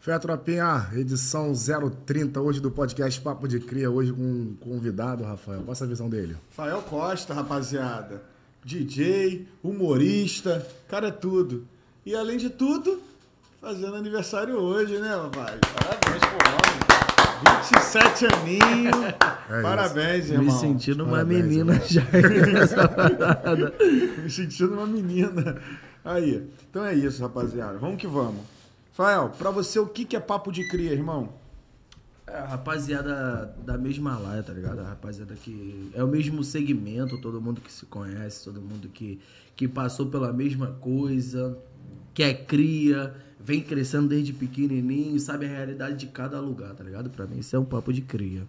Fé Tropinha, edição 030 hoje do podcast Papo de Cria, hoje com um convidado, Rafael. Passa a visão dele. Rafael Costa, rapaziada. DJ, humorista, cara é tudo. E além de tudo, fazendo aniversário hoje, né, papai? Parabéns pro homem. 27 aninhos. É Parabéns, Me irmão. sentindo uma Parabéns, menina irmão. já. Me sentindo uma menina. Aí, então é isso, rapaziada. Vamos que vamos. Rafael, pra você, o que que é papo de cria, irmão? É, a rapaziada da mesma laia, tá ligado? A rapaziada que é o mesmo segmento, todo mundo que se conhece, todo mundo que, que passou pela mesma coisa, que é cria, vem crescendo desde pequenininho, sabe a realidade de cada lugar, tá ligado? Pra mim isso é um papo de cria.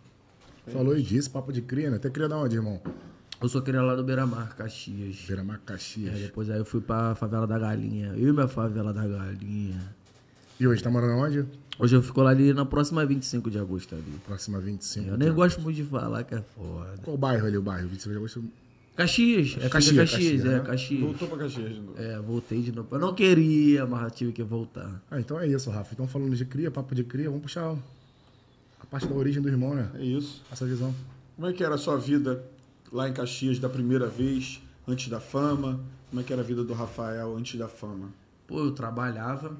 Falou e disse, Papo de Cria, né? Até cria da onde, irmão? Eu sou cria lá do Beira-Mar, Caxias. Beira-Mar É, Caxias. depois aí eu fui pra favela da Galinha. Eu e minha favela da Galinha. E hoje tá morando onde? Hoje eu fico lá ali na próxima 25 de agosto ali. Próxima 25. Eu nem gosto muito de falar que é foda. Qual bairro ali, o bairro? 25 de agosto? Caxias, é Caxias, Caxias, Caxias, Caxias, é né? Caxias. Voltou pra Caxias de novo. É, voltei de novo. Eu não queria, mas tive que voltar. Ah, então é isso, Rafa. Então falando de cria, Papo de Cria, vamos puxar a parte da origem do irmão, né? É isso. Essa visão. Como é que era a sua vida lá em Caxias da primeira vez, antes da fama? Como é que era a vida do Rafael antes da fama? Pô, eu trabalhava,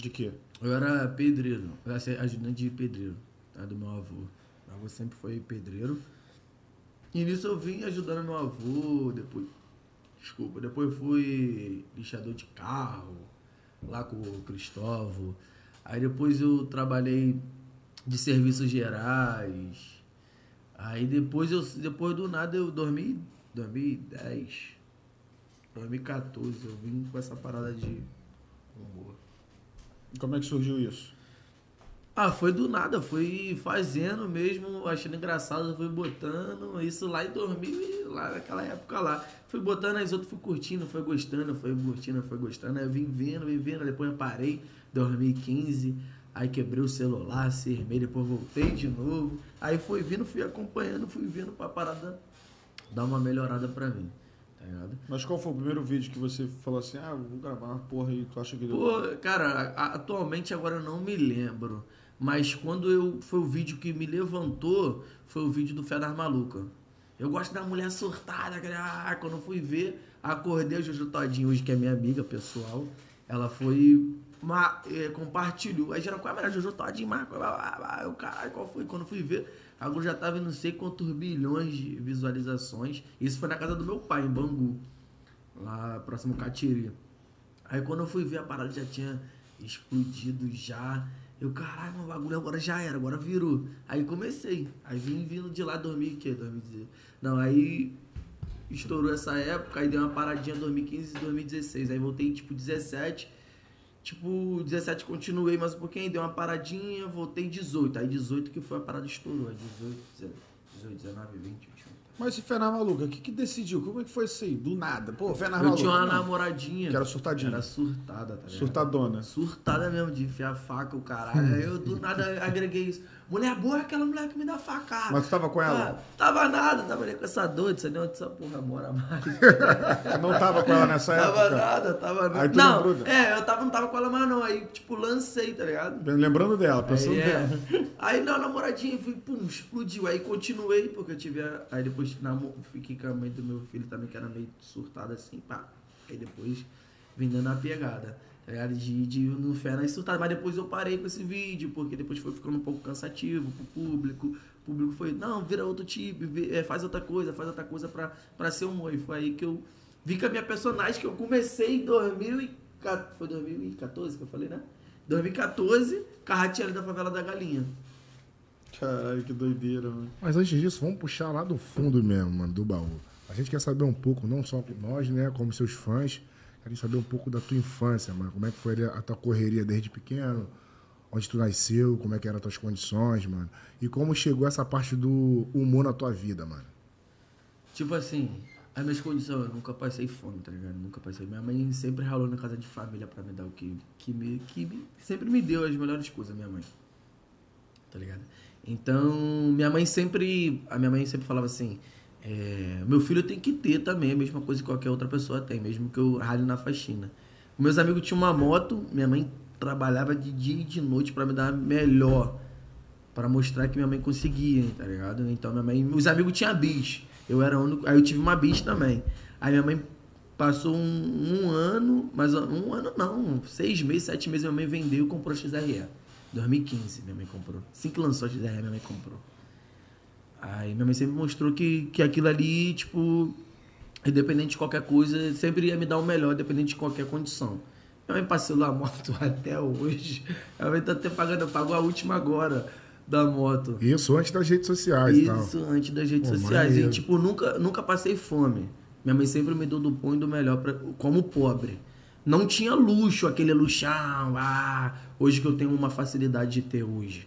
De quê? eu era pedreiro, eu era ajudante de pedreiro, tá? Do meu avô. Meu avô sempre foi pedreiro. E nisso eu vim ajudando meu avô, depois. Desculpa, depois fui lixador de carro, lá com o Cristóvão. Aí depois eu trabalhei de serviços gerais. Aí depois eu depois do nada eu dormi 2010, 2014 eu vim com essa parada de humor. Como é que surgiu isso? Ah, foi do nada, fui fazendo mesmo, achando engraçado, fui botando isso lá em 2000, e lá naquela época lá. Fui botando, as outras fui curtindo, foi gostando, foi curtindo, foi gostando. Aí eu vim vendo, vim vendo, depois eu parei, 2015, aí quebrei o celular, cermei, depois voltei de novo. Aí fui vindo, fui acompanhando, fui vendo pra parada dar uma melhorada pra mim, tá ligado? Mas qual foi o primeiro vídeo que você falou assim, ah, vou gravar uma porra e tu acha que... Pô, cara, a- atualmente agora eu não me lembro. Mas quando eu. Foi o vídeo que me levantou, foi o vídeo do Fé das Maluca. Eu gosto da mulher surtada, cara. Ah, quando eu fui ver, acordei a Jojo Todinho, hoje que é minha amiga pessoal. Ela foi. eh, compartilhou. Aí geral, qual era Jojo Todinho, Marco? blá, blá, blá. Eu, caralho, qual foi? Quando eu fui ver, agora já tava em não sei quantos bilhões de visualizações. Isso foi na casa do meu pai, em Bangu. Lá próximo Catiri. Aí quando eu fui ver a parada já tinha explodido já. Eu, caralho, o bagulho agora já era, agora virou. Aí comecei. Aí vim vindo de lá 2000, que 2016. Não, aí estourou essa época, aí deu uma paradinha 2015 e 2016. Aí voltei tipo 17. Tipo, 17 continuei mais um pouquinho, deu uma paradinha, voltei 18. Aí 18 que foi a parada estourou. Aí 18, 18, 19, 20, 21. Mas esse Fé na Maluca, o que que decidiu? Como é que foi isso aí? Do nada. Pô, Fé na Eu Maluca. tinha uma não. namoradinha. Que era surtadinha. Era surtada, tá ligado? Surtadona. Surtada mesmo, de enfiar faca, o caralho. Aí eu do nada agreguei isso. Mulher boa é aquela mulher que me dá facada. Mas tu tava com ela? Ah, tava nada, tava ali com essa doida, sei nem onde essa porra mora mais. Não tava com ela nessa tava época? nada, tava nada. Aí tu não, lembrou dela? é, eu tava, não tava com ela mais não. Aí, tipo, lancei, tá ligado? Lembrando dela, pensando Aí, dela. é. aí na namoradinha, fui, pum, explodiu. Aí continuei, porque eu tive. a- Aí depois namo- fiquei com a mãe do meu filho também, que era meio surtada assim, pá. Aí depois vim dando a pegada. Tá ligado? De, de ir no fé surtadas. Mas depois eu parei com esse vídeo, porque depois foi ficando um pouco cansativo pro público. O público foi, não, vira outro tipo, vê- faz outra coisa, faz outra coisa pra, pra ser humor. E foi aí que eu vi com a minha personagem, que eu comecei em 2014. Foi 2014 que eu falei, né? 2014, Carratinha da Favela da Galinha. Caralho, que doideira, mano. Mas antes disso, vamos puxar lá do fundo mesmo, mano, do baú. A gente quer saber um pouco, não só nós, né, como seus fãs, querem saber um pouco da tua infância, mano. Como é que foi a tua correria desde pequeno? Onde tu nasceu? Como é que eram as tuas condições, mano? E como chegou essa parte do humor na tua vida, mano? Tipo assim, as minhas condições, eu nunca passei fome, tá ligado? Nunca passei. Minha mãe sempre ralou na casa de família pra me dar o que, que, me, que me- sempre me deu as melhores coisas, minha mãe. Tá ligado? Então, minha mãe sempre. A minha mãe sempre falava assim: é, meu filho tem que ter também a mesma coisa que qualquer outra pessoa tem, mesmo que eu rale na faxina. Meus amigos tinham uma moto, minha mãe trabalhava de dia e de noite pra me dar melhor. Pra mostrar que minha mãe conseguia, tá ligado? Então minha mãe. Os amigos tinham bis. Eu era único. Aí eu tive uma bis também. Aí minha mãe passou um, um ano, mas um ano não, seis meses, sete meses, minha mãe vendeu e comprou a XRE. 2015 minha mãe comprou. Assim que lançou a XRE, minha mãe comprou. Aí minha mãe sempre mostrou que, que aquilo ali, tipo, independente de qualquer coisa, sempre ia me dar o melhor, independente de qualquer condição. Minha mãe parcelou a moto até hoje. Minha mãe tá até pagando, pagou a última agora da moto. Isso antes das redes sociais tal. Isso, antes das redes Pô, sociais. maneiro. E, tipo, nunca, nunca passei fome. Minha mãe sempre me deu do bom e do melhor pra, como pobre. Não tinha luxo, aquele luxão, ah, hoje que eu tenho uma facilidade de ter hoje.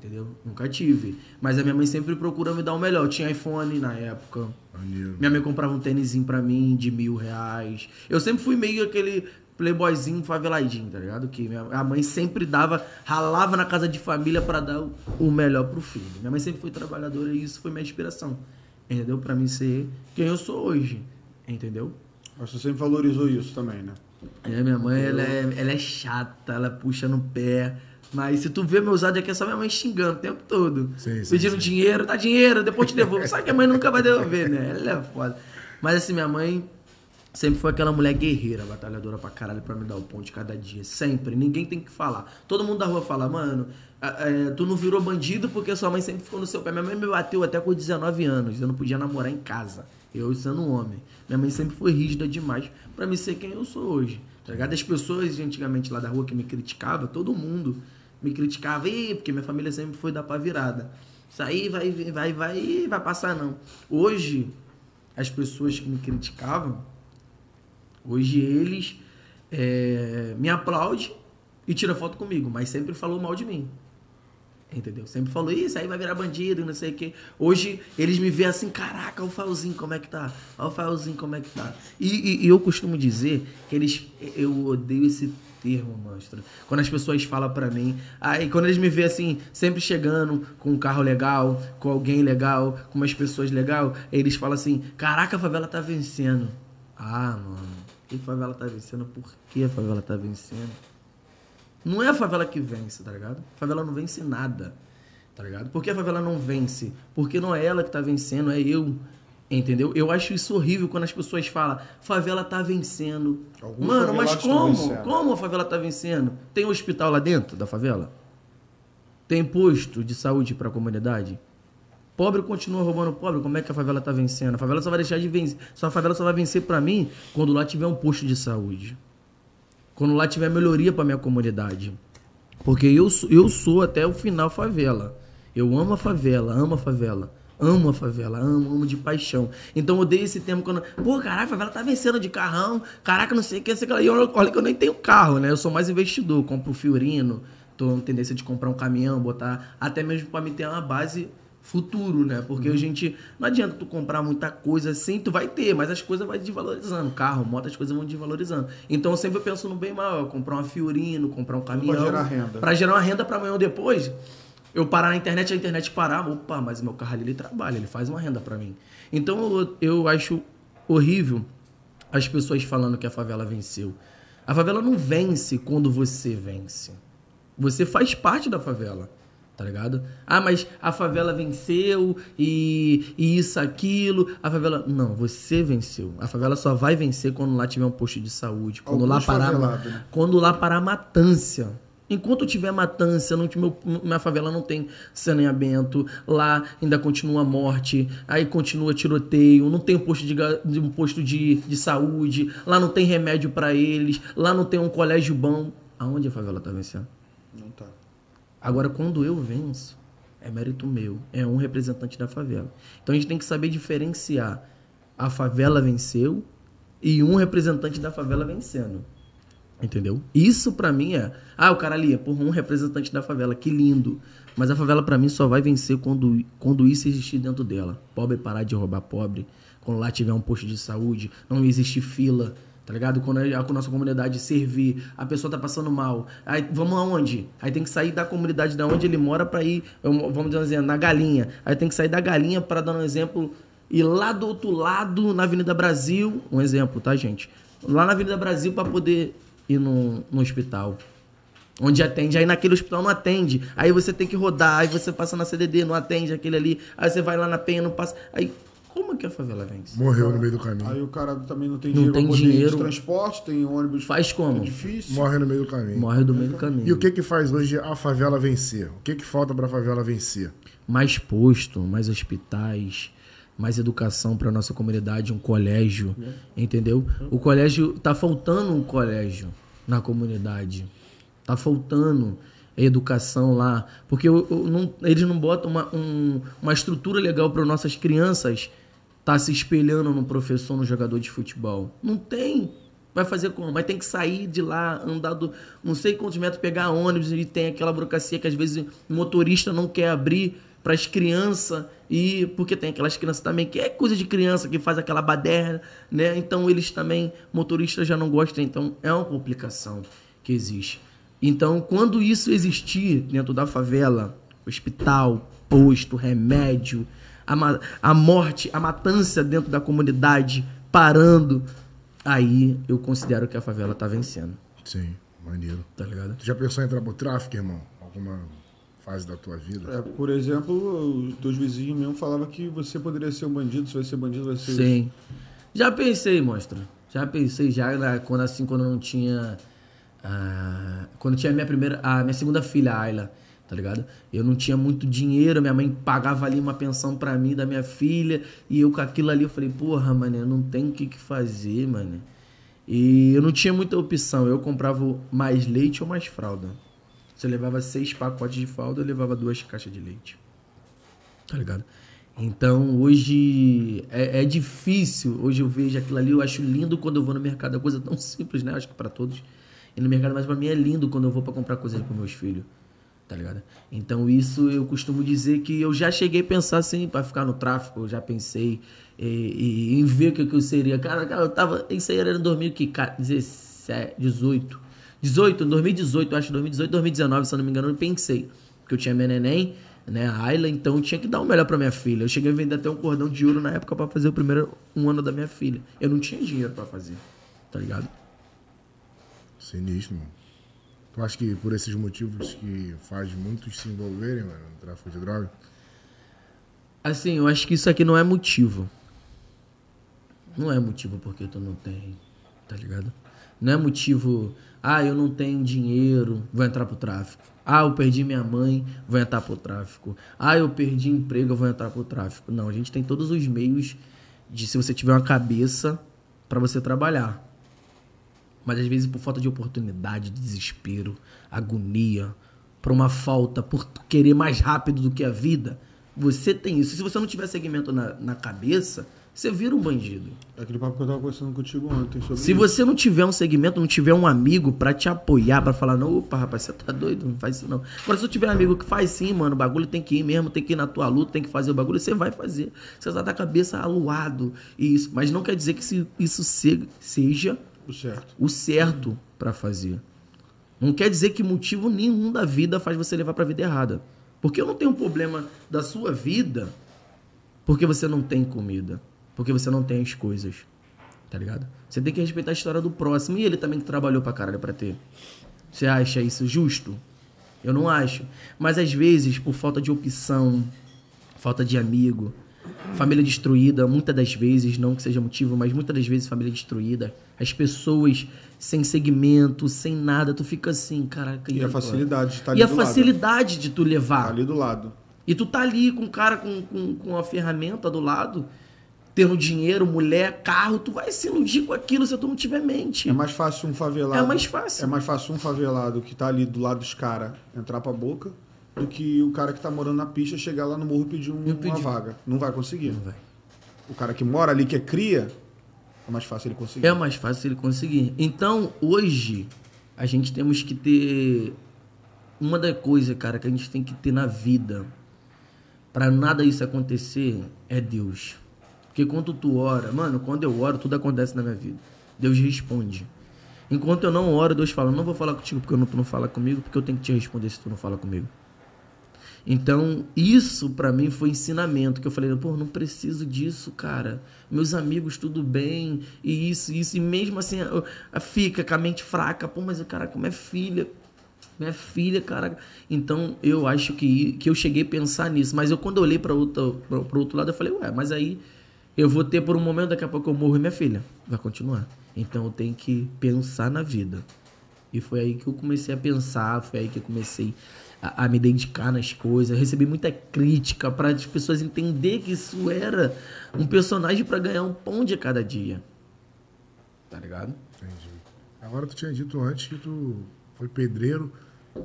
Entendeu? Nunca tive. Mas a minha mãe sempre procura me dar o melhor. Eu tinha iPhone na época. Maneiro. Minha mãe comprava um tênisinho pra mim de mil reais. Eu sempre fui meio aquele playboyzinho faveladinho, tá ligado? Que minha, a mãe sempre dava, ralava na casa de família pra dar o, o melhor pro filho. Minha mãe sempre foi trabalhadora e isso foi minha inspiração. Entendeu? Pra mim ser quem eu sou hoje. Entendeu? Você sempre valorizou isso também, né? É, minha mãe, ela é, ela é chata, ela puxa no pé. Mas se tu vê meus áudios aqui, é só minha mãe xingando o tempo todo. Sim, sim, Pedindo sim. dinheiro, dá dinheiro, depois te devolvo. Sabe que a mãe nunca vai devolver, né? Ela é foda. Mas assim, minha mãe sempre foi aquela mulher guerreira, batalhadora pra caralho, pra me dar o pão de cada dia. Sempre. Ninguém tem que falar. Todo mundo da rua fala, mano, é, tu não virou bandido porque sua mãe sempre ficou no seu pé. Minha mãe me bateu até com 19 anos. Eu não podia namorar em casa. Eu sendo um homem. Minha mãe sempre foi rígida demais pra me ser quem eu sou hoje. Tá ligado? As pessoas antigamente lá da rua que me criticavam, todo mundo me criticava, Ih, porque minha família sempre foi dar pra virada. Isso aí vai, vai, vai, vai passar não. Hoje, as pessoas que me criticavam, hoje eles é, me aplaudem e tiram foto comigo, mas sempre falou mal de mim. Entendeu? Sempre falou, isso aí vai virar bandido, não sei o quê. Hoje eles me veem assim, caraca, o Faelzinho, como é que tá? Olha o Faelzinho, como é que tá? E, e- e eu costumo dizer que eles. Eu odeio esse termo, monstro. Quando as pessoas falam pra mim. Aí quando eles me veem assim, sempre chegando com um carro legal, com alguém legal, com umas pessoas legal, eles falam assim, caraca, a favela tá vencendo. Ah, mano, que favela tá vencendo? Por que a favela tá vencendo? Não é a favela que vence, tá ligado? A favela não vence nada, tá ligado? Por que a favela não vence? Porque não é ela que tá vencendo, é eu. Entendeu? Eu acho isso horrível quando as pessoas falam, favela tá vencendo. Alguns Mano, mas como? Como a favela tá vencendo? Tem hospital lá dentro da favela? Tem posto de saúde pra comunidade? Pobre continua roubando pobre, como é que a favela tá vencendo? A favela só vai deixar de vencer. Só a favela só vai vencer pra mim quando lá tiver um posto de saúde. Quando lá tiver melhoria pra minha comunidade. Porque eu, sou- eu sou até o final favela. Eu amo a favela, amo a favela. Amo a favela, amo, amo de paixão. Então eu odeio esse termo quando. Pô, caraca, a favela tá vencendo de carrão. Caraca, não sei o que, sei o que. E olha que eu nem tenho carro, né? Eu sou mais investidor. Compro Fiorino, tô com tendência de comprar um caminhão, botar. Até mesmo pra me ter uma base futuro, né? Porque a gente. Não adianta tu comprar muita coisa assim, tu vai ter, mas as coisas vão desvalorizando. Carro, moto, as coisas vão desvalorizando. Então eu sempre penso no bem maior, comprar uma Fiorino, comprar um caminhão. gerar renda. Pra gerar uma renda pra amanhã ou depois. Eu parar na internet, a internet parar, opa, mas meu carro ali ele trabalha, ele faz uma renda pra mim. Então eu, eu acho horrível as pessoas falando que a favela venceu. A favela não vence quando você vence. Você faz parte da favela, tá ligado? Ah, mas a favela venceu e, e isso, aquilo. A favela. Não, você venceu. A favela só vai vencer quando lá tiver um posto de saúde. Quando lá parar. né? Quando lá parar matância. Enquanto tiver matância, não, meu, minha favela não tem saneamento, lá ainda continua a morte, aí continua tiroteio, não tem um posto de, um posto de, de saúde, lá não tem remédio pra eles, lá não tem um colégio bom. Aonde a favela tá vencendo? Não tá. Agora, quando eu venço, é mérito meu, é um representante da favela. Então a gente tem que saber diferenciar a favela venceu e um representante da favela vencendo. Entendeu? Isso pra mim é. Ah, o cara ali é por um representante da favela, que lindo. Mas a favela pra mim só vai vencer quando, quando isso existir dentro dela. Pobre parar de roubar pobre. Quando lá tiver um posto de saúde, não existir fila. Tá ligado? Quando a, a nossa comunidade servir, a pessoa tá passando mal. Aí vamos aonde? Aí tem que sair da comunidade da onde ele mora pra ir, vamos dizer, na galinha. Aí tem que sair da galinha para dar um exemplo e lá do outro lado, na Avenida Brasil, um exemplo, tá, gente? Lá na Avenida Brasil para poder ir no, no hospital. Onde atende, aí naquele hospital não atende. Aí você tem que rodar, aí você passa na CDD, não atende aquele ali. Aí você vai lá na penha, não passa. Aí, como que a favela vence? Morreu no meio do caminho. Aí o cara também não tem Não dinheiro tem pra poder ir dinheiro. de transporte, tem ônibus. Faz como? É difícil. Morre no meio do caminho. Morre do meio do caminho. E o que que faz hoje a favela vencer? O que que falta pra favela vencer? mais posto, mais hospitais, mais educação para nossa comunidade, um colégio, entendeu? O colégio tá faltando um colégio na comunidade, tá faltando educação lá, porque o- o- não- eles não botam uma, um- uma estrutura legal para nossas crianças tá se espelhando no professor, no jogador de futebol. Não tem. Vai fazer como? Vai ter que sair de lá, andar do não sei quantos metros, pegar ônibus e tem aquela burocracia que às vezes o motorista não quer abrir para as crianças e porque tem aquelas crianças também que é coisa de criança que faz aquela baderna, né? Então eles também motoristas já não gostam, então é uma complicação que existe. Então, quando isso existir dentro da favela, hospital, posto, remédio, a, a morte, a matança dentro da comunidade parando, aí eu considero que a favela tá vencendo, Sim, maneiro. tá ligado? Tu já pensou em entrar pro tráfico, irmão? Alguma fase da tua vida? É, por exemplo, os teus vizinhos mesmo falavam que você poderia ser um bandido, se vai ser bandido, vai ser. Sim. Já pensei, monstro. Já pensei já na- quando assim quando eu não tinha ah, quando tinha a minha primeira a minha segunda filha, a Ayla, tá ligado? Eu não tinha muito dinheiro, minha mãe pagava ali uma pensão pra mim da minha filha e eu com aquilo ali eu falei, porra, mano, eu não tenho o que, que fazer, mano. E eu não tinha muita opção, eu comprava mais leite ou mais fralda. Você levava seis pacotes de fralda, eu levava duas caixas de leite. Tá ligado? Então hoje é, é difícil. Hoje eu vejo aquilo ali, eu acho lindo quando eu vou no mercado. É coisa tão simples, né? Acho que pra todos. E no mercado, mas pra mim é lindo quando eu vou pra comprar coisas pros meus filhos. Tá ligado? Então isso eu costumo dizer que eu já cheguei a pensar assim, pra ficar no tráfico, eu já pensei eh, e- em ver o que, que eu seria. Cara, cara, eu tava. Isso aí era em 2017, 18. 18, em 2018, eu acho 2018, 2019, se eu não me engano, eu pensei. Porque eu tinha minha neném, né, a Ayla, então eu tinha que dar o melhor pra minha filha. Eu cheguei a vender até um cordão de ouro na época pra fazer o primeiro um ano da minha filha. Eu não tinha dinheiro pra fazer, tá ligado? Sinistro, mano. Tu acha que por esses motivos que faz muitos se envolverem, mano, no tráfico de droga? Assim, eu acho que isso aqui não é motivo. Não é motivo porque tu não tem, tá ligado? Não é motivo, ah, eu não tenho dinheiro, vou entrar pro tráfico. Ah, eu perdi minha mãe, vou entrar pro tráfico. Ah, eu perdi emprego, vou entrar pro tráfico. Não, a gente tem todos os meios de, se você tiver uma cabeça, pra você trabalhar. Mas às vezes por falta de oportunidade, desespero, agonia, por uma falta, por querer mais rápido do que a vida, você tem isso. Se você não tiver segmento na, na cabeça, você vira um bandido. É aquele papo que eu tava conversando contigo ontem sobre Se isso. você não tiver um segmento, não tiver um amigo pra te apoiar, pra falar, não, opa, rapaz, você tá doido, não faz isso não. Agora, se eu tiver um amigo que faz sim, mano, o bagulho tem que ir mesmo, tem que ir na tua luta, tem que fazer o bagulho, você vai fazer. Você tá da cabeça aluado, e isso. Mas não quer dizer que isso se- seja O certo. o certo pra fazer. Não quer dizer que motivo nenhum da vida faz você levar pra vida errada. Porque eu não tenho um problema da sua vida porque você não tem comida, porque você não tem as coisas. Tá ligado? Você tem que respeitar a história do próximo e ele também que trabalhou pra caralho pra ter. Você acha isso justo? Eu não acho. Mas às vezes, por falta de opção, falta de amigo, família destruída, muitas das vezes, não que seja motivo, mas muitas das vezes família destruída, as pessoas sem segmento, sem nada, tu fica assim, caraca. E a facilidade de tá ali E a do lado. facilidade de tu Tá levar. ali do lado. E tu tá ali com um cara com, com, com a ferramenta do lado, tendo dinheiro, mulher, carro, tu vai se iludir com aquilo se tu não tiver mente. É mais fácil um favelado. É mais fácil. É mais fácil um favelado que tá ali do lado dos caras entrar pra boca do que o cara que tá morando na pista chegar lá no morro e pedir um- uma vaga. Não vai conseguir. Não vai. O cara que mora ali, que é cria, é mais fácil ele conseguir. É mais fácil ele conseguir. Então, hoje, a gente temos que ter. Uma das coisas, cara, que a gente tem que ter na vida, pra nada isso acontecer, é Deus. Porque quando tu ora, mano, quando eu oro, tudo acontece na minha vida. Deus responde. Enquanto eu não oro, Deus fala: Não vou falar contigo porque tu não fala comigo, porque eu tenho que te responder se tu não fala comigo. Então, isso pra mim foi ensinamento, que eu falei, pô, não preciso disso, cara. Meus amigos, tudo bem, e isso, isso, e mesmo assim, fica com a mente fraca, pô, mas cara, como é filha. minha filha, caraca. Então, eu acho que, que eu cheguei a pensar nisso. Mas eu, quando eu olhei para outro, outro lado, eu falei, ué, mas aí eu vou ter por um momento, daqui a pouco eu morro e minha filha vai continuar. Então, eu tenho que pensar na vida. E foi aí que eu comecei a pensar, foi aí que eu comecei a, a me dedicar nas coisas. Eu recebi muita crítica para as pessoas entender que isso era um personagem para ganhar um pão de cada dia. Tá ligado? Entendi. Agora tu tinha dito antes que tu foi pedreiro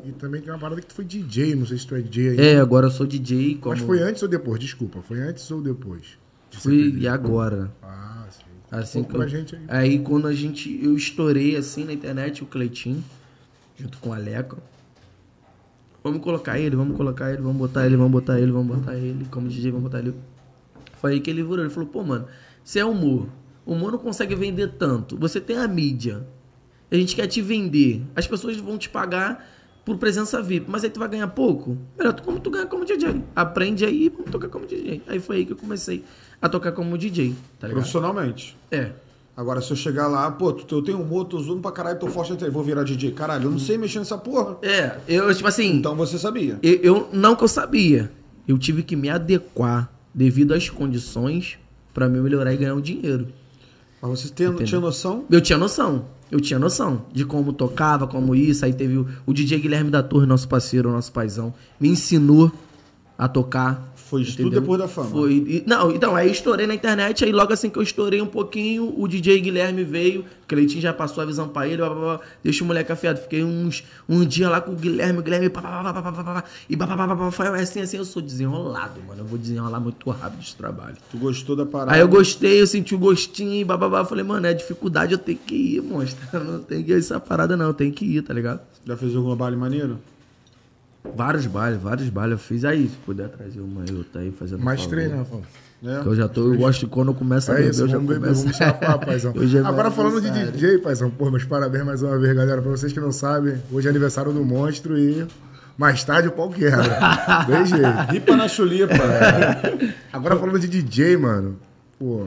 e também tem uma parada que tu foi DJ, não sei se tu é DJ ainda. É, agora eu sou DJ. Como... Mas foi antes ou depois? Desculpa, foi antes ou depois? Fui e agora. Ah, sim. Assim Um que eu- gente aí. Aí quando a gente. Eu estourei assim na internet o Cleitinho, junto com o Aleco. Vamos colocar ele, vamos colocar ele, vamos botar ele, vamos botar ele, vamos botar ele, como DJ, vamos botar ele. Foi aí que ele virou. Ele falou, pô, mano, você é humor. O humor não consegue vender tanto. Você tem a mídia. A gente quer te vender. As pessoas vão te pagar por presença VIP, mas aí tu vai ganhar pouco. Melhor tu como tu ganha como DJ. Aprende aí e vamos tocar como DJ. Aí foi aí que eu comecei a tocar como DJ, tá ligado? Profissionalmente. É. Agora, se eu chegar lá, pô, eu tenho humor, tô zoando pra caralho, tô forte, vou virar DJ. Caralho, eu não sei mexer nessa porra. É, eu, tipo assim, Então você sabia. eu, eu- não que eu sabia. Eu tive que me adequar devido às condições pra me melhorar e ganhar um dinheiro. Mas você tem, tinha noção? Eu tinha noção. Eu tinha noção de como tocava, como isso. Aí teve o, o DJ Guilherme da Torre, nosso parceiro, nosso paizão, me ensinou a tocar. Foi isso tudo depois da fama. Foi. e- não, então, aí eu estourei na internet, aí logo assim que eu estourei um pouquinho, o DJ Guilherme veio, o Cleitinho já passou a visão pra ele, blá, blá, blá, deixa o moleque afiado. Fiquei uns um dia lá com o Guilherme, o Guilherme, pá, pá, pá, pá, pá, pá, pá, e pá, pá, pá, pá, pá, foi assim, assim, eu sou desenrolado, mano. Eu vou desenrolar muito rápido esse trabalho. Tu gostou da parada? Aí eu gostei, eu senti o gostinho, e bababá. Eu falei, mano, é dificuldade, eu tenho que ir, monstro. Não tem que ir essa parada, não, tenho que ir, tá ligado? Já fez algum baile maneiro? Vários bailes, vários bailes eu fiz. Aí, se puder trazer uma outra aí, fazendo Mais favor. três, né, Rafa? É. Que eu já tô, eu gosto de quando eu começo a É beber, isso, eu já beber, começo. vamos chapar, paizão. É meu Agora falando de. DJ, paizão, pô, meus parabéns mais uma vez, galera. Pra vocês que não sabem, hoje é aniversário do monstro e mais tarde o pau quebra. Bem jeito. Ripa na chulipa. Agora falando de DJ, mano, pô,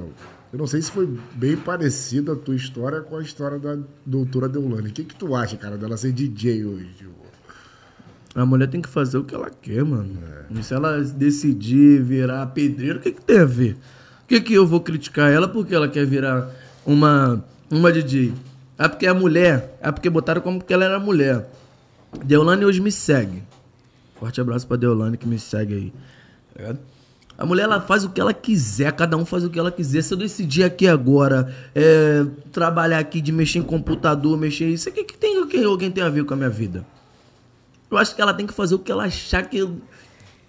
eu não sei se foi bem parecida a tua história com a história da doutora Deulane. O que que tu acha, cara, dela ser DJ hoje? tipo? A mulher tem que fazer o que ela quer, mano. E se ela decidir virar pedreiro, o que, que tem a ver? O que, que eu vou criticar ela porque ela quer virar uma, uma DJ? É porque é mulher. É porque botaram como que ela era mulher. Deolane hoje me segue. Forte abraço pra Deolane que me segue aí. Ligado? A mulher ela faz o que ela quiser, cada um faz o que ela quiser. Se eu decidir aqui agora é, trabalhar aqui de mexer em computador, mexer isso, o que, que tem, que alguém tem a ver com a minha vida? Eu acho que ela tem que fazer o que ela achar que eu,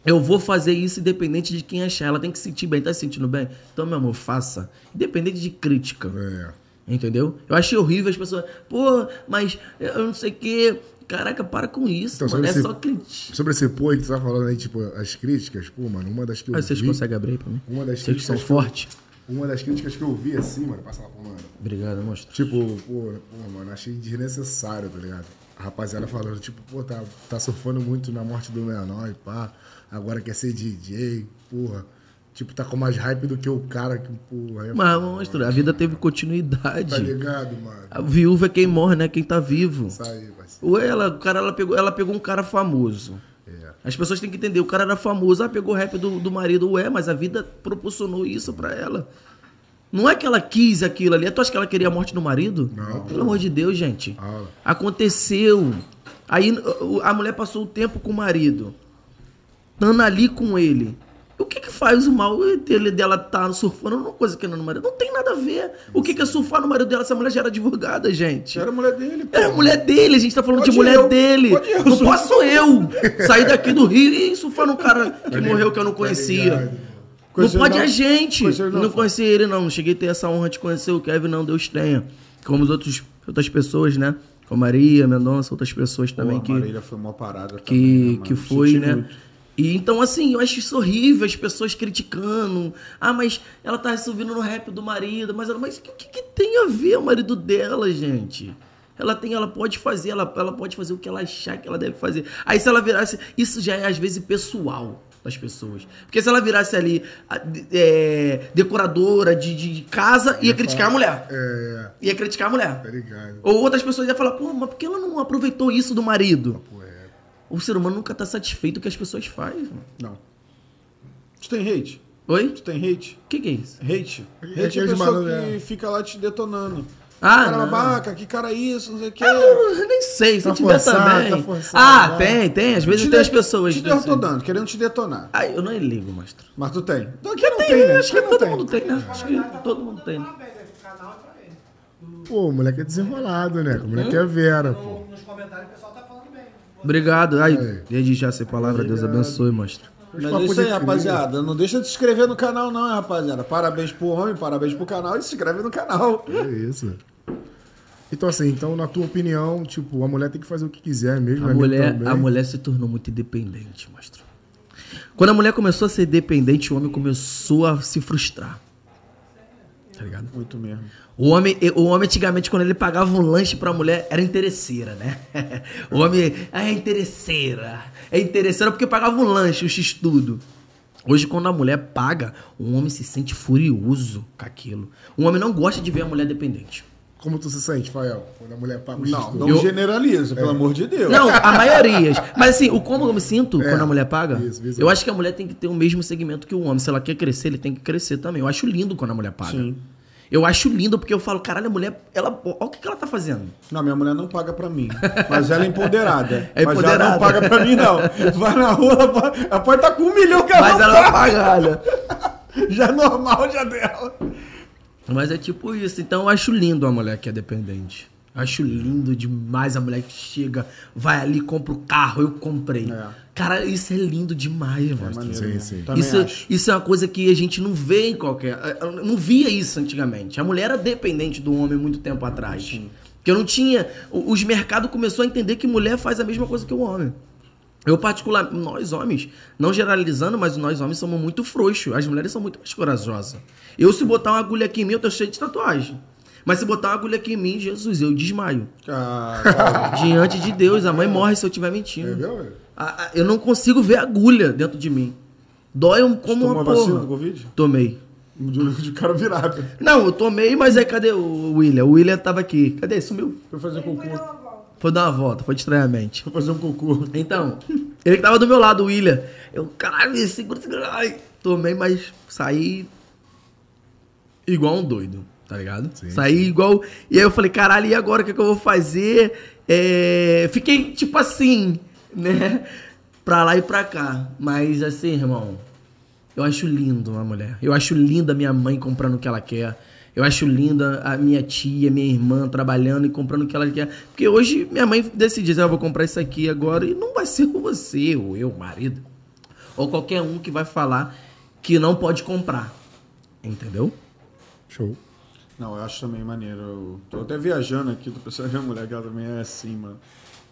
eu vou fazer isso independente de quem achar. Ela tem que se sentir bem. Tá se sentindo bem? Então, meu amor, faça. Independente de crítica. É. Entendeu? Eu achei horrível as pessoas. Pô, mas eu não sei o quê. Caraca, para com isso, Então, mano. É esse- só crítica. Sobre esse pô que tu tá falando aí, tipo, as críticas, pô, mano, uma das que eu Ah, vocês vi... conseguem abrir aí pra mim? Uma das Vocês são críticas que eu- fortes. Uma das críticas que eu vi assim, mano, passa lá pro mano. Obrigado, monstro. Tipo, pô, pô, mano, achei desnecessário, tá ligado? A rapaziada falando, tipo, pô, tá, tá surfando muito na morte do menor e pá, agora quer ser DJ, porra. Tipo, tá com mais hype do que o cara que, porra. é Mas, monstro, a vida teve Tá continuidade. ligado, mano? A viúva é quem morre, né? Quem tá vivo. Isso aí, parceiro. Ou ela, o cara, ela pegou, ela pegou um cara famoso. É. As pessoas têm que entender, o cara era famoso, ah, pegou o rap do, do marido, ué, mas a vida proporcionou isso pra ela. Não é que ela quis aquilo ali. Tu acha que ela queria a morte do marido? Não. Pelo amor de Deus, gente. Fala. Aconteceu. Aí a mulher passou o tempo com o marido. Estando ali com ele. O que que faz o mal dele, dela estar surfando numa coisa que não é no marido? Não tem nada a ver. O que que é surfar no marido dela? Essa mulher já era advogada, gente. Era mulher dele, pô. É a mulher dele, a gente tá falando Pode de mulher eu, dele. eu, não posso eu sair daqui do Rio e surfar num cara que morreu que eu não conhecia. Ligado. Não pode ele a não? gente. Conheceu ele não, não, conheci ele, não. Não cheguei a ter essa honra de conhecer o Kevin, não. Deus tenha. Como as outros, outras pessoas, né? Com a Maria, Mendonça, outras pessoas também Pô, que, a Marília foi uma parada que, também, né, que foi, Senti né? muito. E então, assim, eu acho isso horrível, as pessoas criticando. Ah, mas ela tá subindo no rap do marido, mas ela, mas o que, que tem a ver o marido dela, gente? Ela tem, ela pode fazer, ela, ela pode fazer o que ela achar que ela deve fazer. Aí se ela virasse, isso já é às vezes pessoal das pessoas. Porque se ela virasse ali a- é, decoradora de, de casa, ia criticar a mulher. É, Ia criticar a mulher. tá ligado. Ou outras pessoas iam falar, pô, mas por que ela não aproveitou isso do marido? Pô, é. O ser humano nunca tá satisfeito com o que as pessoas fazem. Não. Tu tem hate? Oi? Tu tem hate? O que, que é isso? Hate? É Hate é a aqueles pessoa que é. fica lá te detonando. Ah, cara não. babaca, que cara é isso, não sei o quê. Eu nem sei, se Tá tiver forçado, também. tá forçado, ah, vai. tem, tem. Às vezes Te tem as pessoas. Te desse- detonando, querendo te detonar. Ah, eu não ligo, monstro. Mas tu tem. Então aqui não tem, né? Acho que não todo tem. mundo tem, né? Acho que todo mundo tem. Pô, o moleque é desenrolado, né? O moleque é Vera, pô. Nos comentários o pessoal tá falando bem. Obrigado. Aí. desde já ser palavra, Deus abençoe, monstro. Mas é isso aí, rapaziada. Não deixa de se inscrever no canal, não, hein, rapaziada. Parabéns pro homem, parabéns pro canal e se inscreve no canal. É isso. Então, assim, então, na tua opinião, tipo, a mulher tem que fazer o que quiser mesmo. A né? mulher, Também. a mulher se tornou muito independente, monstro. Quando a mulher começou a ser dependente, o homem começou a se frustrar. Tá ligado? Muito mesmo. O homem, o homem antigamente, quando ele pagava um lanche pra mulher, era interesseira, né? O homem ah, é interesseira. É interesseira porque pagava um lanche, o x-tudo. Hoje, quando a mulher paga, o homem se sente furioso com aquilo. O homem não gosta de ver a mulher dependente. Como tu se sente, Fael? Quando a mulher paga o Não, não Eu- generaliza, pelo amor de Deus. Não, a maioria. Mas assim, o como eu me sinto É, quando a mulher paga, isso, isso. eu acho que a mulher tem que ter o mesmo segmento que o homem. Se ela quer crescer, ele tem que crescer também. Eu acho lindo quando a mulher paga. Sim. Eu acho lindo porque eu falo, caralho, a mulher, ela, olha o que, que ela tá fazendo. Não, minha mulher não paga pra mim. Mas ela é empoderada. É Mas ela empoderada. não paga pra mim, não. Vai na rua, ela pode- estar com um milhão que ela Mas não ela paga. paga, olha. Já é normal, já dela. Mas é tipo isso. Então eu acho lindo a mulher que é dependente. Acho lindo demais a mulher que chega, vai ali, compra o carro, eu comprei. É. Cara, isso é lindo demais, mano. maneiro, Sim, né? sim. Também Isso, acho. isso é uma coisa que a gente não vê em qualquer. eu Não via isso antigamente. A mulher era dependente do homem muito tempo atrás. Porque eu não tinha. o- Os mercados começou a entender que mulher faz a mesma coisa que o homem. Eu, particular, nós homens, não generalizando, mas nós homens somos muito frouxos. As mulheres são muito mais corajosas. Eu, se botar uma agulha aqui em mim, eu tô cheio de tatuagem. Mas se botar uma agulha aqui em mim, Jesus, eu desmaio. Ah, Diante de Deus, a mãe morre se eu estiver É, mentindo. A- a- Eu não consigo ver agulha dentro de mim. Dói um como tomou uma a vacina porra. do Covid? Tomei. De, de cara virado. Não, eu tomei, mas aí cadê o William? O William tava aqui. Cadê? Sumiu. Foi fazer cocô. Foi dar uma volta, foi estranhamente. Foi fazer um cocô. Então, ele que tava do meu lado, o William. Eu, caralho, segura, segura. Ai, tomei, mas saí igual um doido, tá ligado? Sim, saí igual. E aí eu falei, caralho, e agora o que, é que eu vou fazer? É, Fiquei tipo assim, né? Pra lá e pra cá. Mas assim, irmão, eu acho lindo uma mulher. Eu acho linda a minha mãe comprando o que ela quer. Eu acho linda a minha tia, minha irmã trabalhando e comprando o que ela quer. Porque hoje minha mãe decide, ah, eu vou comprar isso aqui agora. E não vai ser você, ou eu, marido. Ou qualquer um que vai falar que não pode comprar. Entendeu? Show. Não, eu acho também maneiro. Eu tô até viajando aqui, tô pensando que a mulher que ela também é assim, mano.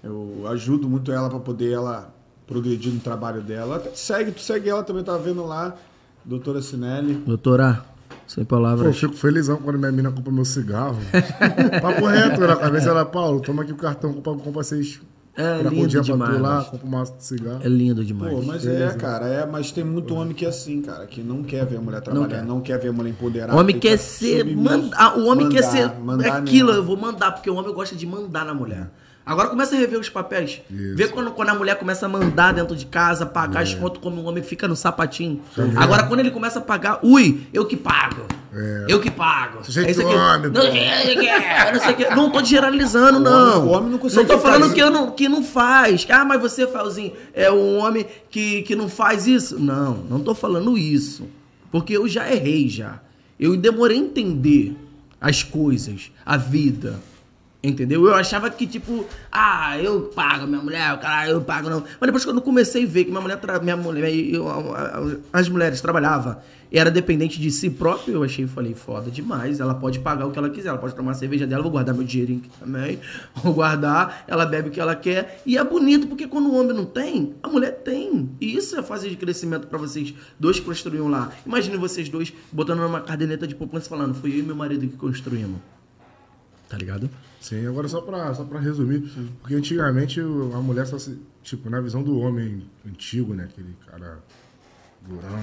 Eu ajudo muito ela pra poder ela progredir no trabalho dela. Até te segue, tu segue ela também, tá vendo lá, doutora Sinelli. Doutora, sem Pô, eu palavras. fico felizão quando minha mina compra meu cigarro. Papo reto, na cabeça ela, Paulo, toma aqui o cartão, compra, compra seis. É um lindo pra demais. tu lá, compra um maço de cigarro. É lindo demais. Pô, mas é, cara, é, mas tem muito homem que é assim, cara, que não quer ver a mulher trabalhar, quer. não quer, ver a mulher empoderada. O homem que quer tá ser. manda- o homem quer Mandar, ser. mandar aquilo, nela. eu vou mandar, porque o homem gosta de mandar na mulher. Agora começa a rever os papéis. Isso. Vê quando, quando a mulher começa a mandar dentro de casa, pagar É. as contas, como o homem fica no sapatinho. Agora, quando ele começa a pagar, ui, eu que pago. É. Eu que pago. Sujeito É isso aqui. homem, não, pô. é, é, não sei o que. Não tô generalizando, O não. homem- o homem não consegue tô falando que, eu não, que não faz. Ah, mas você, Felzinho, é um homem que, que não faz isso? Não, não tô falando isso. Porque eu já errei já. Eu demorei a entender as coisas, a vida. Entendeu? Eu achava que, tipo, ah, eu pago minha mulher, o cara, eu pago não. Mas depois quando eu comecei a ver que minha mulher, minha mulher eu- as mulheres trabalhavam e era dependente de si próprio, eu achei, falei, foda demais. Ela pode pagar o que ela quiser, ela pode tomar a cerveja dela, vou guardar meu dinheirinho aqui também, vou guardar, ela bebe o que ela quer. E é bonito, porque quando o homem não tem, a mulher tem. E isso é fase de crescimento pra vocês dois que construíam lá. Imagine vocês dois botando numa caderneta de poupança falando, fui eu e meu marido que construímos. Tá ligado? Sim, agora só pra, só pra resumir, porque antigamente a mulher só se. Tipo, na visão do homem antigo, né? Aquele cara durão.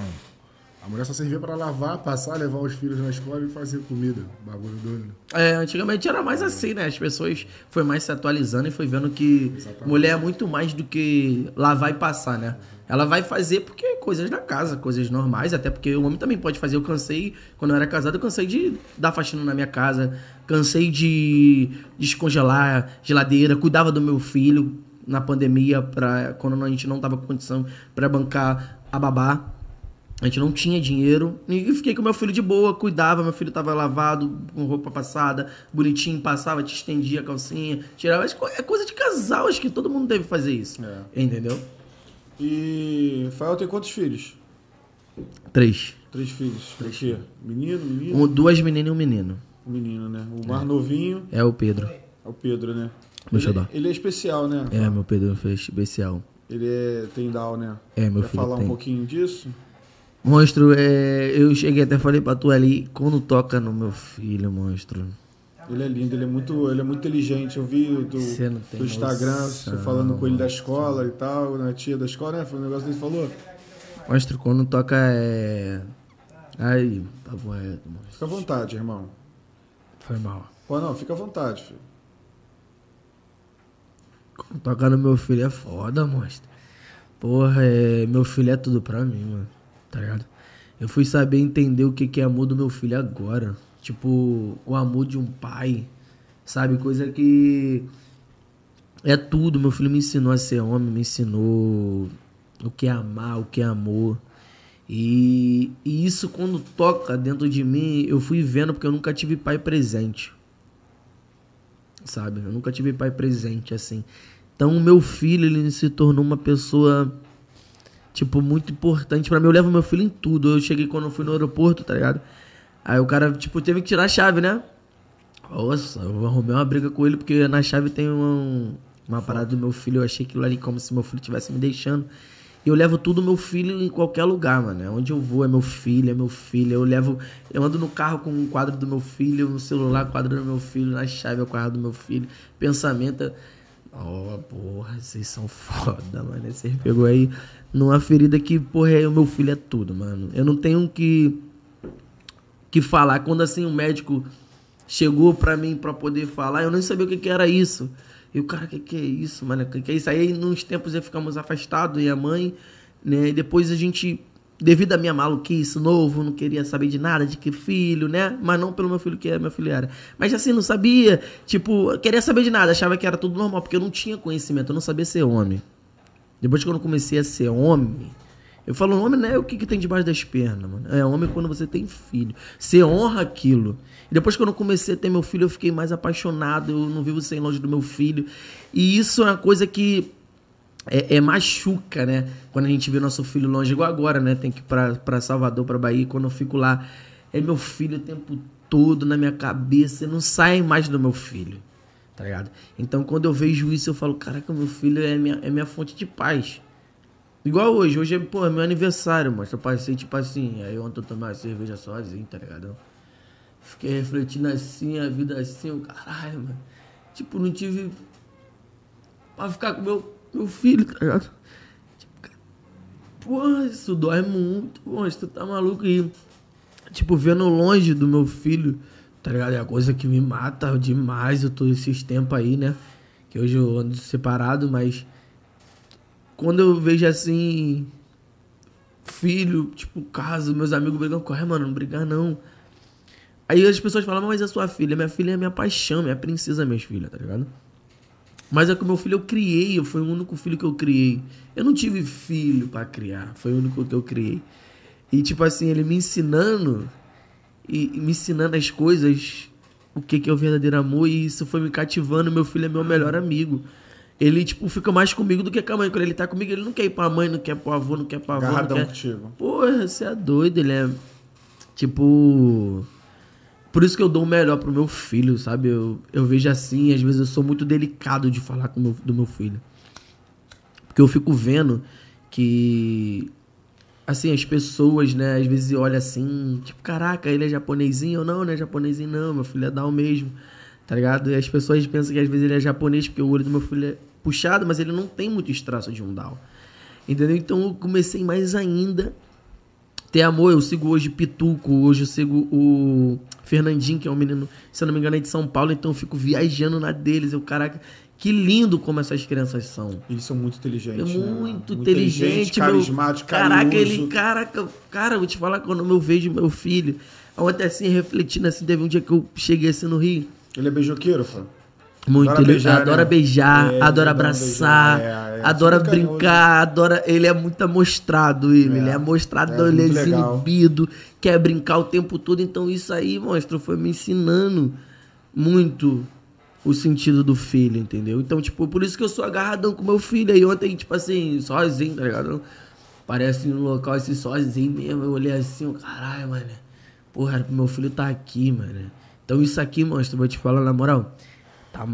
A mulher só servia pra lavar, passar, levar os filhos na escola e fazer comida. Bagulho doido. É, antigamente era mais assim, né? As pessoas foi mais se atualizando e foi vendo que mulher é muito mais do que lavar e passar, né? Ela vai fazer porque coisas da casa, coisas normais, até porque o homem também pode fazer. Eu cansei, quando eu era casado, eu cansei de dar faxina na minha casa, cansei de descongelar geladeira, cuidava do meu filho na pandemia, pra, quando a gente não tava com condição para bancar a babá. A gente não tinha dinheiro e fiquei com meu filho de boa, cuidava, meu filho tava lavado, com roupa passada, bonitinho, passava, te estendia a calcinha, tirava. É coisa de casal, acho que todo mundo deve fazer isso. É. Entendeu? E Fael tem quantos filhos? Três. Três filhos. Três. Menino, menino? Um, duas meninas e um menino. Um menino, né? O mais novinho É o Pedro. é o Pedro, né? Meu ele, xodó. ele é especial, né? É, meu Pedro foi especial. Ele é, tem Down, né? É, meu Quer filho falar tem. um pouquinho disso? Monstro, é, eu cheguei até falei pra tu ali, quando toca no meu filho, monstro. Ele é lindo, ele é muito, ele é muito inteligente. Eu vi do, do Instagram, noção, você falando com ele da escola e tal, na tia da escola, né? Foi um negócio que ele falou. Monstro, quando toca é. Aí, papo reto, monstro. Fica à vontade, irmão. Foi mal. Pô, não, fica à vontade, filho. Quando toca no meu filho é foda, monstro. Porra, é, meu filho é tudo pra mim, mano. Tá ligado? Eu fui saber entender o que que é amor do meu filho agora. Tipo, o amor de um pai. Sabe? Coisa que. É tudo. Meu filho me ensinou a ser homem, me ensinou o que é amar, o que é amor. E, e isso, quando toca dentro de mim, eu fui vendo porque eu nunca tive pai presente sabe? Eu nunca tive pai presente assim. Então, o meu filho, ele se tornou uma pessoa, tipo, muito importante pra mim. Eu levo meu filho em tudo. Eu cheguei quando eu fui no aeroporto, tá ligado? Aí o cara, tipo, teve que tirar a chave, né? Nossa, eu arrumei uma briga com ele porque na chave tem um- uma parada do meu filho. Eu achei aquilo ali como se meu filho estivesse me deixando. E eu levo tudo meu filho em qualquer lugar, mano. É Onde eu vou é meu filho, é meu filho. Eu levo. Eu ando no carro com um quadro do meu filho, no celular, quadro do meu filho, na chave o quadro do meu filho. Pensamento. é- Oh, porra, vocês são foda, mano. Você pegou aí numa ferida que, porra, é, o meu filho é tudo, mano. Eu não tenho que que falar. Quando assim o médico chegou pra mim pra poder falar, eu nem sabia o que, que era isso. E o cara, que, que é isso, mano? Que, que é isso? Aí, nos tempos, aí ficamos afastados, e a mãe, né? E depois a gente, devido à minha maluquice, novo, não queria saber de nada, de que filho, né? Mas não pelo meu filho, que é meu filho era. Mas assim, não sabia, tipo, queria saber de nada, achava que era tudo normal, porque eu não tinha conhecimento, eu não sabia ser homem. Depois que eu comecei a ser homem, eu falo, homem não é o que, que tem debaixo das pernas, mano. É homem quando você tem filho. Você honra aquilo. E depois que eu comecei a ter meu filho, eu fiquei mais apaixonado. Eu não vivo sem longe do meu filho. E isso é uma coisa que é, é machuca, né? Quando a gente vê nosso filho longe, igual agora, né? Tem que ir pra, pra Salvador, pra Bahia. Quando eu fico lá, é meu filho o tempo todo na minha cabeça. Não sai mais do meu filho, tá ligado? Então, quando eu vejo isso, eu falo, caraca, meu filho é minha, é minha fonte de paz. Igual hoje, hoje é, pô, é meu aniversário, mas eu passei tipo assim, aí ontem eu tomei uma cerveja sozinho, tá ligado? Fiquei refletindo assim, a vida assim, eu, caralho, mano. Tipo, não tive pra ficar com meu, meu filho, tá ligado? Tipo, porra, isso dói muito, pô, tu tá maluco aí. Tipo, vendo longe do meu filho, tá ligado? É a coisa que me mata demais, eu tô esses tempos aí, né? Que hoje eu ando separado, mas quando eu vejo assim, filho, tipo, casa, meus amigos brigando, corre, mano, não brigar não. Aí as pessoas falam, mas é sua filha, minha filha é minha paixão, minha princesa, minhas filhas, tá ligado? Mas é que o meu filho eu criei, foi o único filho que eu criei. Eu não tive filho pra criar, foi o único que eu criei. E tipo assim, ele me ensinando, e, e me ensinando as coisas, o que, que é o verdadeiro amor, e isso foi me cativando, meu filho é meu melhor amigo. Ele, tipo, fica mais comigo do que com a mãe. Quando ele tá comigo, ele não quer ir pra mãe, não quer pro avô, não quer avô. Não Agarradão quer... contigo. Porra, você é doido, ele é. Tipo. Por isso que eu dou o melhor pro meu filho, sabe? Eu, eu vejo assim, às vezes eu sou muito delicado de falar com meu, do meu filho. Porque eu fico vendo que. Assim, as pessoas, né, às vezes olham assim, tipo, caraca, ele é japonesinho ou não, não é japonesinho, não, meu filho é Down mesmo, tá ligado? E as pessoas pensam que às vezes ele é japonês porque o olho do meu filho é puxado, mas ele não tem muito traço de um Down. Entendeu? Então eu comecei mais ainda ter amor. Eu sigo hoje Pituco, hoje eu sigo o Fernandinho, que é um menino, se eu não me engano, é de São Paulo, então eu fico viajando na deles. Eu, caraca, que lindo como essas crianças são. Eles são muito É inteligentes. né, mano? muito inteligente, meu. carismático, Caraca, carinhoso. ele, caraca, cara, vou te falar quando eu vejo meu filho, ontem assim, refletindo assim, teve um dia que eu cheguei assim no Rio, Ele é beijoqueiro, fã? Muito, Adora ele beijar, adora né? beijar, É, adora abraçar, beijar, é, é. adora brincar, adora, ele é muito amostrado, ele, É. ele é amostrado, É, ele é muito legal. desinibido, quer brincar o tempo todo, então isso aí, monstro, foi me ensinando muito o sentido do filho, entendeu? Então, tipo, por isso que eu sou agarradão com meu filho. Aí ontem, tipo assim, sozinho, tá ligado? Parece no local assim, sozinho mesmo. Eu olhei assim, caralho, mano. Porra, meu filho tá aqui, mano. Então isso aqui, monstro, vou te falar na moral. Tá,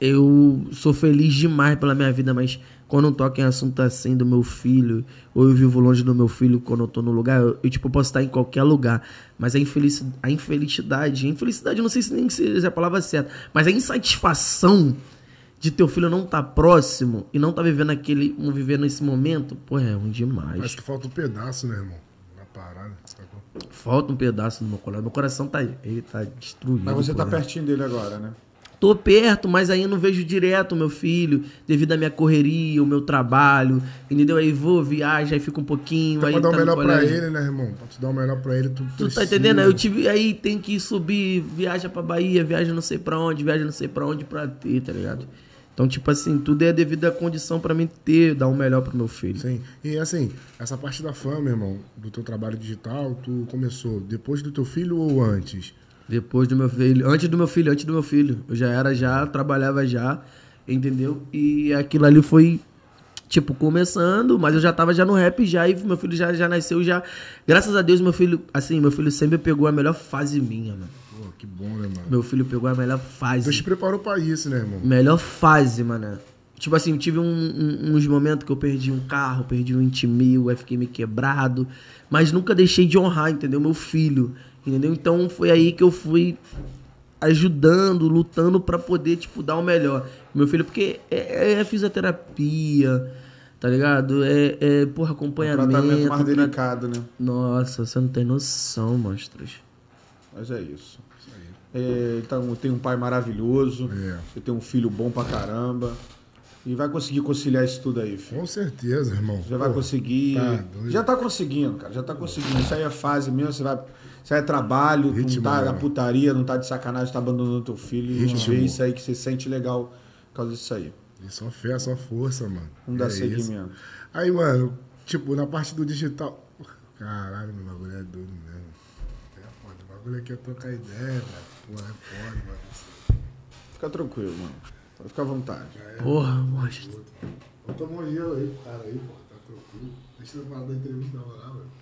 eu sou feliz demais pela minha vida, mas quando eu toco em assunto assim do meu filho, ou eu vivo longe do meu filho quando eu tô no lugar, eu, eu, tipo, posso estar em qualquer lugar. Mas a, infelici a infelicidade, a infelicidade, não sei se nem se é a palavra certa, mas a insatisfação de teu filho não estar próximo e não tá vivendo aquele, um viver nesse momento, pô, é ruim demais. Acho que falta um pedaço, né, irmão? Na parada, sacou? Falta um pedaço do meu coração. Meu coração tá, ele tá destruído. Mas você pô, tá né? pertinho dele agora, né? Tô perto, mas aí não vejo direto o meu filho, devido à minha correria, o meu trabalho, entendeu? Aí vou, viajo, aí fico um pouquinho, Então, aí pra dar o tá melhor pra ele, né, irmão? Pra tu dar o melhor pra ele, tu Tu precisa. tá entendendo? Aí eu tive, aí tem que subir, viaja pra Bahia, viaja não sei pra onde, viaja não sei pra onde pra ter, tá ligado? Então, tipo assim, tudo é devido à condição pra mim ter, dar o melhor pro meu filho. Sim. E assim, essa parte da fama, irmão, do teu trabalho digital, tu começou depois do teu filho ou antes? Depois do meu filho, antes do meu filho, antes do meu filho. Eu já era já, trabalhava já, entendeu? E aquilo ali foi, tipo, começando, mas eu já tava já no rap já, e meu filho já, já nasceu já. Graças a Deus, meu filho, assim, meu filho sempre pegou a melhor fase minha, mano. Pô, que bom, né, mano? Meu filho pegou a melhor fase. Deus te preparou pra isso, né, irmão? Melhor fase, mano. Tipo assim, tive um- um- uns momentos que eu perdi um carro, perdi um 20 mil, aí fiquei meio quebrado. Mas nunca deixei de honrar, entendeu? Meu filho, entendeu? Então foi aí que eu fui ajudando, lutando pra poder, tipo, dar o melhor. Meu filho, porque é, é fisioterapia, tá ligado? É, é porra, Um acompanhamento. tratamento mais delicado, né? Nossa, você não tem noção, monstros. Mas é isso. É, então, tem um pai maravilhoso, É. você tem um filho bom pra caramba. E vai conseguir conciliar isso tudo aí, filho. Com certeza, irmão. Já vai conseguir. tá já tá conseguindo, cara. Já tá conseguindo. Isso aí é fase mesmo. Você vai. Isso é trabalho, Ritmo, não tá né? na putaria, não tá de sacanagem, tá abandonando teu filho. Ritmo. vê isso aí que você sente legal por causa disso aí. E só fé, só força, mano. Vamos dar É isso. seguimento. Aí, mano, tipo, na parte do digital. Caralho, meu bagulho é doido mesmo. É foda. O bagulho aqui é trocar ideia, velho. Pô, é foda, mano. Fica tranquilo, mano. Pode ficar à vontade. Porra, monstro. Vou tomar um gelo aí pro cara aí, pô. Tá tranquilo. Deixa eu falar da entrevista lá, velho.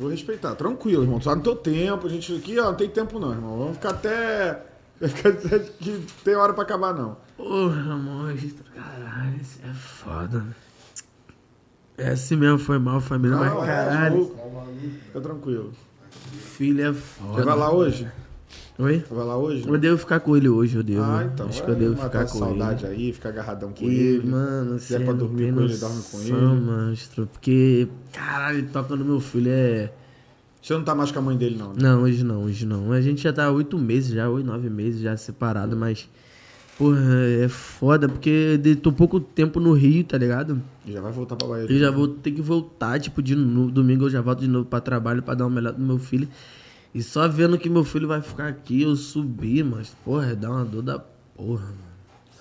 Vou respeitar, tranquilo, irmão. Só no teu tempo. A gente aqui, ó, não tem tempo não, irmão. Vamos ficar até. ficar até que tem hora pra acabar, não. Porra, monstro, caralho, isso é foda. É assim mesmo, foi mal, família, mas Não, é, caralho. Fica tranquilo. Filho é Você foda. vai lá hoje? Oi? Vai lá hoje? Eu devo ficar com ele hoje, eu devo. Ah, então. Acho é, que eu devo matar ficar essa com saudade ele. aí, ficar agarradão com E, ele. mano, Se é pra dormir com ele, dorme com ele. monstro. Porque, caralho, toca no meu filho é... Você não tá mais com a mãe dele, não, né? Não, hoje não, hoje não. A gente já tá oito meses já, oito, nove meses já separado, mas... Porra, é foda, porque de- tô pouco tempo no Rio, tá ligado? E já vai voltar pra Bahia. Eu já vou ter que voltar, tipo, de no domingo eu já volto de novo pra trabalho pra dar o melhor do meu filho. E só vendo que meu filho vai ficar aqui, eu subir, mas, porra, dá uma dor da porra, mano.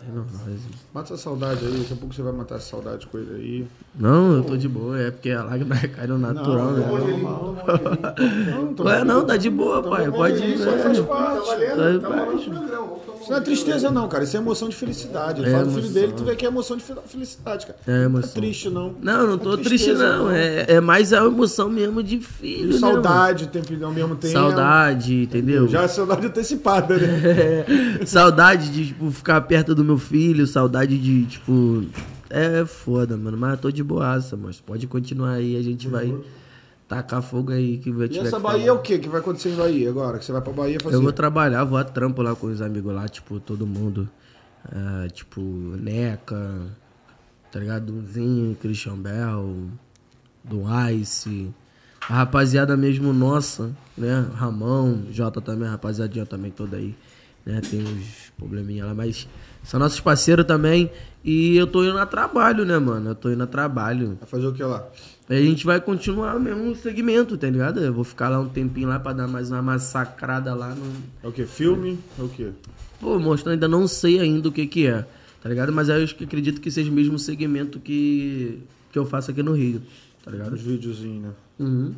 Não, mas... Mata essa saudade aí, daqui a pouco você vai matar essa saudade com ele aí. Não, eu tô de boa, é porque a lágrima cai no natural, né? Não, tô- Ué, não, tá de boa, pai. Pode ir, Isso né? faz parte. Faz parte. Isso não é tristeza, não, cara. Isso é emoção de felicidade. Ele É fala do filho dele, tu vê que é emoção de fel- felicidade, cara. É Não emoção. tá triste, não. Não, não tô É triste, tristeza, não. É, é mais a emoção mesmo de filho. E né, saudade tempo, ao mesmo tempo. Saudade, entendeu? Já é saudade antecipada, né? É, saudade de, tipo, ficar perto do meu filho, saudade de, tipo. É foda, mano. Mas eu tô de boaça, mas pode continuar aí, a gente vai tacar fogo aí que vai E tiver essa que Bahia é falar. o que que vai acontecer em Bahia agora? Que você vai pra Bahia fazer? Eu vou trabalhar, vou a trampo lá com os amigos lá, tipo, todo mundo. Ah, tipo, Neca, tá ligado? Dunzinho, Christian Bell, do Ice, a rapaziada mesmo nossa, né? Ramão, Jota também, a rapaziadinha também toda aí, né? Tem uns probleminha lá, mas são nossos parceiros também. E eu tô indo a trabalho, né, mano? Eu tô indo a trabalho. Vai fazer o que lá? A gente vai continuar o mesmo segmento, tá ligado? Eu vou ficar lá um tempinho lá pra dar mais uma massacrada lá no. É o que? Filme? É o que? Pô, mostrando, ainda não sei ainda o que que é, tá ligado? Mas aí eu acho que acredito que seja o mesmo segmento que, que eu faço aqui no Rio, tá ligado? Os videozinhos, né? Uhum.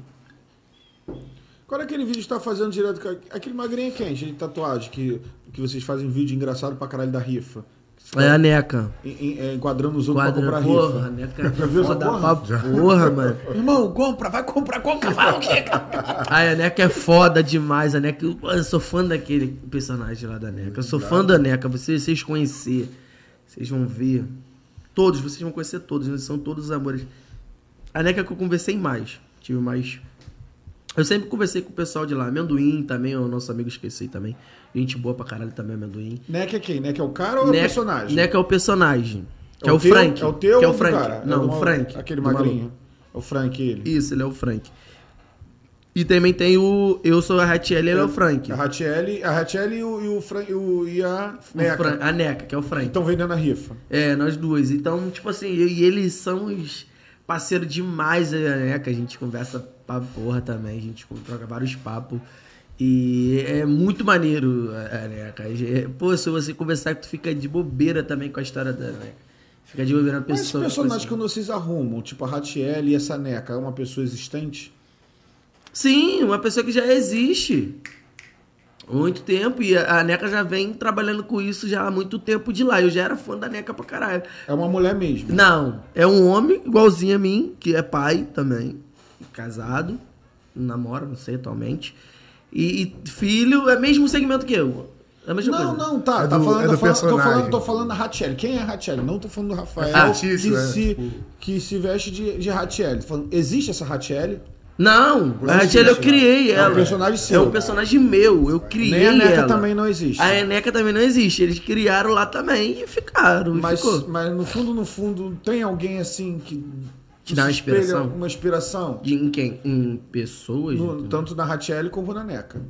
Qual é aquele vídeo que você tá fazendo direto? com a- Aquele magrinho é quem? Gente de tatuagem, que, que vocês fazem vídeo engraçado pra caralho da rifa. É a NECA. É, enquadrando os outros Quadra, pra comprar porra, a rifa. NECA Já viu essa foda porra? pra porra, mano. Irmão, compra, vai comprar, compra, fala o quê? Ai, a NECA é foda demais. A NECA, eu sou fã daquele personagem lá da NECA. Eu sou fã da NECA. Vocês, vocês conhecer, vocês vão ver. Todos, vocês vão conhecer todos. Eles são todos os amores. A NECA que eu conversei mais. Tive mais. Eu sempre conversei com o pessoal de lá. Amendoim também, o nosso amigo esqueci também. Gente boa pra caralho também, amendoim. Neck é quem? Neck é o cara ou é o Neca- personagem? Neca é o personagem. Que é, o o teu- Frank. É o teu que é ou o Frank. cara? É Não, do o Frank. Aquele magrinho. É o Frank, ele. Isso, ele é o Frank. E também tem o. Eu sou a Ratiel, ele é o Frank. A Ratiele, a Ratiele e o, e o, Fran, e, o, e a Neca. Fran- a Neca, que é o Frank. Estão vendendo a rifa. É, nós duas. Então, tipo assim, eu e eles são os parceiros demais, né? Que a gente conversa pra porra também, a gente troca vários papos. E é muito maneiro, a Neca. É, Pô, se você conversar, tu fica de bobeira também com a história da Neca. Fica de bobeira na Mas pessoa. personagem assim. quando vocês arrumam, tipo a Ratiele e essa Neca, é uma pessoa existente? Sim, uma pessoa que já existe. Muito tempo. E a a Neca já vem trabalhando com isso já há muito tempo de lá. Eu já era fã da Neca pra caralho. É uma mulher mesmo. Não, é um homem igualzinho a mim, que é pai também, casado, namora, não sei atualmente. E, e filho é mesmo segmento que eu. É a mesma Não, coisa. não, tá. É tá do- falando, é tô, do falando, tô, falando, tô falando da Ratiele. Quem é a Ratiele? Não tô falando do Rafael, É fictício, que, é, se, tipo- que se veste de, de falando, existe essa Ratiele? Não, Não a Rachel eu existe, criei é ela. um personagem seu. É um personagem meu, eu criei Nem a Neca ela. também não existe. A Eneca também não existe. Eles criaram lá também e ficaram. e Mas, ficou. mas no fundo, no fundo, tem alguém assim que Te dá uma inspiração? Uma inspiração? De, em quem? Em pessoas? No- tanto na Ratiele como na Neca.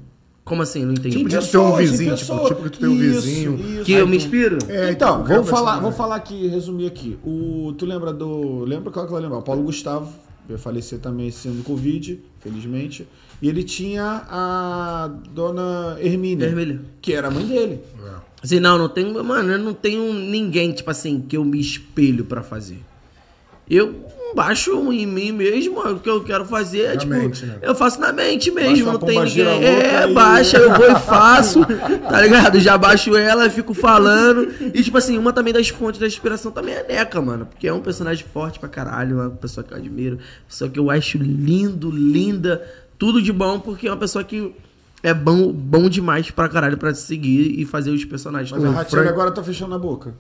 Como assim? Não entendi. Tipo, de ter um vizinho, tipo, tipo que tu tem um Isso, vizinho. isso. que Aí eu me inspiro? É, então, quero vamos falar, vou falar aqui, resumir aqui. O, tu lembra do. Lembra qual que vai lembrar? O Paulo Gustavo, veio falecer também esse ano do Covid, felizmente. E ele tinha a dona Hermínia, Hermínia. que era a mãe dele. Assim, não, não tenho. Mano, eu não tenho ninguém, tipo assim, que eu me espelho pra fazer. Eu baixo em mim mesmo, o que eu quero fazer é tipo. mente, né? Eu faço na mente Baixa mesmo, a não tem ninguém. É, e- baixa, eu vou e faço, tá ligado? Já baixo ela fico falando. E tipo assim, uma também das fontes da inspiração também é a Neca, mano. Porque é um personagem forte pra caralho, uma pessoa que eu admiro, pessoa que eu acho lindo, linda, tudo de bom, porque é uma pessoa que. É bom, bom demais pra caralho pra seguir e fazer os personagens. Mas a o Ratiele Frank. agora tá fechando a boca.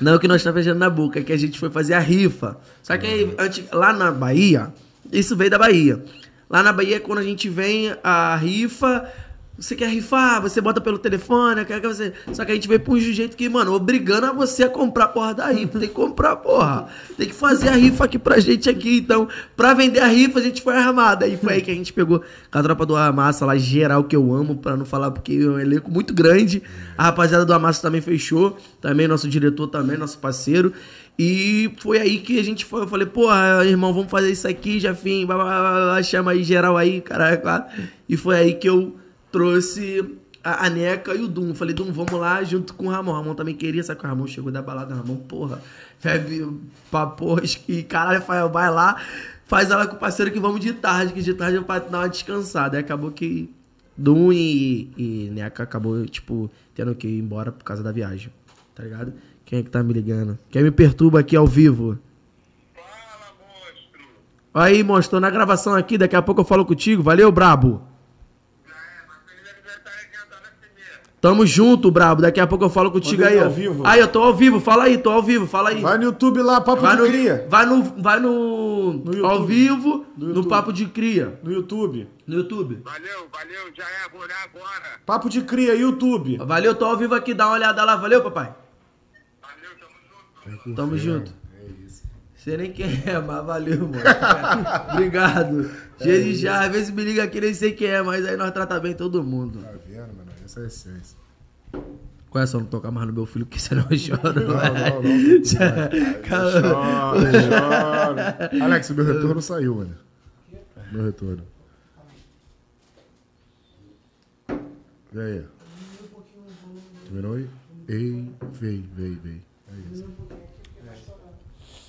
Não é que nós estamos fechando na boca, é que a gente foi fazer a rifa. Só que aí, antes, lá na Bahia, isso veio da Bahia. Lá na Bahia, quando a gente vem a rifa, você quer rifar, você bota pelo telefone, quer que você. Só que a gente veio pra um jeito que, mano, obrigando a você a comprar a porra da rifa. Tem que comprar, porra. Tem que fazer a rifa aqui pra gente aqui. Então, pra vender a rifa, a gente foi armada. Aí foi aí que a gente pegou com a tropa do Amassa lá, geral, que eu amo, pra não falar, porque é um elenco muito grande. A rapaziada do Amassa também fechou. Também, nosso diretor também, nosso parceiro. E foi aí que a gente foi. Eu falei, porra, irmão, vamos fazer isso aqui, Jafim. Blá, blá, blá, blá, chama aí geral aí, caralho, claro. E foi aí que eu trouxe a, a Neca e o Dum. Falei, Dum, vamos lá junto com o Ramon. O Ramon também queria, só que o Ramon chegou da balada. Ramon, porra, bebe pra porra. E caralho, Rafael, vai lá, faz ela com o parceiro que vamos de tarde, que de tarde é pra dar uma descansada. Aí acabou que Dum e, e Neca acabou, tipo, tendo que ir embora por causa da viagem. Tá ligado? Quem é que tá me ligando? Quem me perturba aqui ao vivo? Fala, monstro! Aí, monstro, tô na gravação aqui, daqui a pouco eu falo contigo. Valeu, brabo. Tamo junto, brabo. Daqui a pouco eu falo contigo Manda aí. ao vivo. Aí, eu tô ao vivo. Fala aí, tô ao vivo. Fala aí. Vai no YouTube lá, Papo Vai de no, Cria. vai no, vai no, YouTube. ao vivo, No no. Papo de Cria, No YouTube. no YouTube. Valeu, valeu, já é, vou olhar agora. Papo de Cria, YouTube. Valeu, tô ao vivo aqui, dá uma olhada lá. Valeu, papai. Valeu, tamo junto. Tamo junto. Sei nem quem é, mas valeu, mano. Obrigado. Jesus já, às vezes me liga aqui, nem sei quem é, mas aí nós tratamos bem todo mundo. Tá? Essa é a essência. Qual é só não tocar mais no meu filho, porque senão eu choro. Não, não, não. Já- Calma. Chora, chora. Alex, meu retorno saiu, mano. Meu retorno. E aí? Terminou aí? Ei, veio, veio, veio. É isso.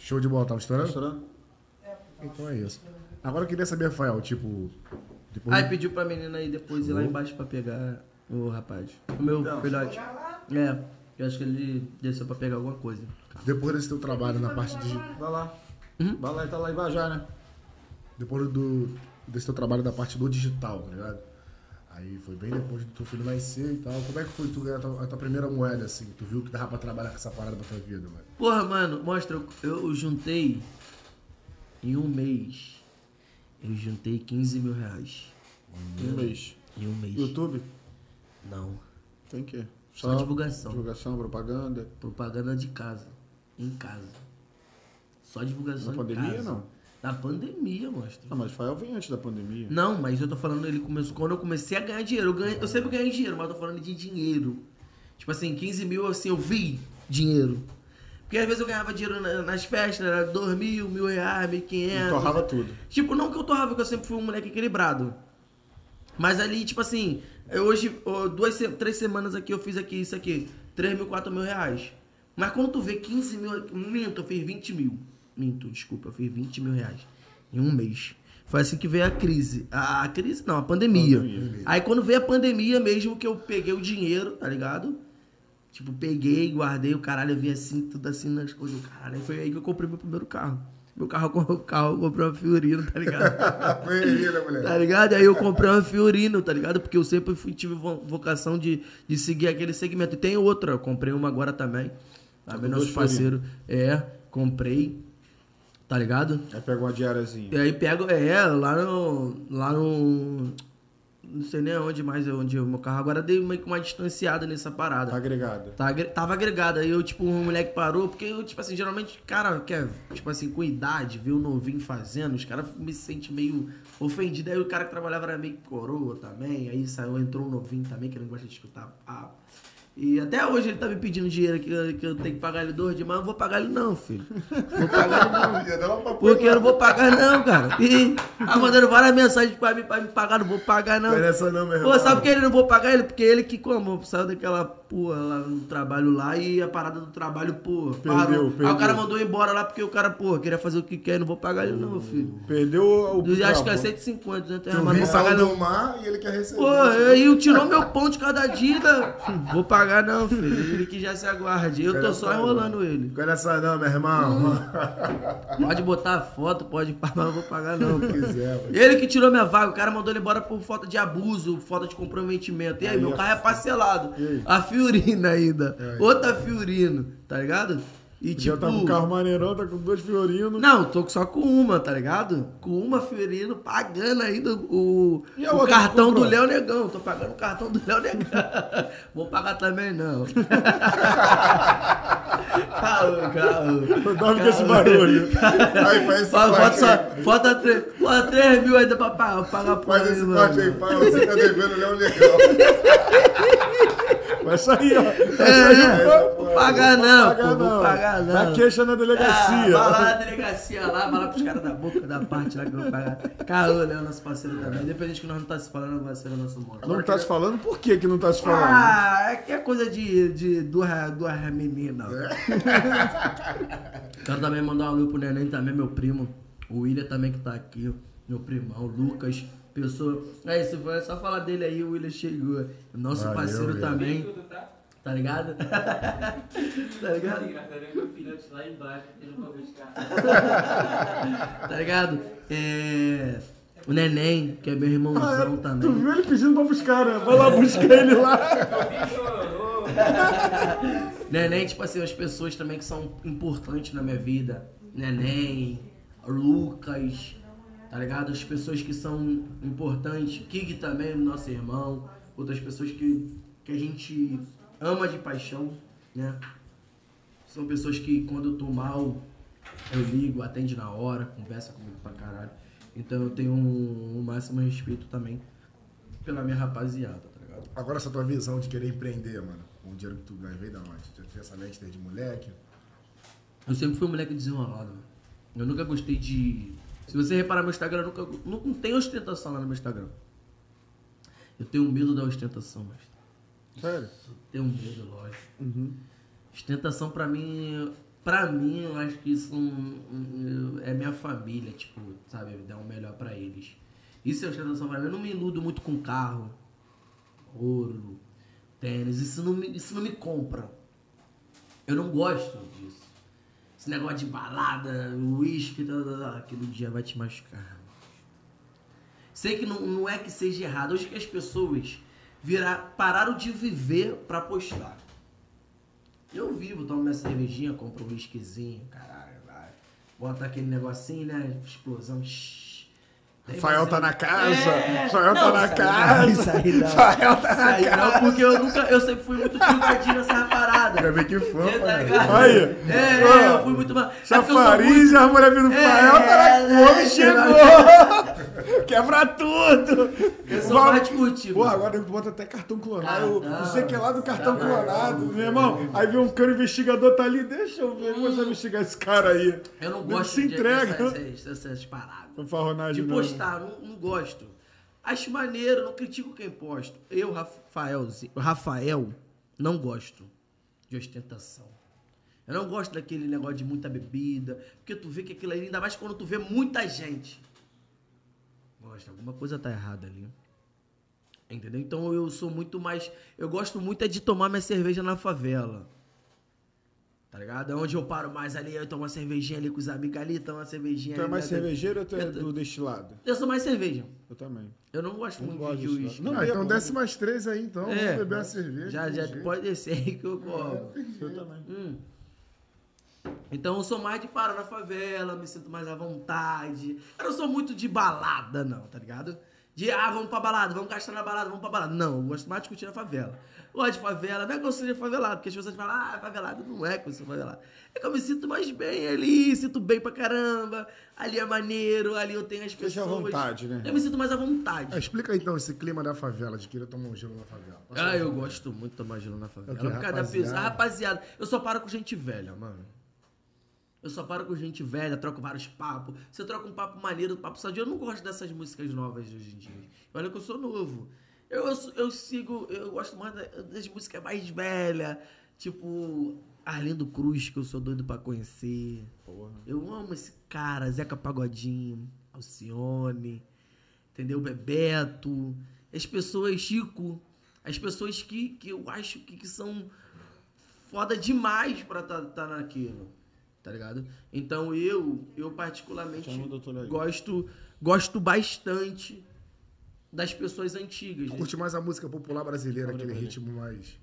Show de bola, tava estourando? Chorando? Então é isso. Agora eu queria saber, Rafael, tipo. Depois Aí pediu pra menina aí depois ir lá embaixo pra pegar o rapaz. O meu filhote. É, eu acho que ele desceu pra pegar alguma coisa. Depois desse teu trabalho na parte de. Vai lá. Uhum. Vai lá e tá lá embaixo já, né? Depois do, desse teu trabalho da parte do digital, tá ligado? Aí foi bem depois do teu filho nascer e tal. Como é que foi tu ganhar a tua, a tua primeira moeda, assim? Tu viu que dava pra trabalhar com essa parada pra tua vida, mano? Porra, mano, mostra, eu, eu juntei em um mês. Eu juntei 15 mil reais. Um mês. Em um mês. YouTube? Não. Tem que. Só divulgação. Divulgação, propaganda. Propaganda de casa. Em casa. Só divulgação Na em pandemia, casa. não? Na pandemia, mostra. Ah, mas Fael vem antes da pandemia. Não, mas eu tô falando, ele começou. Quando eu comecei a ganhar dinheiro, eu, ganhei, eu sempre ganhei dinheiro, mas eu tô falando de dinheiro. Tipo assim, 15 mil, assim, eu vi dinheiro. Porque às vezes eu ganhava dinheiro na- nas festas, era 2 mil, mil reais, mil e quinhentos. torrava tudo. Tipo, não que eu torrava, porque eu sempre fui um moleque equilibrado. Mas ali, tipo assim, eu hoje, ó, duas, três semanas aqui, eu fiz aqui isso aqui, 3 mil, 4 mil reais. Mas quando tu vê 15 mil, minto, eu fiz 20 mil. Minto, desculpa, eu fiz 20 mil reais em um mês. Foi assim que veio a crise. A, a crise, não, a pandemia. Pandemia. Aí quando veio a pandemia mesmo, que eu peguei o dinheiro, tá ligado? Tipo, peguei, guardei o caralho, eu vi assim, tudo assim nas coisas. Caralho, foi aí que eu comprei meu primeiro carro. Meu carro, o carro eu comprei uma Fiorino, tá ligado? Né, mulher? Tá ligado? Aí eu comprei uma Fiorino, tá ligado? Porque eu sempre fui, tive vo- vocação de, de seguir aquele segmento. E tem outra, eu comprei uma agora também. Também com nosso parceiro. É, comprei. Tá ligado? Aí pega uma diáriazinha. E aí pego, é, lá no. Lá no. Não sei nem onde mais, onde o meu carro. Agora dei meio que uma distanciada nessa parada. Tá agregada. Tá tava agregado. Aí eu, tipo, um moleque parou, porque eu, tipo assim, geralmente, cara, quer, tipo assim, com idade, ver o novinho fazendo, os caras me sentem meio ofendido. Aí o cara que trabalhava era meio coroa também. Aí saiu, entrou um novinho também, que não gosta de escutar papo. E até hoje ele tá me pedindo dinheiro que, eu- que eu tenho que pagar ele dois de mas eu não vou pagar ele não, filho. Vou pagar ele não. Porque eu não vou pagar não, cara. E tá mandando várias mensagens pra mim pra me pagar, não vou pagar não. Não é essa não, meu irmão. Pô, sabe por que ele não vou pagar ele? Porque ele que, como, saiu daquela porra lá no trabalho lá e a parada do trabalho, pô, parou. Aí perdeu. o cara mandou embora lá porque o cara, pô, queria fazer o que quer, não vou pagar ele não, filho. Perdeu o. Eu acho que é trampo. 150, 200 Tu reais, mas não vou pagar não. mar e ele quer receber. Pô, aí tirou meu pão de cada dia. Vou pagar não, filho. Ele que já se aguarde. Eu tô só enrolando ele. Não é essa não, meu irmão. Pode botar foto, pode pagar, mas não vou pagar não. Quiser. Ele que tirou minha vaga, o cara mandou ele embora por falta de abuso, falta de comprometimento. E aí, Aí, meu ó. carro é parcelado. E aí? A Fiorina ainda. aí? Outra Fiorino, tá ligado? E Já tipo. tá com um carro maneirão, tá com dois fiorinos. Não, tô só com uma, tá ligado? Com uma Fiorino, pagando ainda o, o cartão do? Léo Negão. Tô pagando o cartão do Léo Negão. Vou pagar também, não. calma, calma. Cuidado com esse barulho. Aí faz esse Falta, falta, falta, três, falta 3 mil ainda pra pagar, Faz esse corte aí, fala. Você tá devendo, Léo Legal. Vai sair, ó. Vai É, sair, é, pô. vou pagar não, Pagar pô, vou pagar não. Dá queixa na Ah, delegacia. vai lá na delegacia lá, vai lá pros caras da boca da parte lá que vou pagar. Caô, né? Nosso parceiro também. Independente que nós não tá se falando, vai ser o nosso modo. Não tá se falando? Por que que não tá se falando? Ah, é que é coisa de, de duas, duas meninas. Quero também mandar um alô pro neném também, meu primo. O William também que tá aqui. Meu primão, o Lucas. Pessoa. É isso, foi só falar dele aí, o William chegou. Nosso Valeu, parceiro William. também. Tudo, tá? Tá ligado? tá ligado? É. Tá ligado? É. O neném, que é meu irmãozão Tu também. viu ele pedindo pra buscar, né? Vai lá buscar ele lá. Neném, tipo assim, as pessoas também que são importantes na minha vida. Neném, Lucas, tá ligado? As pessoas que são importantes. Kig também, nosso irmão. Outras pessoas que, que a gente ama de paixão, né? São pessoas que quando eu tô mal, Eu ligo, atende na hora, conversa comigo pra caralho. Então eu tenho um, um máximo respeito também pela minha rapaziada, tá ligado? Agora essa tua visão de querer empreender, mano, com o dinheiro que tu ganha, veio da onde? Já tinha essa mente desde moleque? Eu sempre fui um moleque desenrolado. mano. Eu nunca gostei de. Se você reparar meu Instagram, eu nunca. Não, não tem ostentação lá no meu Instagram. Eu tenho medo da ostentação, mas. Sério? Tenho medo, lógico. Ostentação pra mim. Pra mim, eu acho que isso não- não- é minha família, tipo, sabe? Dar o melhor pra eles. Isso é ostentação pra mim. Eu não me iludo muito com carro, ouro, tênis. Isso não me, isso não me compra. Eu não gosto disso. Esse negócio de balada, uísque, tá, tá, tá, aquele dia vai te machucar. Sei que não, não é que seja errado. Hoje que as pessoas virar, pararam de viver pra postar. Eu vivo, tomo minha cervejinha, compro um whiskyzinho, caralho, vai. Bota aquele negocinho, né? Explosão. shhh. Rafael mais- tá na casa, É, Rafael tá não, na isso aí casa, Não, isso aí não. Rafael tá na aí não, porque eu nunca, eu sempre fui muito privadinho nessa parada. Quer ver que fã, É, tá? Aí. É, é, eu fui muito mal. É porque eu sou Chafariz, a mulher vindo É, Rafael tá na é, o homem é, chegou! Quebra tudo! Eu sou Vamos- mais curtido. Pô, agora bota até cartão clonado. Cartão. Não sei o que é lá do cartão Cartão. clonado, meu irmão. Aí vem um cano investigador, tá ali, deixa eu ver, vou investigar esse cara aí. Eu não Não gosto se de, entrega. dessas, dessas paradas. Fanfarronagem De não. postar, não, não gosto. Acho maneiro, não critico quem posta. Eu, Rafael, Rafael, não gosto de ostentação. Eu não gosto daquele negócio de muita bebida, porque tu vê que aquilo ali, ainda mais quando tu vê muita gente. Gosta, alguma coisa tá errada ali. Entendeu? Então eu sou muito mais. Eu gosto muito é de tomar minha cerveja na favela. Tá ligado? É onde eu paro mais ali, eu tomo uma cervejinha ali com os amigos ali, tomo uma cervejinha Tu é ali, mais né? cervejeiro ou tu é Eu do destilado? Eu sou mais cerveja. Eu também. Eu não gosto Não muito gosto de uísque. não. Ah, então desce mais três aí, então. É. Vamos beber uma cerveja. Já, já jeito. pode descer aí que eu como. Eu também. Hum. Então eu sou mais de parar na favela, me sinto mais à vontade. Eu não sou muito de balada, não, tá ligado? De, ah, vamos pra balada, vamos gastar na balada, vamos pra balada. Não, eu gosto mais de curtir na favela. Gosto de favela, não é que eu seja favelado, porque as pessoas falam, ah, favelado não é que eu sou favelado. É que eu me sinto mais bem ali, sinto bem pra caramba. Ali é maneiro, ali eu tenho as Deixa pessoas. à vontade, né? Eu me sinto mais à vontade. Ah, explica então esse clima da favela, de querer tomar um gelo na favela. Passa Ah, eu gosto muito de tomar gelo na favela. É o quê? Por causa da Rapaziada? pessoa. Rapaziada, eu só paro com gente velha, mano. Eu só paro com gente velha, troco vários papos. Você troca um papo maneiro, papo sadio. Eu não gosto dessas músicas novas de hoje em dia. Olha que eu sou novo. Eu, eu, eu sigo, eu gosto mais da- das músicas mais velhas. Tipo, Arlindo Cruz, que eu sou doido pra conhecer. Eu amo esse cara, Zeca Pagodinho, Alcione, entendeu? Bebeto. As pessoas, Chico, as pessoas que, que eu acho que, que são foda demais pra tá, tá naquilo. Tá ligado? Então eu, eu particularmente gosto, gosto bastante das pessoas antigas. Tu né? curte mais a música popular brasileira, aquele ritmo mais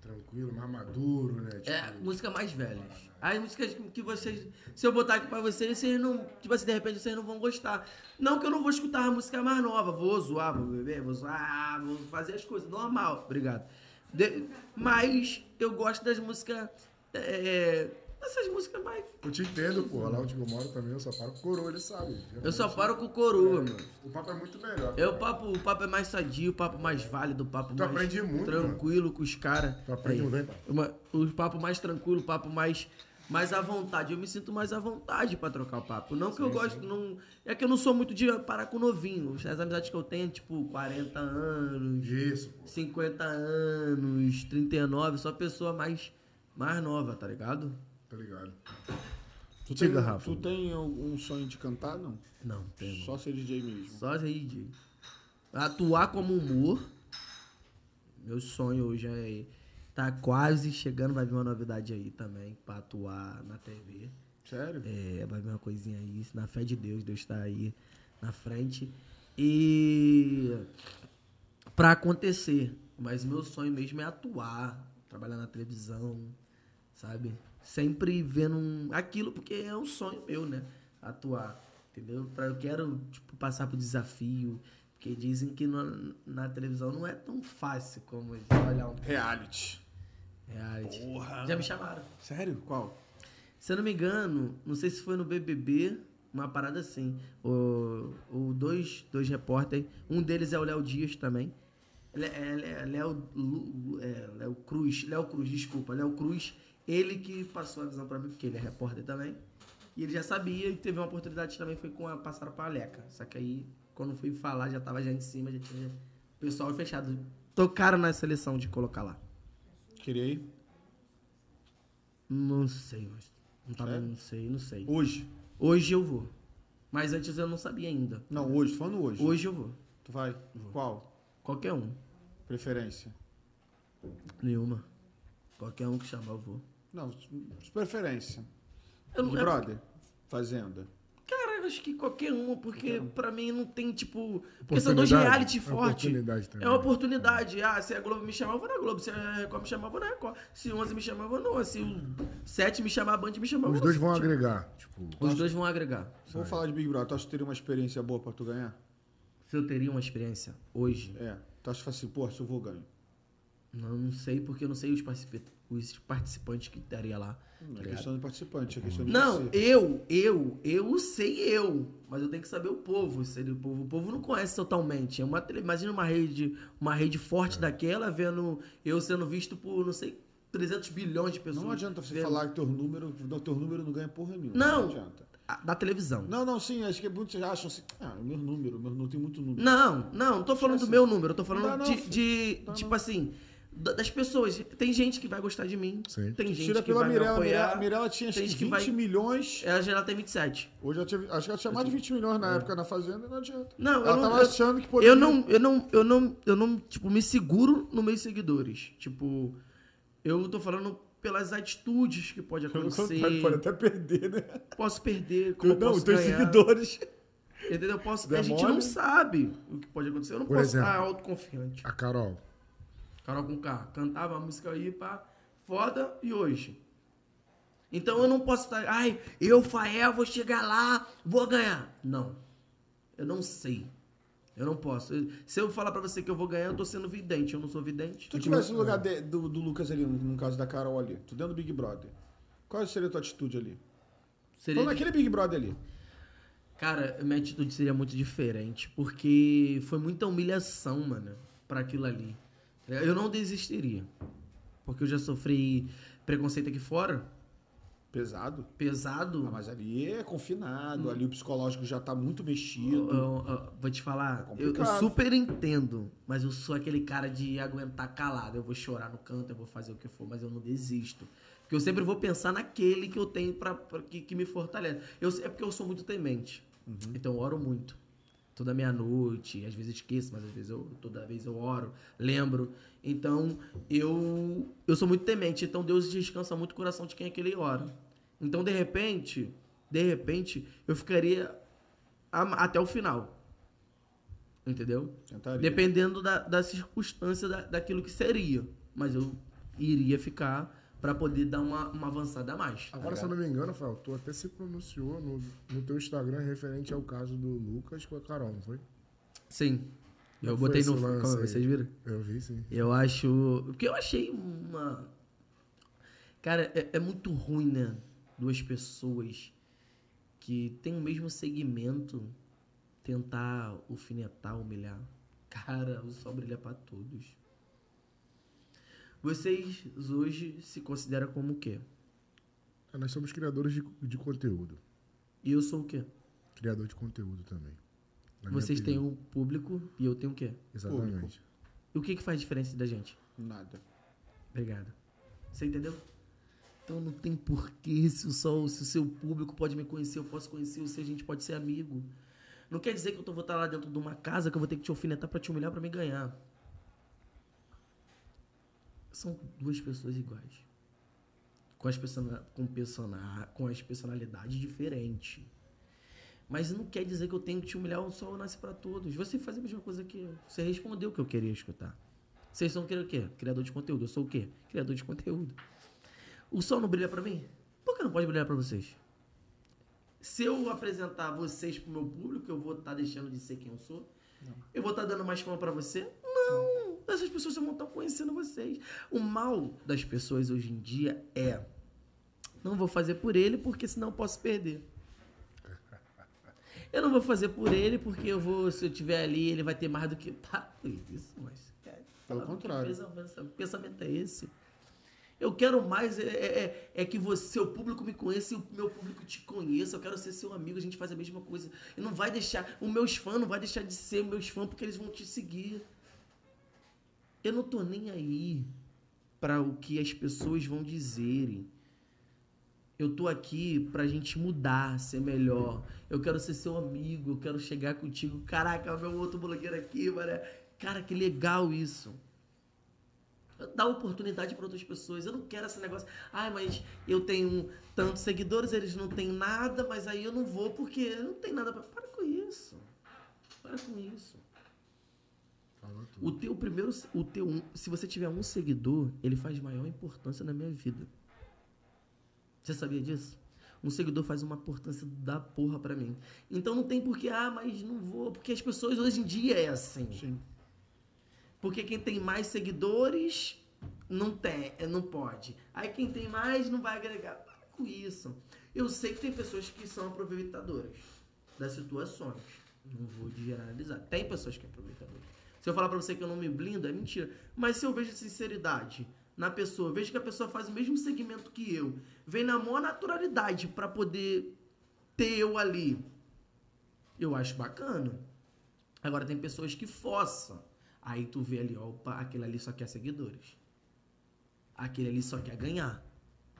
tranquilo, mais maduro, né? Tipo, É, música mais velhas. As músicas que- que vocês. Se eu botar aqui pra vocês, vocês não. Tipo assim, de repente vocês não vão gostar. Não que eu não vou escutar a música mais nova. Vou zoar, vou beber, vou zoar, vou fazer as coisas. Normal, obrigado. De- mas eu gosto das músicas. É, essas músicas mais. Eu te entendo, porra. Lá onde eu moro também, eu só paro com coroa, ele sabe. Eu só paro com coroa, mano. O papo é muito melhor. É o papo, o papo é mais sadio, o papo mais válido, o papo Tu mais aprende muito, tranquilo com os caras. Tu aprende muito, hein, pai? O papo mais tranquilo, o papo mais, mais à vontade. Eu me sinto mais à vontade pra trocar o papo. Não que eu gosto, não. É que eu não sou muito de parar com novinho. As amizades que eu tenho, tipo, 40 anos, Isso, pô. 50 anos, 39, só pessoa mais, mais nova, tá ligado? Tá ligado? Tu tem, Rafa. Tu tem algum sonho de cantar, não? Não, tem. Só ser DJ mesmo. Só aí, DJ. Atuar como humor. Meu sonho hoje é. Tá quase chegando, vai vir uma novidade aí também, pra atuar na TV. Sério? É, vai vir uma coisinha aí, na fé de Deus, Deus tá aí na frente. E. Pra acontecer. Mas meu sonho mesmo é atuar, trabalhar na televisão, sabe? Sempre vendo um- aquilo, porque é um sonho meu, né? Atuar, entendeu? Pra, eu quero, tipo, passar por desafio. Porque dizem que no- na televisão não é tão fácil como olhar um Reality. reality. Porra. Já me chamaram. Sério? Qual? Se eu não me engano, não sei se foi no BBB, uma parada assim. O, o dois, dois repórteres, um deles é o Léo Dias também. É, Léo, é, Léo Cruz, Léo Cruz, desculpa, Léo Cruz. Ele que passou a visão pra mim, porque ele é repórter também. E ele já sabia e teve uma oportunidade também, foi com a passaram pra Aleca. Só que aí, quando fui falar, já tava já em cima, já tinha o pessoal fechado. Tocaram na seleção de colocar lá. Queria ir? Não sei, mas. Não, tava, Sério? não sei, não sei. Hoje? Hoje eu vou. Mas antes eu não sabia ainda. Não, hoje, falando hoje. Hoje eu vou. Tu vai? Qual? Qualquer um. Preferência? Nenhuma. Qualquer um que chamar eu vou. Não, de preferência. Eu não, Big é- Brother? Fazenda? Cara, acho que qualquer uma, porque pra mim não tem, tipo. Porque são dois reality É também. É uma oportunidade. Ah, se a Globo me chamar, eu vou na Globo. Se a Record me chamar, eu vou na Record. Se o 11 me chamar, eu vou no 11. Se o 7 me chamar, a Band me chamar, Os dois vão 7. agregar. Tipo, Os dois vão agregar. Vamos falar de Big Brother. Tu acha que teria uma experiência boa pra tu ganhar? Se eu teria uma experiência hoje, É. Tu acha que assim, pô, se eu vou ganho? não, não sei, porque eu não sei os, participa- os participantes que estaria lá. Não tá é ligado? questão de participante, é questão de Não, você. eu, eu, eu sei eu, mas eu tenho que saber o povo, sei o povo. O povo não conhece totalmente. É uma imagina uma rede, uma rede É. forte daquela vendo eu sendo visto por não sei 300 bilhões de pessoas. Não adianta você vendo- falar que teu número, não, teu número não ganha porra nenhuma. Não. adianta. Ah, da televisão. Não, não, sim, acho que muitos acham assim, ah, meu número, meu não tem muito número. Não, não, não tô falando do meu número, eu tô falando Não, não, de, de, Não, tipo não. assim, das pessoas. Tem gente que vai gostar de mim, Sim. tem gente Tira que pela vai me Mirella, apoiar. Mirella, Mirella tinha acho tem que gente 20 que vai- milhões. Ela já tem 27. Hoje ela tinha, acho que ela tinha mais de 20 milhões na época na Fazenda e não adianta. É. Não, ela eu não, tava eu, achando que poderia... eu não, eu não, eu não, eu não, tipo, me seguro nos meus seguidores. Tipo, eu tô falando pelas atitudes que pode acontecer. contrário, pode até perder, né? Posso perder, como eu não, posso teus ganhar. seguidores. Entendeu? Eu posso, a gente não sabe o que pode acontecer. Eu não Por posso exemplo. estar autoconfiante. a Carol. Carol com K. Cantava a música aí, pá. Foda e hoje. Então eu não posso estar. Ai, eu, Fael, vou chegar lá, vou ganhar. Não. Eu não sei. Eu não posso. Se eu falar pra você que eu vou ganhar, eu tô sendo vidente. Eu não sou vidente. Se tu tivesse no lugar de- do, do Lucas ali, no, no caso da Carol ali, tu dentro do Big Brother, qual seria a tua atitude ali? Seria Falando naquele Big Brother ali. Cara, minha atitude seria muito diferente, porque foi muita humilhação, mano, pra aquilo ali. Eu não desistiria. Porque eu já sofri preconceito aqui fora, Pesado. pesado. Ah, mas ali é Hum. confinado, ali o psicológico já tá muito mexido. Eu- eu- eu vou te falar, eu, eu super entendo, mas eu sou aquele cara de aguentar calado. Eu vou chorar no canto, eu vou fazer o que for, mas eu não desisto. Porque eu sempre vou pensar naquele que eu tenho pra, pra- que, que me fortalece. Eu, é porque eu sou muito temente. Então eu oro muito. Toda meia-noite, às vezes esqueço, mas às vezes eu, toda vez eu oro, lembro. Então eu, eu sou muito temente. Então Deus descansa muito o coração de quem é que ele ora. Então de repente, de repente, eu ficaria até o final. Entendeu? Tentaria. Dependendo da, da circunstância da, daquilo que seria. Mas eu iria ficar pra poder dar uma, uma avançada a mais. tá Agora, se eu não me engano, Rafael, tu até se pronunciou no, no teu Instagram referente ao caso do Lucas com a Carol, não foi? Sim. Eu foi botei no. Como, aí? vocês viram? Eu vi, sim. Eu acho. Porque eu achei uma. Cara, é, é muito ruim, né? Duas pessoas que têm o mesmo segmento tentar alfinetar, humilhar. Cara, o sol brilha pra todos. Vocês hoje se consideram como o quê? É, Nós somos criadores de, de conteúdo. E eu sou o quê? Criador de conteúdo também. Na Vocês têm um público e eu tenho o quê? Exatamente. E o que, que faz diferença da gente? Nada. Obrigado. Você entendeu? Então não tem porquê se o, só, se o seu público pode me conhecer, eu posso conhecer você, a gente pode ser amigo. Não quer dizer que eu tô- vou estar lá dentro de uma casa que eu vou ter que te alfinetar pra te humilhar pra me ganhar. São duas pessoas iguais. Com as, persona, com, persona, com as personalidades diferentes. Mas não quer dizer que eu tenho que te humilhar, o sol nasce pra todos. Você faz a mesma coisa que eu. Você respondeu o que eu queria escutar. Vocês são o quê? Criador de conteúdo. Eu sou o quê? Criador de conteúdo. O sol não brilha pra mim? Por que não pode brilhar pra vocês? Se eu apresentar vocês pro meu público, eu vou estar deixando de ser quem eu sou? Eu vou estar dando mais fama pra você? Não! Essas pessoas só vão estar conhecendo vocês. O mal das pessoas hoje em dia é Não vou fazer por ele porque senão eu posso perder. Eu não vou fazer por ele porque eu vou, se eu tiver ali, ele vai ter mais do que. Para com isso, mas. cara, Pelo que contrário. pensamento- pensamento é esse? Eu quero mais é, é- é- é que você, seu público me conheça e o meu público te conheça. Eu quero ser seu amigo, a gente faz a mesma coisa. E não vai deixar. Os meus fãs não vai deixar de ser meus fãs porque eles vão te seguir. Eu não tô nem aí para o que as pessoas vão dizerem. Eu tô aqui pra gente mudar, ser melhor. Eu quero ser seu amigo, eu quero chegar contigo. Caraca, meu outro blogueiro aqui, mano. Cara, que legal isso. Dar oportunidade para outras pessoas. Eu não quero esse negócio. Ai, mas eu tenho tantos seguidores, eles não têm nada, mas aí eu não vou porque não tem nada pra. Para com isso. Para com isso. O teu primeiro, o teu, um- se você tiver um seguidor, ele faz maior importância na minha vida. Você sabia disso? Um seguidor faz uma importância da porra pra mim. Então não tem porquê, ah, mas não vou, porque as pessoas hoje em dia é assim. Sim. Porque quem tem mais seguidores não tem, é, não pode. Aí quem tem mais não vai agregar. Para com isso. Eu sei que tem pessoas que são aproveitadoras das situações. Não vou generalizar. Tem pessoas que são aproveitadoras. Se eu falar pra você que eu não me blindo, é mentira. Mas se eu vejo sinceridade na pessoa, vejo que a pessoa faz o mesmo segmento que eu, vem na maior naturalidade pra poder ter eu ali, eu acho bacana. Agora tem pessoas que forçam. Aí tu vê ali, opa, aquele ali só quer seguidores. Aquele ali só quer ganhar.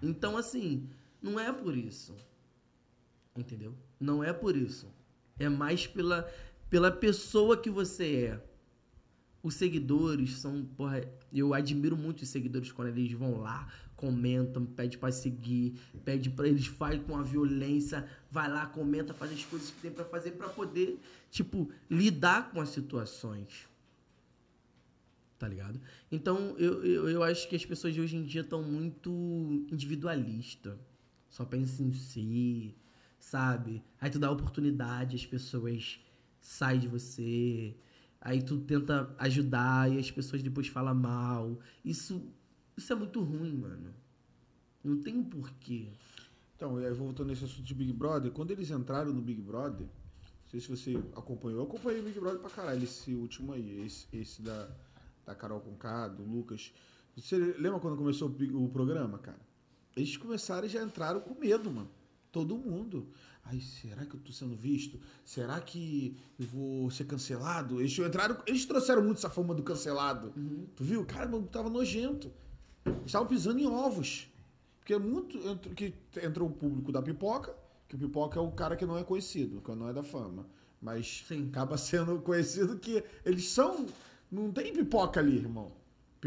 Então, assim, não é por isso. Entendeu? Não é por isso. É mais pela, pela pessoa que você é. Os seguidores são, porra, eu admiro muito os seguidores quando eles vão lá, comentam, pede pra seguir, pede pra eles faz com a violência, vai lá, comenta, faz as coisas que tem pra fazer pra poder, tipo, lidar com as situações. Tá ligado? Então, eu, eu, eu acho que as pessoas de hoje em dia estão muito individualistas. Só pensam em si, sabe? Aí tu dá oportunidade, as pessoas saem de você. Aí tu tenta ajudar e as pessoas depois falam mal. Isso, isso é muito ruim, mano. Não tem um porquê. Então, e aí voltando nesse assunto de Big Brother, quando eles entraram no Big Brother, não sei se você acompanhou, eu acompanhei o Big Brother pra caralho, esse último aí, esse, esse da, da Carol Conká, do Lucas. Você lembra quando começou o, o programa, cara? Eles começaram e já entraram com medo, mano. Todo mundo. Ai, será que eu tô sendo visto? Será que eu vou ser cancelado? Eles entraram, eles trouxeram muito essa fama do cancelado. Tu viu? Cara, tava nojento. Eles estavam pisando em ovos. Porque é muito. Que entrou o público da pipoca, que o pipoca é o cara que não é conhecido, que não é da fama. Mas Sim. acaba sendo conhecido que eles são. Não tem pipoca ali, irmão.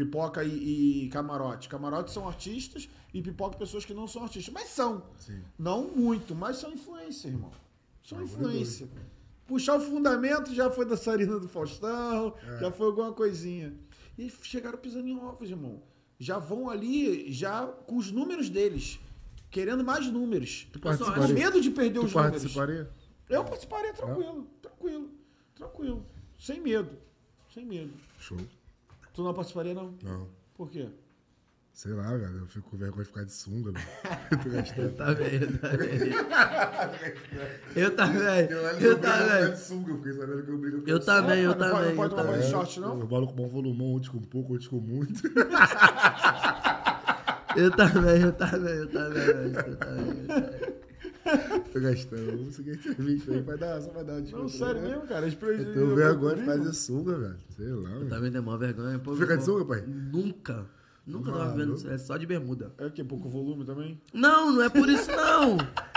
Pipoca e, e camarote. Camarote são artistas e pipoca pessoas que não são artistas. Mas são. Sim. Não muito, mas são influência, irmão. São influência. Puxar o fundamento já foi dançarina do Faustão, É. já foi alguma coisinha. E chegaram pisando em ovos, irmão. Já vão ali, já com os números deles. Querendo mais números. Tu Com participaria? medo de perder Tu os números. participaria? Eu participaria tranquilo, tranquilo, tranquilo. Sem medo. Sem medo. Show. Tu não participaria, não? Não. Por quê? Sei lá, velho. Eu fico com vergonha de ficar de sunga, velho. Eu tô gastando. Tá bem, tá bem. Eu também, eu Eu também. de sunga, eu fiquei sabendo que eu brigo Eu também, eu Não pode- também. não pode eu tomar também. banho. short, não? Eu bolo com bom volumão, outros com pouco, outros com muito. Eu também, eu também, eu também. Eu também. Tô gastando. Vamos seguir a entrevista aí. Vai dar, só vai dar uma Não, desconto, sério né? mesmo, cara. Eu tenho vergonha de fazer sunga, velho. Sei lá, Eu velho. também tenho maior vergonha. Pô, Fica de sunga, pai? Nunca. Nunca tava vendo. É só de bermuda. É que pouco volume também? Não, não é por isso não.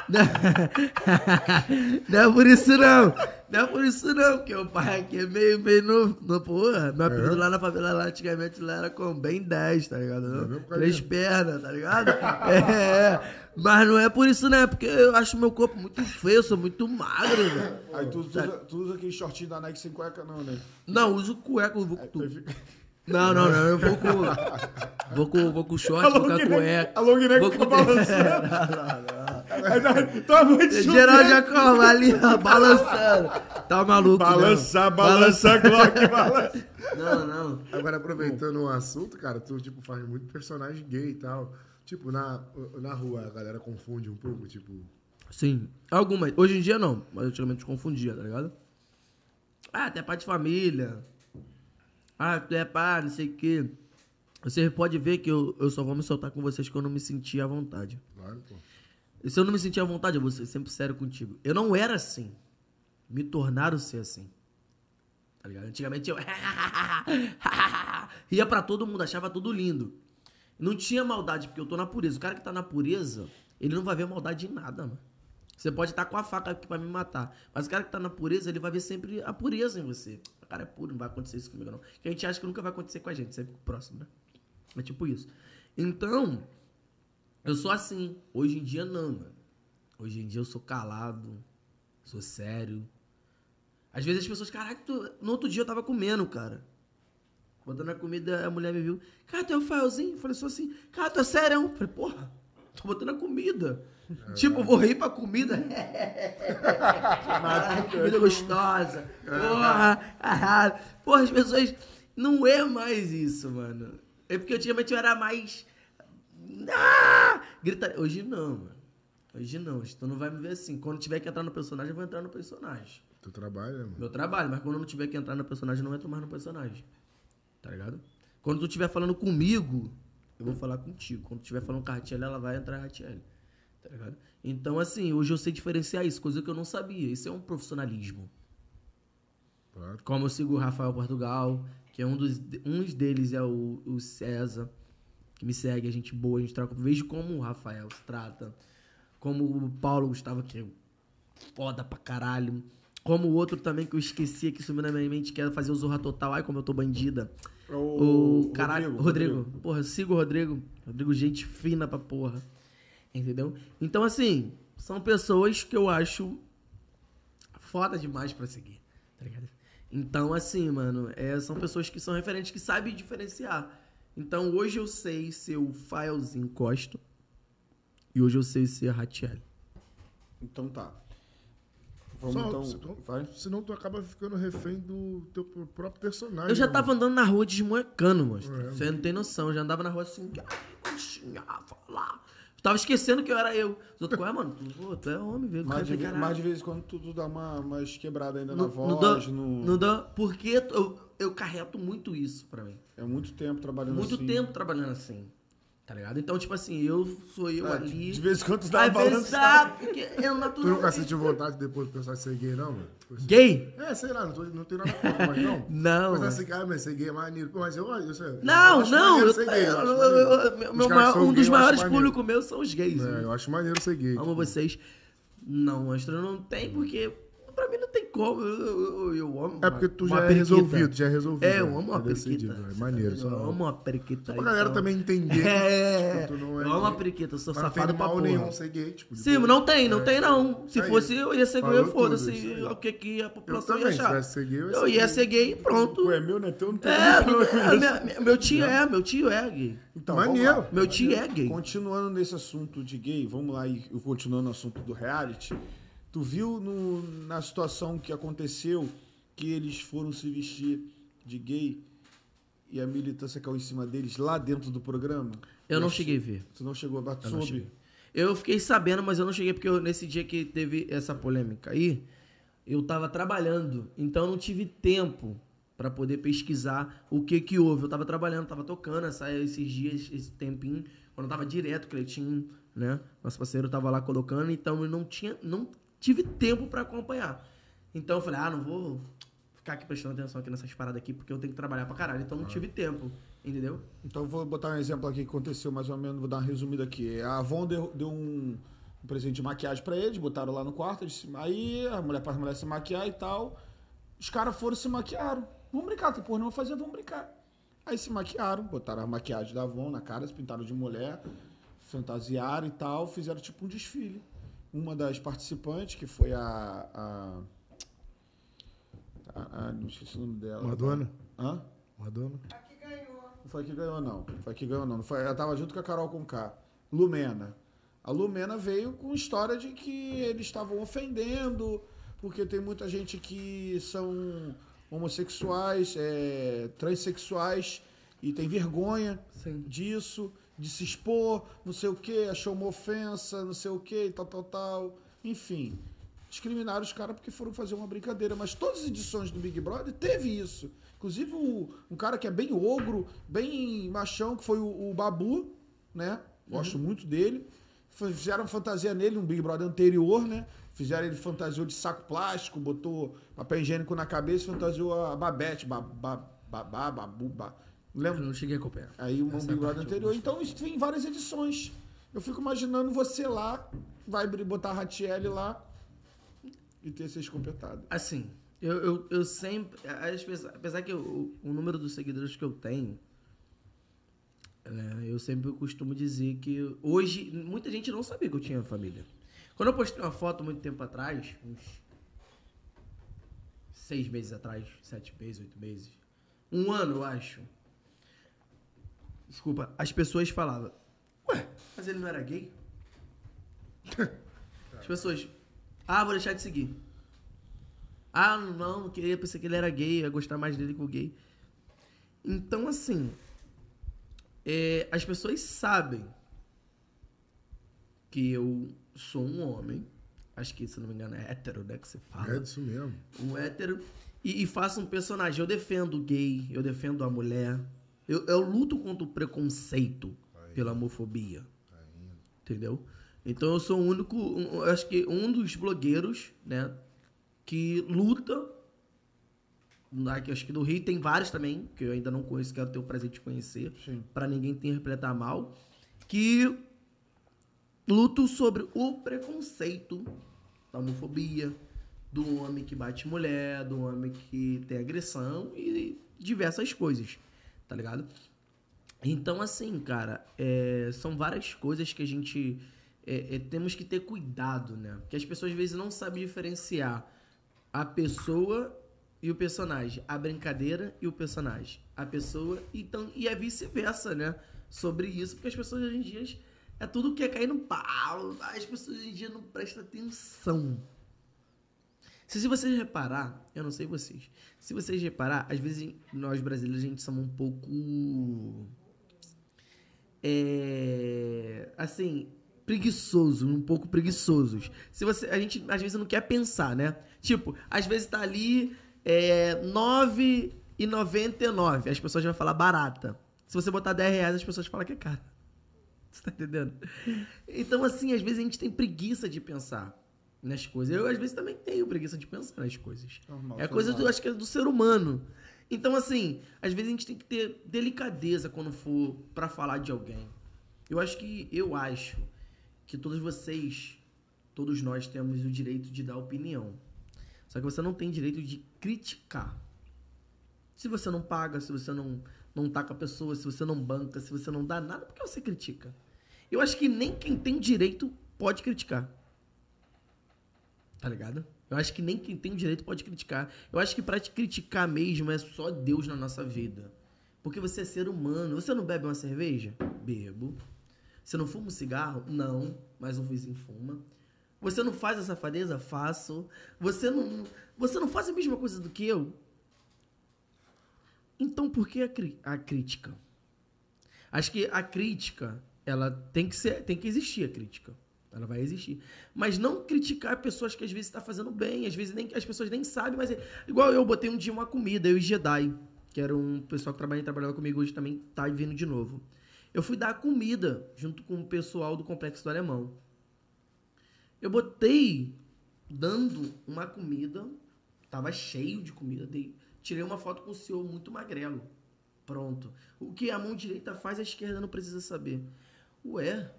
Não é por isso não. Não é por isso não, porque o pai aqui é meio, meio novo. No, porra, meu apelido É? lá na favela, lá antigamente, lá era com bem 10, tá ligado? É mesmo, cara? Três pernas, tá ligado? É, mas não é por isso não, é porque eu acho meu corpo muito feio, eu sou muito magro, velho. Aí tu, tu, usa, tu usa aquele shortinho da Nike sem cueca, não, né? Não, uso cueca, eu vou com tudo. Não, não, não, eu vou com... Vou com, vou com short, vou com a cueca. A long neck Vou fica com- balançando. Não, não, não. Toma muito chute. Geral já como ali, ó, balançando. Tá maluco, Balançar, não. balançar, Glock, balança. Não, não. Agora, aproveitando o assunto, cara, tu, tipo, faz muito personagem gay e tal. Tipo, na, na rua a galera confunde um pouco, tipo. Sim. Algumas. Hoje em dia não, mas antigamente confundia, tá ligado? Ah, tu é pai de família. Ah, tu é pá, não sei o quê. Você pode ver que eu, eu só vou me soltar com vocês quando eu me sentir à vontade. Claro, pô. Se eu não me sentir à vontade, eu vou ser sempre sério contigo. Eu não era assim. Me tornaram ser assim. Tá ligado? Antigamente eu. Ria pra todo mundo, achava tudo lindo. Não tinha maldade, porque eu tô na pureza. O cara que tá na pureza, ele não vai ver maldade em nada, mano. Você pode estar com a faca aqui pra me matar. Mas o cara que tá na pureza, ele vai ver sempre a pureza em você. O cara é puro, não vai acontecer isso comigo, não. Que a gente acha que nunca vai acontecer com a gente, sempre com o próximo, né? É tipo isso. Então, eu sou assim. Hoje em dia, não, mano. Hoje em dia eu sou calado, sou sério. Às vezes as pessoas, caraca, tu... no outro dia eu tava comendo, cara. Botando a comida, a mulher me viu. Cara, tu é o Faelzinho? Eu falei, sou assim. Cara, tu é sério? Eu falei, porra, tô botando a comida. tipo, eu vou rir pra comida. Caraca, comida gostosa. Porra, ah, porra, as pessoas. Não é mais isso, mano. É porque antigamente eu era mais. Ah! Grita... Hoje não, mano. Hoje não. Hoje tu não vai me ver assim. Quando tiver que entrar no personagem, eu vou entrar no personagem. Tu trabalha, mano. Meu trabalho, mas quando eu não tiver que entrar no personagem, eu não entro mais no personagem. Tá ligado? Quando tu estiver falando comigo, eu vou falar contigo. Quando tu estiver falando com a Ratiel, ela vai entrar a Ratiel. Tá ligado? Então, assim, hoje eu sei diferenciar isso, coisa que eu não sabia. Isso é um profissionalismo. Claro. Como eu sigo o Rafael Portugal, que é um dos uns deles é o, o César, que me segue, a gente boa, a gente troca. Vejo como o Rafael se trata. Como o Paulo Gustavo, que é foda pra caralho. Como o outro também que eu esqueci, que sumiu na minha mente, que é fazer o Zorra Total. Ai, como eu tô bandida. O, caralho, Rodrigo, Porra, eu sigo o Rodrigo. Rodrigo, gente fina pra porra. Entendeu? Então, assim, são pessoas que eu acho foda demais pra seguir. Tá ligado? Então, assim, mano, é, são pessoas que são referentes, que sabem diferenciar. Então, hoje eu sei ser o Filezinho Costa. E hoje eu sei ser a Ratiel. Então tá. Vamos Só- então. senão, Vai. senão tu acaba ficando refém do teu pr- próprio personagem. Eu já né, tava mano? andando na rua desmoecando, mano. É, Você não tem noção. Eu já andava na rua assim, falar. Tava esquecendo que eu era eu. Os outros, ué, mano, tu, pô, tu é homem, velho. Mais de, de vez em quando tu, tu dá uma mais quebrada ainda Não, na não voz. dá, no... não dá, porque tu- eu, eu carreto muito isso pra mim. É muito tempo trabalhando Muito assim. tempo trabalhando assim. Tá ligado? Então, tipo assim, eu sou eu É, ali. De vez em quando tu dá uma balançada. porque é Tu natural. nunca sentiu vontade depois de pensar em ser gay, não, mano? Tipo assim. Gay? É, sei lá, não, tô, não tem nada contra, mas não. Não. Mas assim, cara, mas ser gay é maneiro. Mas eu, eu, sei, Não, eu não. Eu, ser gay, eu eu- meu maior- um dos gay, maiores públicos meus são os gays. né? É, eu acho maneiro ser gay. Amo vocês. Não, Astro, não tem, porque pra mim não tem como. Eu, eu, eu amo. É porque tu já é resolvido, já é resolvido. É, eu amo uma É decidido, periquita. É maneiro. Eu amo uma periquita. só pra galera então. também entender. É, tipo, não é eu amo uma periquita, eu sou Mas não tem safado pra mal porra. nenhum ser gay. Tipo, Sim, não tem, não É, tem não. Se fosse eu ia ser gay, foda-se o que, que a população ia achar. tivesse ser gay, eu ia ser gay. e pronto. Tu é meu, né? Teu não tem É, meu tio é, meu tio é gay. Então, Maneiro. Meu tio é gay. Continuando nesse assunto de gay, vamos lá e continuando no assunto do reality. Tu viu no- na situação que aconteceu que eles foram se vestir de gay e a militância caiu em cima deles lá dentro do programa? Eu não cheguei a ver. Tu não chegou a soube? Eu fiquei sabendo, mas eu não cheguei porque eu- nesse dia que teve essa polêmica aí, eu tava trabalhando, então eu não tive tempo pra poder pesquisar o que que houve. Eu tava trabalhando, tava tocando essa, esses dias, esse tempinho, quando eu tava direto, Cleitinho, né? Nosso parceiro tava lá colocando, então eu não tinha, não tive tempo pra acompanhar. Então eu falei, ah, não vou ficar aqui prestando atenção aqui nessas paradas aqui, porque eu tenho que trabalhar pra caralho, então não tive tempo, entendeu? Então eu vou botar um exemplo aqui que aconteceu mais ou menos, vou dar uma resumida aqui. A Avon deu, deu um, um presente de maquiagem pra eles, botaram lá no quarto, eles, aí a mulher para a mulher se maquiar e tal. Os caras foram e se maquiaram. Vamos brincar, tem porra não vou fazer, vamos brincar. Aí se maquiaram, botaram a maquiagem da Avon na cara, se pintaram de mulher, fantasiaram e tal, fizeram tipo um desfile. Uma das participantes, que foi a. a, a- a- não esqueci o nome dela. Madonna? Hã? Madonna? Não foi que ganhou, não. Não foi que ganhou, não. não foi, ela tava junto com a Carol com K. Lumena. A Lumena veio com história de que eles estavam ofendendo, porque tem muita gente que são homossexuais, é, transexuais, e tem vergonha Sim. disso. De se expor, não sei o quê, achou uma ofensa, não sei o quê, tal, tal, tal. Enfim, discriminaram os caras porque foram fazer uma brincadeira. Mas todas as edições do Big Brother teve isso. Inclusive o, um cara que é bem ogro, bem machão, que foi o, o Babu, né? Gosto muito dele. Fizeram fantasia nele, um Big Brother anterior, né? Fizeram ele fantasiou de saco plástico, botou papel higiênico na cabeça e fantasiou a Babette, babá, babá, babu, ba- Eu Lembra? não cheguei a acompanhar. Aí Essa Big Brother parte eu anterior. Então isso tem várias edições. Eu fico imaginando você lá, vai botar a Ratiele lá e ter ser escopetado. Assim, eu, eu, eu sempre. Apesar que eu- o número dos seguidores que eu tenho. né, eu sempre costumo dizer que hoje. Muita gente não sabia que eu tinha família. Quando eu postei uma foto muito tempo atrás, uns seis meses atrás, sete meses, oito meses, um ano, eu acho. Desculpa, as pessoas falavam, ué, mas ele não era gay? As pessoas, ah, vou deixar de seguir. Ah, não, não queria, pensei que ele era gay, ia gostar mais dele que o gay. Então, assim, é, as pessoas sabem que eu sou um homem. Acho que, se não me engano, é hétero, né? Que você fala. É disso mesmo. Um hétero. E, e faço um personagem. Eu defendo o gay, eu defendo a mulher. Eu, eu luto contra o preconceito pela homofobia. Entendeu? Então eu sou o único. um- acho que um dos blogueiros, né? Que luta. Aqui, acho que no Rio tem vários também, que eu ainda não conheço, quero ter o prazer de conhecer. Pra ninguém interpretar mal. Que luto sobre o preconceito da homofobia, do homem que bate mulher, do homem que tem agressão e diversas coisas, tá ligado? Então, assim, cara, é, são várias coisas que a gente é, é, temos que ter cuidado, né? Porque as pessoas às vezes não sabem diferenciar a pessoa e o personagem, a brincadeira e o personagem, a pessoa então e é vice-versa, né? Sobre isso, porque as pessoas hoje em dia é tudo que é cair no pau, as pessoas hoje em dia não prestam atenção. Se, se vocês reparar, eu não sei vocês, se vocês reparar, às vezes nós brasileiros a gente somos um pouco é, assim, preguiçoso, um pouco preguiçosos. Se você, a gente às vezes não quer pensar, né? Tipo, às vezes tá ali é, 9,99, as pessoas vão falar barata. Se você botar 10 reais, as pessoas falam que é caro. Você tá entendendo? Então, assim, às vezes a gente tem preguiça de pensar nas coisas. Eu, às vezes, também tenho preguiça de pensar nas coisas. Normal, é coisa do, acho que é do ser humano. Então, assim, às vezes a gente tem que ter delicadeza quando for pra falar de alguém. Eu acho que, eu acho que todos vocês, todos nós temos o direito de dar opinião. Só que você não tem direito de criticar. Se você não paga, se você não, não tá com a pessoa, se você não banca, se você não dá nada, por que você critica? Eu acho que nem quem tem direito pode criticar. Tá ligado? Eu acho que nem quem tem o direito pode criticar. Eu acho que pra te criticar mesmo é só Deus na nossa vida. Porque você é ser humano. Você não bebe uma cerveja? Bebo. Você não fuma um cigarro? Não, mas um vizinho fuma. Você não faz a safadeza? Faço. Você não, você não faz a mesma coisa do que eu? Então por que a, cri- a crítica? Acho que a crítica, ela tem que ser, tem que existir a crítica. Ela vai existir. Mas não criticar pessoas que às vezes está fazendo bem, às vezes nem as pessoas nem sabem, mas é, igual eu botei um dia uma comida, eu e Jedi, que era um pessoal que trabalha, trabalhava comigo hoje também tá vindo de novo. Eu fui dar comida junto com o pessoal do Complexo do Alemão. Eu botei dando uma comida, tava cheio de comida, dei, tirei uma foto com o senhor muito magrelo. Pronto. O que a mão direita faz, a esquerda não precisa saber. Ué,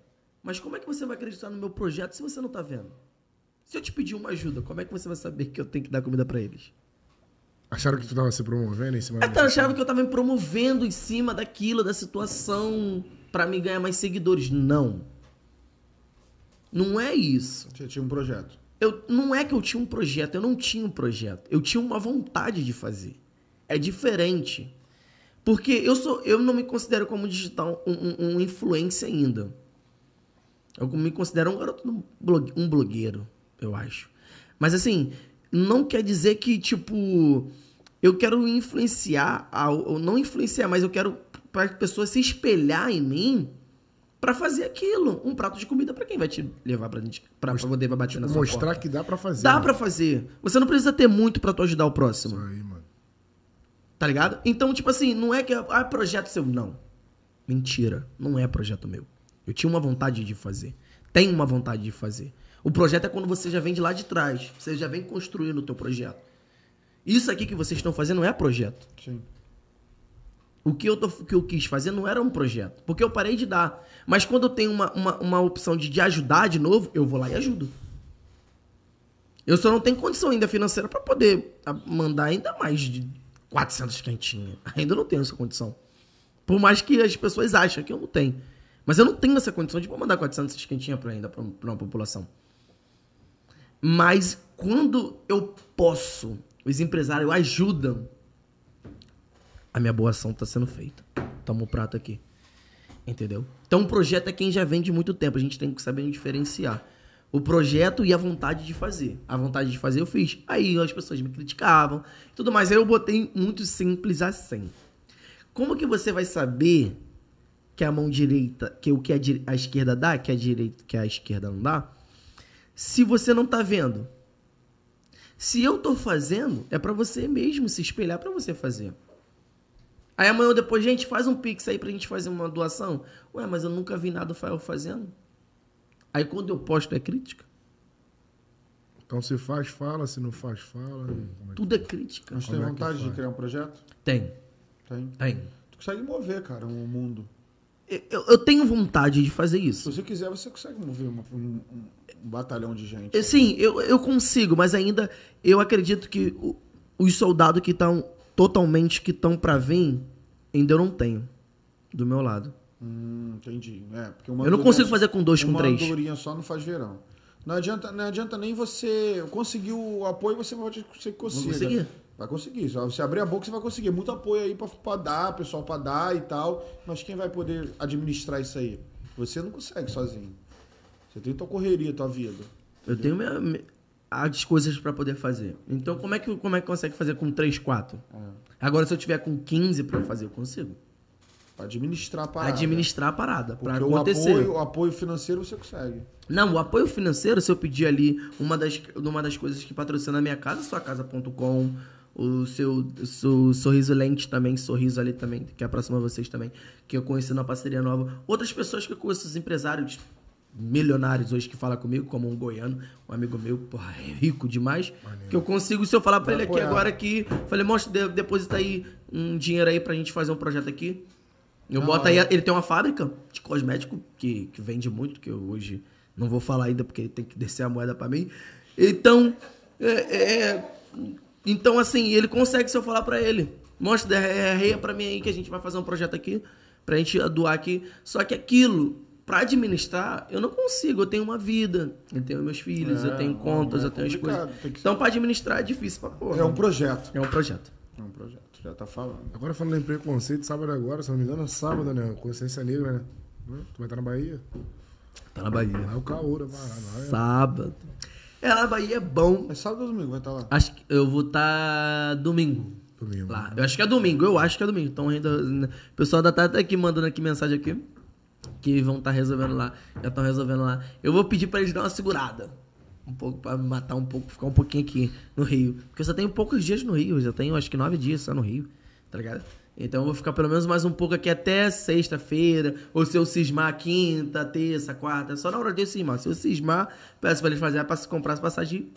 mas como é que você vai acreditar no meu projeto se você não tá vendo? Se eu te pedir uma ajuda, como é que você vai saber que eu tenho que dar comida pra eles? Acharam que tu tava se promovendo em cima Até eu achava que eu tava me promovendo em cima daquilo, da situação, pra me ganhar mais seguidores. Não. Não é isso. Você tinha um projeto. Eu, não é que eu tinha um projeto, eu não tinha um projeto. Eu tinha uma vontade de fazer. É diferente. Porque eu sou, eu não me considero como digital um, um, um influencer ainda. Eu me considero um garoto um blog- blogueiro, eu acho. Mas assim, não quer dizer que, tipo, eu quero influenciar, a- ou não influenciar, mas eu quero para as pessoas se espelhar em mim pra fazer aquilo. Um prato de comida pra quem vai te levar pra, gente, pra, pra poder bater na sua Mostrar porta. que dá pra fazer. Dá pra fazer. Você não precisa ter muito pra tu ajudar o próximo. Isso aí, mano. Tá ligado? Então, tipo assim, não é que ah, é projeto seu. Não. Mentira. Não é projeto meu. Eu tinha uma vontade de fazer. Tenho uma vontade de fazer. O projeto é quando você já vem de lá de trás. Você já vem construindo o teu projeto. Isso aqui que vocês estão fazendo não é projeto. Sim. O que eu, tô, que eu quis fazer não era um projeto. Porque eu parei de dar. Mas quando eu tenho uma, uma, uma opção de, de ajudar de novo, eu vou lá e ajudo. Eu só não tenho condição ainda financeira pra poder ah, mandar ainda mais de 400 quentinhas. Ainda não tenho essa condição. Por mais que as pessoas achem que eu não tenho. Mas eu não tenho essa condição de mandar 400 quentinhas pra ainda pra uma população. Mas quando eu posso, os empresários ajudam, a minha boa ação tá sendo feita. Toma o prato aqui. Entendeu? Então o projeto é quem já vem de muito tempo. A gente tem que saber diferenciar. O projeto e a vontade de fazer. A vontade de fazer eu fiz. Aí as pessoas me criticavam. Tudo mais. Aí eu botei muito simples assim. Como que você vai saber que a mão direita, que o que a, esquerda dá, que a direita, que a esquerda não dá, se você não tá vendo? Se eu tô fazendo, é pra você mesmo se espelhar pra você fazer. Aí amanhã ou depois, gente, faz um pix aí pra gente fazer uma doação. Ué, mas eu nunca vi nada o Fael fazendo. Aí quando eu posto é crítica. Então se faz, fala. Se não faz, fala. Como é que- Tudo é crítica. Mas tem é vontade de criar um projeto? Tem, Tem. tem. Tu consegue mover, cara, o mundo. Eu, eu tenho vontade de fazer Se isso. você quiser, você consegue mover uma- um, um- batalhão de gente. Sim, eu, eu consigo, mas ainda eu acredito que o- os soldados que estão totalmente que estão pra vir, ainda eu não tenho do meu lado. Hum, entendi. É, porque uma Eu não consigo fazer com dois, com uma três. andorinha só não faz verão. Não adianta, não adianta nem você conseguir o apoio, você pode conseguir. conseguir. Vai conseguir. Você abrir a boca, você vai conseguir. Muito apoio aí pra, pra dar, pessoal pra dar e tal. Mas quem vai poder administrar isso aí? Você não consegue sozinho. Você tem tua correria, tua vida. Eu tenho minha- mi- as coisas pra poder fazer. Então, como é que como é que consegue fazer com 3, 4? É, Agora, se eu tiver com 15 pra fazer, eu consigo. pra administrar a parada. Administrar a parada pra Porque o acontecer. apoio, o apoio financeiro você consegue. Não, o apoio financeiro, se eu pedir ali uma das, uma das coisas que patrocina a minha casa, suacasa.com, o seu, seu Sorriso Lente também, Sorriso ali também, que aproxima vocês também, que eu conheci na parceria nova. Outras pessoas que eu conheço, os empresários milionários hoje que falam comigo, como um goiano, um amigo meu, porra, é rico demais, que eu consigo, se eu falar pra Vai ele aqui agora que, falei, mostra, de- deposita aí um dinheiro aí pra gente fazer um projeto aqui. Eu boto aí, ele tem uma fábrica de cosmético que, que vende muito, que eu hoje não vou falar ainda porque tem que descer a moeda pra mim. Então, é, é- então assim, ele consegue se eu falar pra ele. Mostra, é, arreia pra mim aí que a gente vai fazer um projeto aqui, pra gente doar aqui. Só que aquilo, pra administrar, eu não consigo. Eu tenho uma vida, eu tenho meus filhos, É, eu tenho contas, é eu tenho as coisas. Então, pra administrar é difícil pra porra. É um projeto. É um projeto. É um projeto. Já tá falando. Agora falando em preconceito, sábado agora, se não me engano, é sábado, né? Consciência Negra, né? Tu vai estar na Bahia? Tá na Bahia. Lá é o Caoura, é- Sábado. É, lá na Bahia é bom. É sábado ou domingo vai estar lá? Acho que eu vou estar domingo. Domingo. Lá. Eu acho que é domingo, eu acho que é domingo. Então ainda. O pessoal ainda tá até aqui mandando aqui mensagem aqui. Que vão estar resolvendo lá. Já estão resolvendo lá. Eu vou pedir pra eles dar uma segurada. Um pouco, pra me matar um pouco, ficar um pouquinho aqui no Rio. Porque eu só tenho poucos dias no Rio. Eu já tenho acho que nove dias só no Rio. Tá ligado? Então eu vou ficar pelo menos mais um pouco aqui até sexta-feira. Ou se eu cismar quinta, terça, quarta. Só na hora de eu cismar. Se eu cismar, peço pra eles fazerem pra comprar as passagens e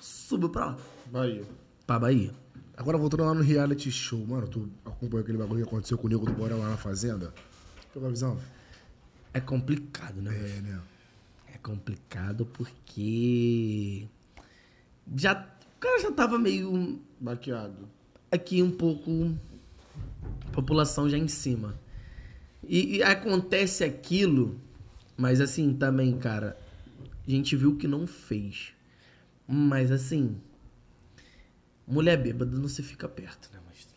subo pra lá. Bahia. Pra Bahia. Agora voltando lá no reality show, mano, tu acompanhou aquele bagulho que aconteceu com o Nego do Borel lá na fazenda? Pegou a visão? É complicado, né? É, né? É complicado porque já o cara já tava meio Baqueado. aqui um pouco população já em cima. E, e acontece aquilo, mas assim também, cara, a gente viu que não fez. Mas assim, mulher bêbada não se fica perto, né, mas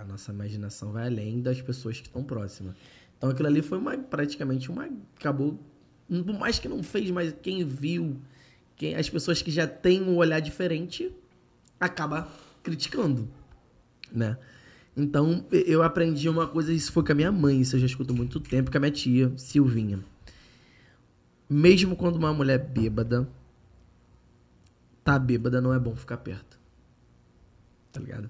a nossa imaginação vai além das pessoas que estão próximas. Então aquilo ali foi uma praticamente uma acabou por mais que não fez, mas quem viu, quem as pessoas que já têm um olhar diferente acaba criticando, né? Então, eu aprendi uma coisa, isso foi com a minha mãe, isso eu já escuto muito tempo, com a minha tia, Silvinha. Mesmo quando uma mulher bêbada tá bêbada, não é bom ficar perto. Tá ligado?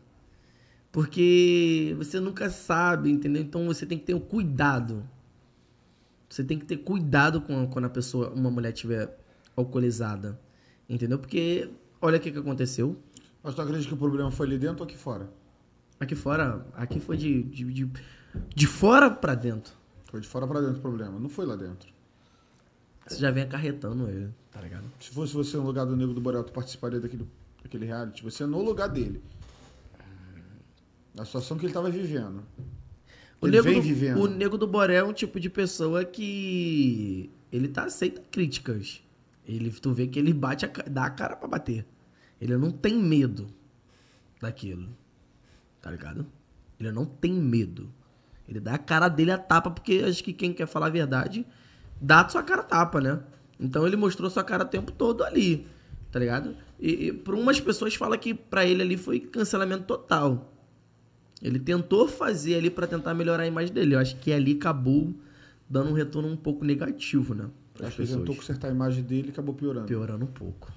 Porque você nunca sabe, entendeu? Então você tem que ter o cuidado. Você tem que ter cuidado com quando a pessoa, uma mulher estiver alcoolizada. Entendeu? Porque olha o que, que aconteceu. Mas tu acredita que o problema foi ali dentro ou aqui fora? Aqui fora, aqui foi de, de, de, de fora pra dentro. Foi de fora pra dentro o problema, não foi lá dentro. Você já vem acarretando ele, tá ligado? Se fosse você no lugar do Nego do Borel, tu participaria daquele, daquele reality? Você é no lugar dele. Na situação que ele tava vivendo. O ele nego, do, vivendo. o nego do Boré é um tipo de pessoa que ele tá aceita críticas. Ele, tu vê que ele bate a, dá a cara pra bater. Ele não tem medo daquilo. Tá ligado? Ele não tem medo. Ele dá a cara dele a tapa, porque acho que quem quer falar a verdade dá a sua cara a tapa, né? Então ele mostrou sua cara o tempo todo ali. Tá ligado? E, e por umas pessoas fala que pra ele ali foi cancelamento total. Ele tentou fazer ali pra tentar melhorar a imagem dele. Eu acho que ali acabou dando um retorno um pouco negativo, né? Acho que ele tentou pessoas. consertar a imagem dele e acabou piorando. Piorando um pouco.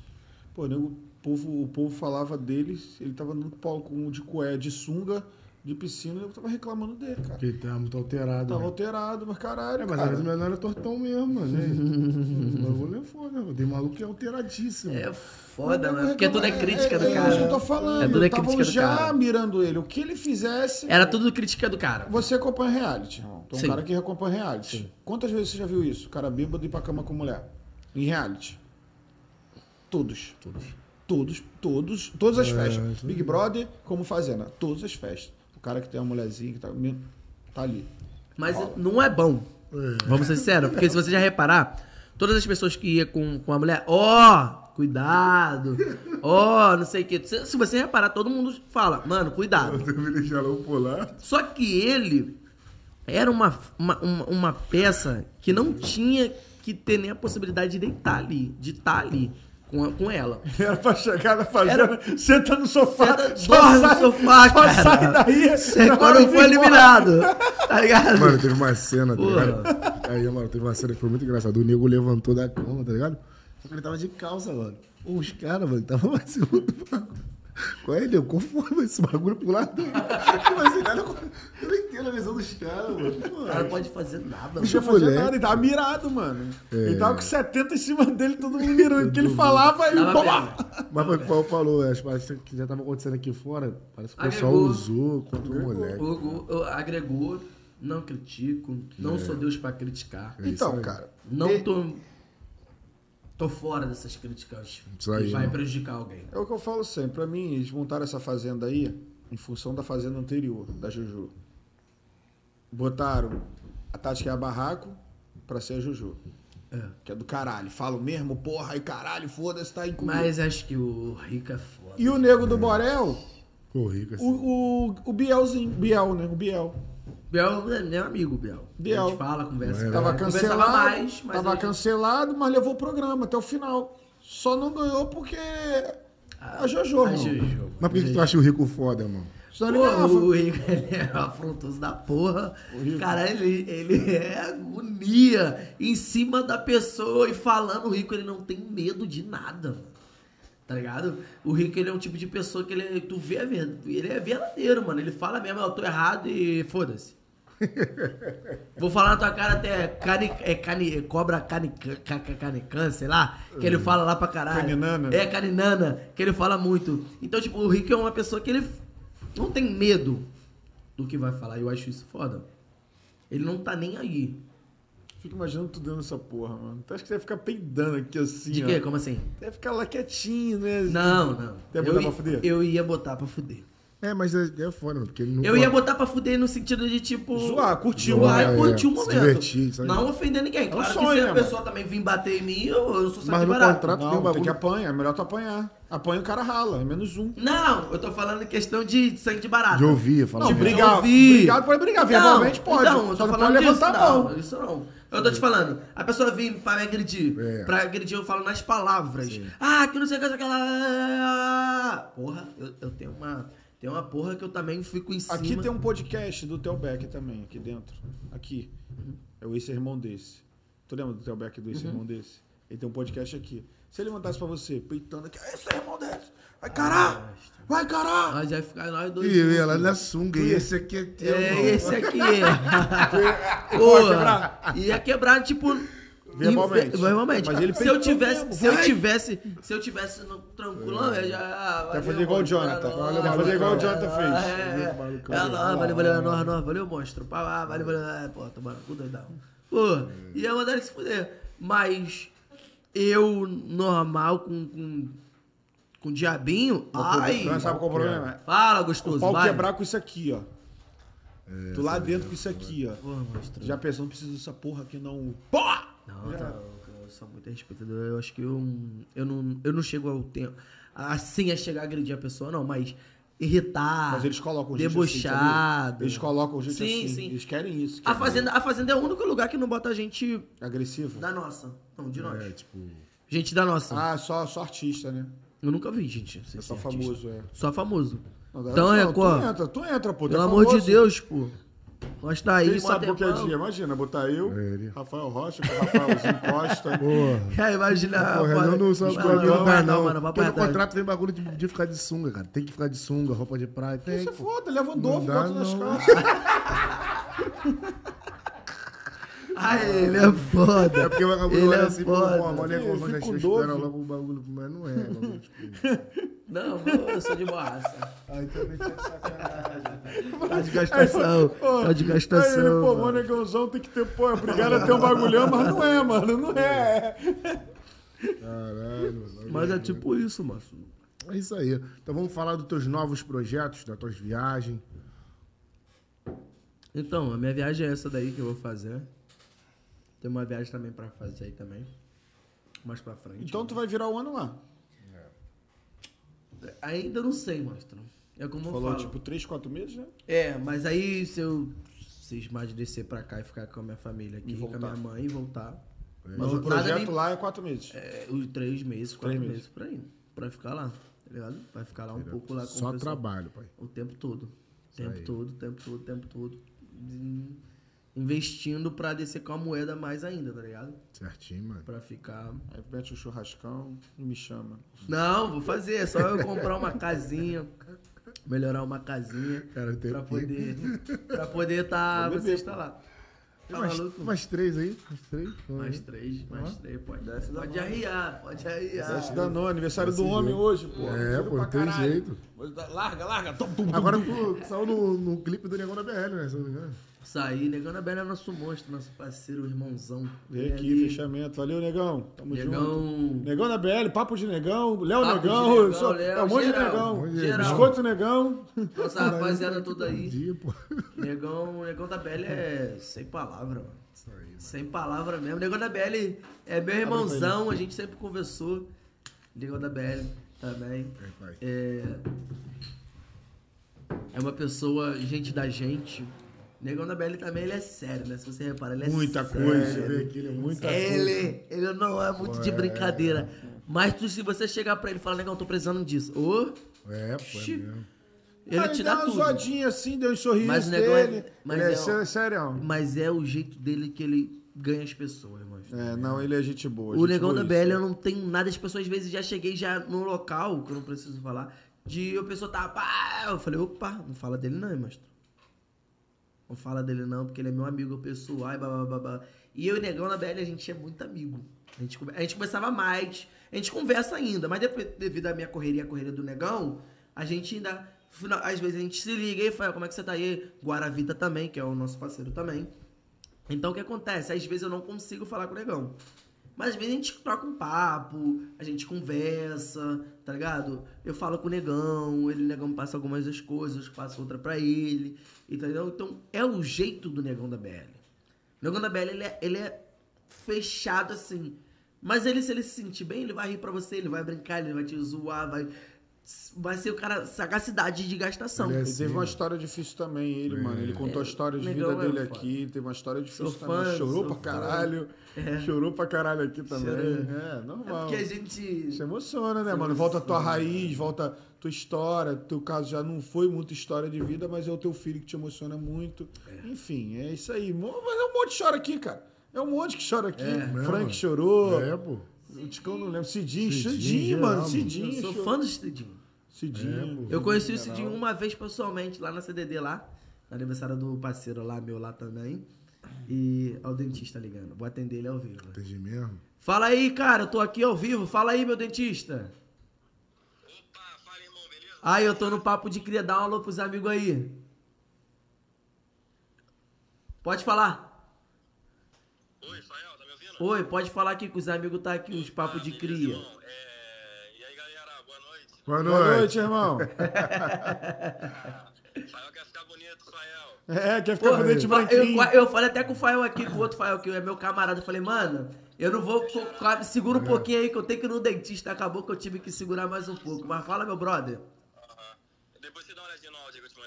Pô, nego, povo, o povo falava dele, ele tava no palco com de cué, de sunga, de piscina, e eu tava reclamando dele, cara. Porque ele tá muito alterado. Tava né? alterado, mas caralho, É, mas às cara. vezes o menor é tortão mesmo, mano. né? O bagulho é foda, mano. Tem maluco que é alteradíssimo. É foda, Mas né? Porque tudo é crítica do É isso que eu tô cara. falando. É tudo é crítica do já cara. mirando ele. O que ele fizesse... Era tudo crítica do cara. Você acompanha reality, irmão. Tem um Sim. cara que acompanha reality. Quantas vezes você já viu isso? O cara bêbado ir pra cama com mulher. Em reality. Todos. Todos. Todos, todos, todas as festas. isso Big Brother, como fazenda. Todas as festas. O cara que tem uma mulherzinha que tá, tá ali. Mas não é bom. Vamos ser sinceros. Porque se você já reparar, todas as pessoas que iam com, com a mulher, ó, cuidado, ó, não sei o quê. Se, se você reparar, todo mundo fala, mano, cuidado. Só que ele era uma, uma, uma, uma peça que não tinha que ter nem a possibilidade de deitar ali, de estar ali com, a- com ela. Era pra chegar na fazenda, senta no sofá, Senta- só dorme no sai- sofá, só cara. sai daí. Você quando foi eliminado. Tá ligado? Mano, teve uma cena, tá Porra. ligado? Aí, mano, teve uma cena que foi muito engraçada. O nego levantou da cama, tá ligado? Só que ele tava de calça, mano. Os caras, mano, estavam vacilando do bagulho. Qual é? Qual foi esse bagulho pro lado dele? Cara, eu não entendo a visão dos caras, mano. O cara não pode fazer nada. Não mano. tinha fazer nada, ele tava mirado, mano. É. Ele tava com 70 em cima dele, todo mundo mirando. O que ele falava, Tava toma. Mas foi o que o Paulo falou, as paradas que já tava acontecendo aqui fora, parece que o pessoal Agregou. usou contra o moleque. O- o- o- agregou, não critico, não sou Deus pra criticar. É Então, cara. Não tô. Tô fora dessas críticas Isso aí, que vai mano. prejudicar alguém. É o que eu falo sempre. Pra mim, eles montaram essa fazenda aí em função da fazenda anterior, da Juju. Botaram a Tati que é a barraco pra ser a Juju. É. Que é do caralho. Falo mesmo, porra, aí caralho, foda-se, tá aí comigo. Mas acho que o Rico é foda. E o nego do Borel, Pô, rico assim. o, o, o Bielzinho. Biel, né? O Biel. Biel é meu amigo, Biel. Biel. A gente fala, conversa. É, Tava Conversava cancelado. mais, mas tava aí- cancelado, mas levou o programa até o final. Só não ganhou porque. A Jojo, A. Jojo. Mas por que, que tu acha o rico foda, mano? Pô, o Rico, ele é afrontoso da porra. Rico. Cara, ele, ele é agonia em cima da pessoa e falando. O Rico, ele não tem medo de nada, mano. Tá ligado? O Rico, ele é um tipo de pessoa que ele, tu vê a verdade. Ele é verdadeiro, mano. Ele fala mesmo, eu tô errado e foda-se. Vou falar na tua cara até cani, é, cani, cobra canican, ca- ca- canican, sei lá, que ele fala lá pra caralho. Caninana. É, caninana, que ele fala muito. Então, tipo, o Rick é uma pessoa que ele não tem medo do que vai falar. Eu acho isso foda. Ele não tá nem aí. Fico imaginando tu dando essa porra, mano. Tu acha que você ia ficar peidando aqui assim, De ó. quê? Como assim? Você ia ficar lá quietinho, né? Não, não. Ia botar eu, pra fuder? eu ia botar pra fuder. É, mas é, é foda, mano, porque ele não Eu ia botar pra fuder no sentido de, tipo... Zoar, curtir o Zoar momento. e curtir o É, se momento. divertir, não ofender ninguém. Claro que sonho, se né, a pessoa também vir bater em mim, eu, eu sou Mas de no barato. contrato tem um Não, tem bagulho. que apanhar. É melhor tu apanhar. Apanha o cara rala. É menos um. Não, eu tô falando em questão de sangue de barata. De ouvir, falar. Não, brigar. ouvir. Brigar pode brigar. Verbalmente pode. Não, eu tô não falando disso, levantar a não, mão. Isso não. Eu tô te falando, a pessoa vem pra me agredir. É. Pra agredir, eu falo nas palavras. Ah, que não sei o que, que lá. Porra, eu, eu tenho uma. Tem uma porra que eu também fico em cima. Aqui tem um podcast do Theo Beck também, aqui dentro. Aqui. É o Esse Irmão Desse. Tu lembra do Theo Beck do Uhum. Esse Irmão Desse? Ele tem um podcast aqui. Se ele mandasse pra você, peitando aqui, esse irmão desse, vai carar! Vai carar! Nós vai ficar nós dois. E eu ia lá na sunga, e esse aqui é teu. É, irmão. esse aqui. Pode Porra, quebrar? ia quebrar, tipo. Verbalmente. Mas ele se eu tivesse, se eu tivesse, se eu tivesse no tranquilão, eu já. ah, Vai fazer valeu, igual o Jonathan. é Vai nóis. fazer igual o Jonathan fez. É, é. Maluco, É, lá, valeu, valeu, é nóis, nóis, valeu, monstro. Pá, valeu, valeu, é, pô, tomando cu doidão. Pô, ia mandar ele se fuder. Mas eu, normal, com. com com diabinho, ai. Não sabe qual o problema? é? Fala, gostoso. O pau vai. quebrar com isso aqui, ó. tu lá dentro com isso aqui, ó. Porra, monstro. Já pensou, não precisa dessa porra aqui não. Pá! Não, tá, eu sou muito respeitador. Eu acho que eu, eu, não, eu não chego ao tempo. Assim a chegar a agredir a pessoa, não, mas irritar. Mas eles colocam gente assim, debochado. sabia? Eles colocam gente Sim, assim. sim. Eles querem isso. A querem fazenda, a fazenda é o único lugar que não bota gente Agressivo. da nossa. Não, de nós. É, tipo. Gente da nossa. Ah, só, só artista, né? Eu nunca vi, gente. É só artista. famoso, é. Só famoso. Não, Então, não, Record, Tu entra, tu entra, pô. tu Pelo é amor de. Deus, pô. Nós tá aí, Quem sabe mó qualquer tempão. dia? Imagina, botar eu, Ele. Rafael Rocha, o Rafaelzinho Costa. Porra. É, imagina. Porra, eu não sou Não, não, não, vai não. mano, vai contrato vem bagulho de, de ficar de sunga, cara. Tem que ficar de sunga, roupa de praia. Tem. Isso é foda, leva o dá, bota nas não. calças. Ai, ele é foda. É porque o vagabundo Ele é assim, pô, foda. pô, a mulher Eu com fico já com espera dove. logo o bagulho, mas não é. bagulho, tipo... Não, eu sou de boaça. Aí também tá de sacanagem. Tá de gastação. Tá de Aí ele, gastação. pô, mano. mano, negãozão tem que ter, pô, é obrigado a ter um bagulhão, mas não é, mano, não é. Caralho. Mas é tipo isso, mano. É isso aí. Então vamos falar dos teus novos projetos, das tuas viagens. Então, a minha viagem é essa daí que eu vou fazer. Tem uma viagem também pra fazer aí também. Mais pra frente. Então tu vai virar o ano lá. Ainda não sei, monstro. É como eu Falou, falo. tipo, três, quatro meses, né? É, mas aí se eu cismar de descer pra cá e ficar com a minha família aqui, com a minha mãe e voltar. Mas o nada projeto lá é quatro meses. É, os três meses, quatro Três meses. por aí. Pra ficar lá, tá ligado? Vai ficar lá um pouco lá com o Só trabalho, pai. O tempo todo. O tempo todo, o tempo todo, o tempo todo. In- Investindo pra descer com a moeda mais ainda, tá ligado? Certinho, mano. Pra ficar. Aí mete um churrascão e me chama. Não, vou fazer. É só eu comprar uma casinha. Melhorar uma casinha. Cara, tem pra poder. Pra poder tá. Vou Você beber, está lá. Tá mais, maluco? mais três aí? Mais três? Mais três, mais três. Pode, Desce pode arriar, pode arriar. Desce da não, aniversário do homem hoje, pô. É, pô, tem caralho. jeito. Larga, larga. Tum, tum, tum, Agora tu saiu no, no clipe do Negão da BL, né? Se não me engano. Saí, Negão da Bela é nosso monstro, nosso parceiro, irmãozão. Vem aqui, ali, fechamento. Valeu, negão. Tamo junto. Negão. Negão da BL, papo de negão, Léo Papo de Negão, Negão, só- Léo, é um monte de geral, negão. geral. Biscoito Negão. Nossa rapaziada toda aí. Dia, pô. Negão, Negão da BL é sem palavra, mano. Aí. Sem palavra mesmo. Negão da BL é meu irmãozão, a gente sempre conversou. Negão da BL também. É, é uma pessoa, gente da gente. Negão da BL também, ele é sério, né? Se você reparar, ele é Muita sério. coisa. Você vê que ele é Muita Ele, ele não é muito de É. brincadeira. Mas tu, se você chegar pra ele e falar, negão, tô precisando disso. Ô, É, pô, é mesmo. ele te dá dá uma zoadinha assim, deu um sorriso Mas o negão é- mas ele é, é- sé- sério. Mas é o jeito dele que ele ganha as pessoas, mano. É, não, ele é gente boa. O gente negão da boa BL isso. eu não tenho nada, as pessoas às vezes já cheguei já no local, que eu não preciso falar, de a pessoa tá, pá, eu falei, opa, não fala dele não, hein, monstro. Não fala dele não, porque ele é meu amigo pessoal, e blá. E eu e Negão na BL, a gente é muito amigo. A gente, a gente conversava mais, a gente conversa ainda, mas depois, devido à minha correria, a correria do Negão, a gente ainda, às vezes a gente se liga e fala, como é que você tá aí? Guaravita também, que é o nosso parceiro também. Então o que acontece? Às vezes eu não consigo falar com o Negão. Mas às vezes a gente troca um papo, a gente conversa, tá ligado? Eu falo com o negão, ele negão passa algumas das coisas, passo outra pra ele, entendeu? Então é o jeito do negão da BL. O negão da BL, ele é, ele é fechado assim. Mas ele, se ele se sentir bem, ele vai rir pra você, ele vai brincar, ele vai te zoar, vai. Vai ser o cara sagacidade de gastação. Ele é Ele teve uma história difícil também, ele, mano. Ele contou a história de Negão vida é dele foda. aqui. Teve uma história difícil Sou também. fã, Chorou pra fã. caralho. Chorou pra caralho aqui também. Chorou. É, É normal. porque a gente. Isso emociona, né, mano? Volta a tua raiz, volta a tua história. Teu caso já não foi muita história de vida, mas é o teu filho que te emociona muito. Enfim, é isso aí. Mas é um monte que chora aqui, cara. É um monte que chora aqui. Frank mesmo? chorou. É, pô. O Ticão não lembro. Cidinho, Cidinho, mano. Cidinho. Eu sou fã do Cidinho. Cidinho. É, Eu conheci o Cidinho uma vez pessoalmente lá na CDD lá. No aniversário do parceiro lá, meu lá também. E ó, o dentista ligando. Vou atender ele ao vivo. Entendi mesmo. Fala aí, cara, eu tô aqui ao vivo. Fala aí, meu dentista. Opa, fala irmão, beleza? Aí, eu tô no papo de cria. Dá um alô pros amigos aí. Pode falar. Oi, Fael, tá me ouvindo? Oi, pode falar aqui que os amigos tá aqui, os papos de Beleza, cria. irmão? É, E aí, galera, boa noite. Boa Boa noite. noite, irmão. Fael quer ficar bonito, Fael. É, quer ficar Pô, com o dente eu, branquinho. eu falei até com o Fael aqui, com o outro Fael, que é meu camarada. Eu falei, mano, eu não vou. Segura um pouquinho aí que eu tenho que ir no dentista. Acabou que eu tive que segurar mais um pouco. Mas fala, meu brother. Aham. Depois você dá uma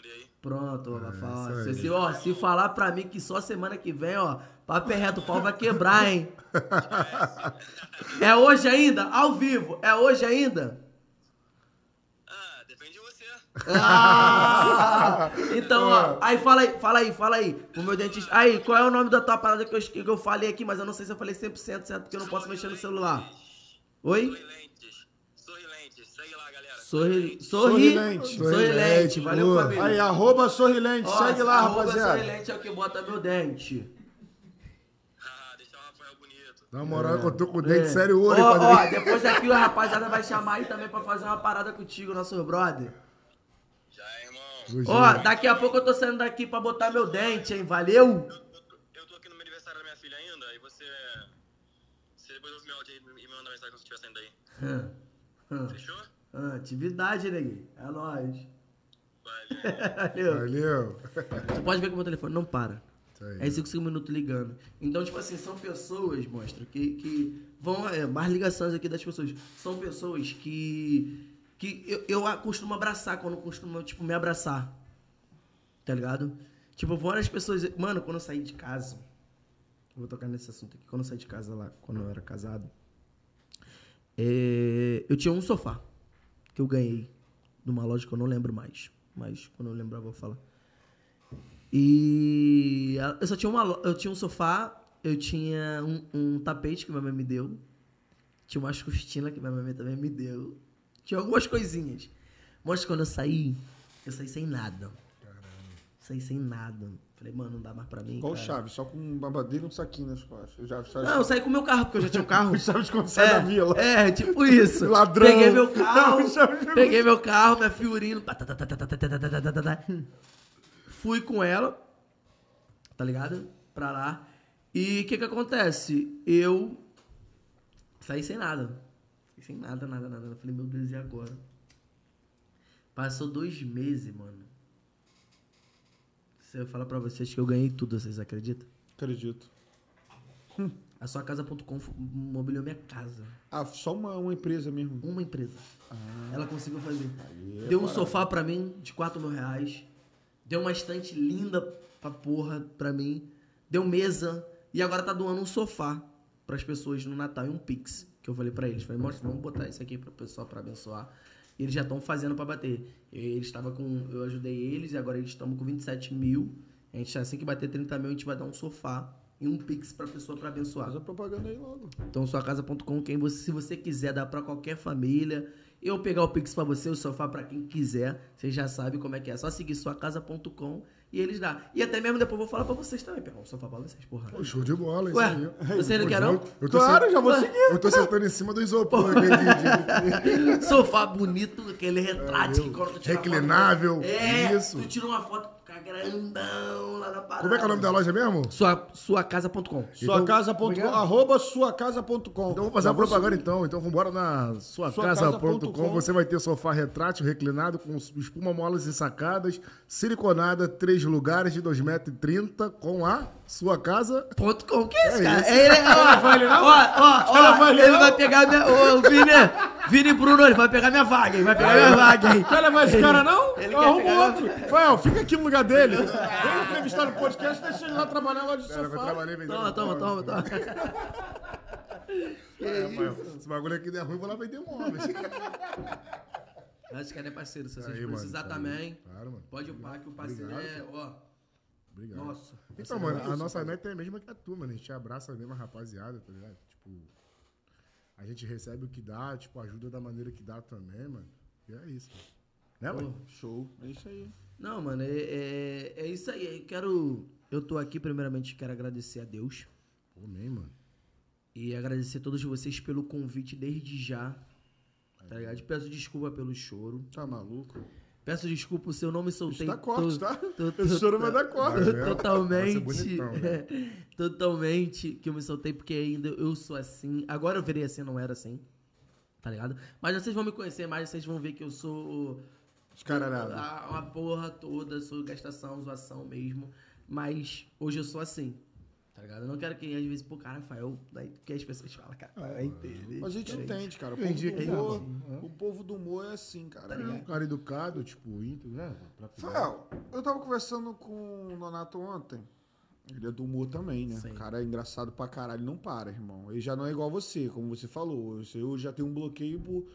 aí. Pronto, ó, fala. Se, se, ó, se falar pra mim que só semana que vem, ó, papo é reto, o pau vai quebrar, hein? É hoje ainda? Ao vivo? É hoje ainda? Ah, depende de você. Ah! Então, ó, aí fala aí, fala aí, fala aí, pro meu dentista. Aí, qual é o nome da tua parada que eu, que eu falei aqui, mas eu não sei se eu falei 100% certo, porque eu não posso mexer no celular. Oi? Sorrilentes. Sorrilentes. Segue lá, galera. Sorri, sorri, Sorrilente. sorrilente, valeu Boa. família. Aí, arroba sorrilente. Ó, Segue lá, arroba rapaziada. sorrilente é o que bota meu dente. Ah, deixa o Rafael bonito. Uma moral que eu tô com o dente É. sério hoje, Ó, ó, depois aqui a rapaziada vai chamar aí também pra fazer uma parada contigo, nosso brother. Já, é, irmão. Ó, é- daqui a pouco eu tô saindo daqui pra botar meu dente, hein? Valeu? Eu, eu, eu tô aqui no meu aniversário da minha filha ainda, e você. Você depois ouve meu áudio aí e me manda mensagem quando você estiver saindo daí. Hã, Fechou? Atividade, neguinho. É nóis. Valeu. Valeu. Tu pode ver que o meu telefone não para. Aí. É 5, 5 minutos ligando. Então, tipo assim, são pessoas, mostra, que, que vão. É, mais ligações aqui das pessoas. São pessoas que. que eu, eu costumo abraçar quando costumo, tipo, me abraçar. Tá ligado? Tipo, várias pessoas. Mano, quando eu saí de casa. Vou tocar nesse assunto aqui. Quando eu saí de casa lá, quando eu era casado. é, eu tinha um sofá que eu ganhei numa loja que eu não lembro mais. Mas quando eu lembrar, eu vou falar. E eu só tinha uma, eu tinha um sofá, eu tinha um, um tapete que minha mãe me deu, tinha umas cortinas que minha mãe também me deu, tinha algumas coisinhas. Mas quando eu saí, eu saí sem nada. Saí sem nada. Falei, mano, não dá mais pra mim. Igual cara. Chaves, só com um babadeiro e um saquinho nas costas. Eu já Não, eu saí com o meu carro, porque eu já tinha um carro. Chaves quando sai da vila. É, tipo isso. Ladrão. Peguei meu carro, Não, peguei meu carro, minha Fiorino. Fui com ela, tá ligado? Pra lá. E o que que acontece? Eu saí sem nada. Sem nada, nada, nada. Eu falei, meu Deus, e agora? Passou dois meses, mano. Se eu falar pra vocês que eu ganhei tudo, vocês acreditam? Acredito. A sua casa.com mobiliou minha casa. Ah, só uma, uma empresa mesmo. Uma empresa. Ah. Ela conseguiu fazer. Deu um sofá pra mim de 4 mil reais. Deu uma estante linda pra porra pra mim. Deu mesa. E agora tá doando um sofá pras pessoas no Natal e um Pix. Que eu falei pra eles. Falei, mostra, vamos botar isso aqui pro pessoal pra abençoar. E eles já estão fazendo pra bater. Eles estavam com. Eu ajudei eles e agora eles estão com 27 mil. A gente, assim que bater 30 mil, a gente vai dar um sofá e um Pix pra pessoa pra abençoar. Faz a propaganda aí logo. Então, suacasa.com, quem você, se você quiser dar pra qualquer família, eu pegar o Pix pra você, o sofá pra quem quiser, você já sabe como é que é. Só seguir suacasa.com e eles dão. E até mesmo depois eu vou falar pra vocês também, um sofá pra vocês, porra. Pô, show de bola, isso Ué, aí. você não quer não? Eu tô Claro, sent- já vou seguir. Eu tô sentando em cima do isopor. Sofá bonito, aquele retrato que quando tu tira Reclinável, foto, é, isso. tu tira uma foto, fica grandão lá na parada. Como é que é o nome da loja mesmo? Sua, suacasa.com. Suacasa.com, obrigado. arroba suacasa.com. Então vamos fazer a propaganda então. Então vambora na suacasa.com. Suacasa.com. Você vai ter sofá retrátil reclinado com espuma molas e sacadas, siliconada, três lugares de 2,30m com a sua casa. Ponto com, que é isso, É cara? isso. É, ele, ó, ó, ó, ó, vai ler, ele vai pegar minha. Ô, Vini, Vini Bruno, ele vai pegar minha vaga, hein? Vai pegar minha vaga, hein? Quer levar esse cara, não? Ele quer arrumo pegar- outro. Rafael, fica aqui no lugar dele. Vem entrevistar no podcast, deixa ele lá trabalhar lá de Era que eu sofá. trabalhei vendendo Toma, toma, toma, móveis. toma. É, Rafael, esse bagulho aqui der ruim, eu vou lá vender móveis. Acho que é parceiro, se vocês Aí, mano, precisar isso aí. também, Claro, mano. pode upar que o parceiro Obrigado, é, ó, Obrigado. nosso. Então, mano, a nossa meta é a mesma que a tua, mano. A gente abraça a mesma rapaziada, tá ligado? Tipo, a gente recebe o que dá, tipo, ajuda da maneira que dá também, mano. E é isso. mano. Né, mano? Show, é isso aí. Não, mano, é, é, é isso aí. Eu quero. Eu tô aqui, primeiramente, quero agradecer a Deus. Pô, man, mano. E agradecer a todos vocês pelo convite desde já. Tá ligado? Peço desculpa pelo choro. Tá maluco? Peço desculpa se eu não me soltei. Isso dá corte, tá? to- to- Esse choro vai dar corte. Totalmente. Bonitão, né? totalmente que eu me soltei porque ainda eu sou assim. Agora eu virei assim, não era assim. Tá ligado? Mas vocês vão me conhecer mais, vocês vão ver que eu sou Descaralhado. a- uma porra toda, sou gastação, zoação mesmo. Mas hoje eu sou assim. Tá ligado? Eu não quero que às vezes, pô, cara, Rafael, daí que as pessoas falam, cara, vai entender. Mas a gente diferente. entende, cara. O Entendi povo, do humor, tá. o povo do humor é assim, cara. É um cara educado, tipo, íntegro, né? Rafael, eu tava conversando com o Nonato ontem. Ele é do humor também, né? Sim. O cara é engraçado pra caralho, não para, irmão. Ele já não é igual você, como você falou. Eu já tenho um bloqueio por,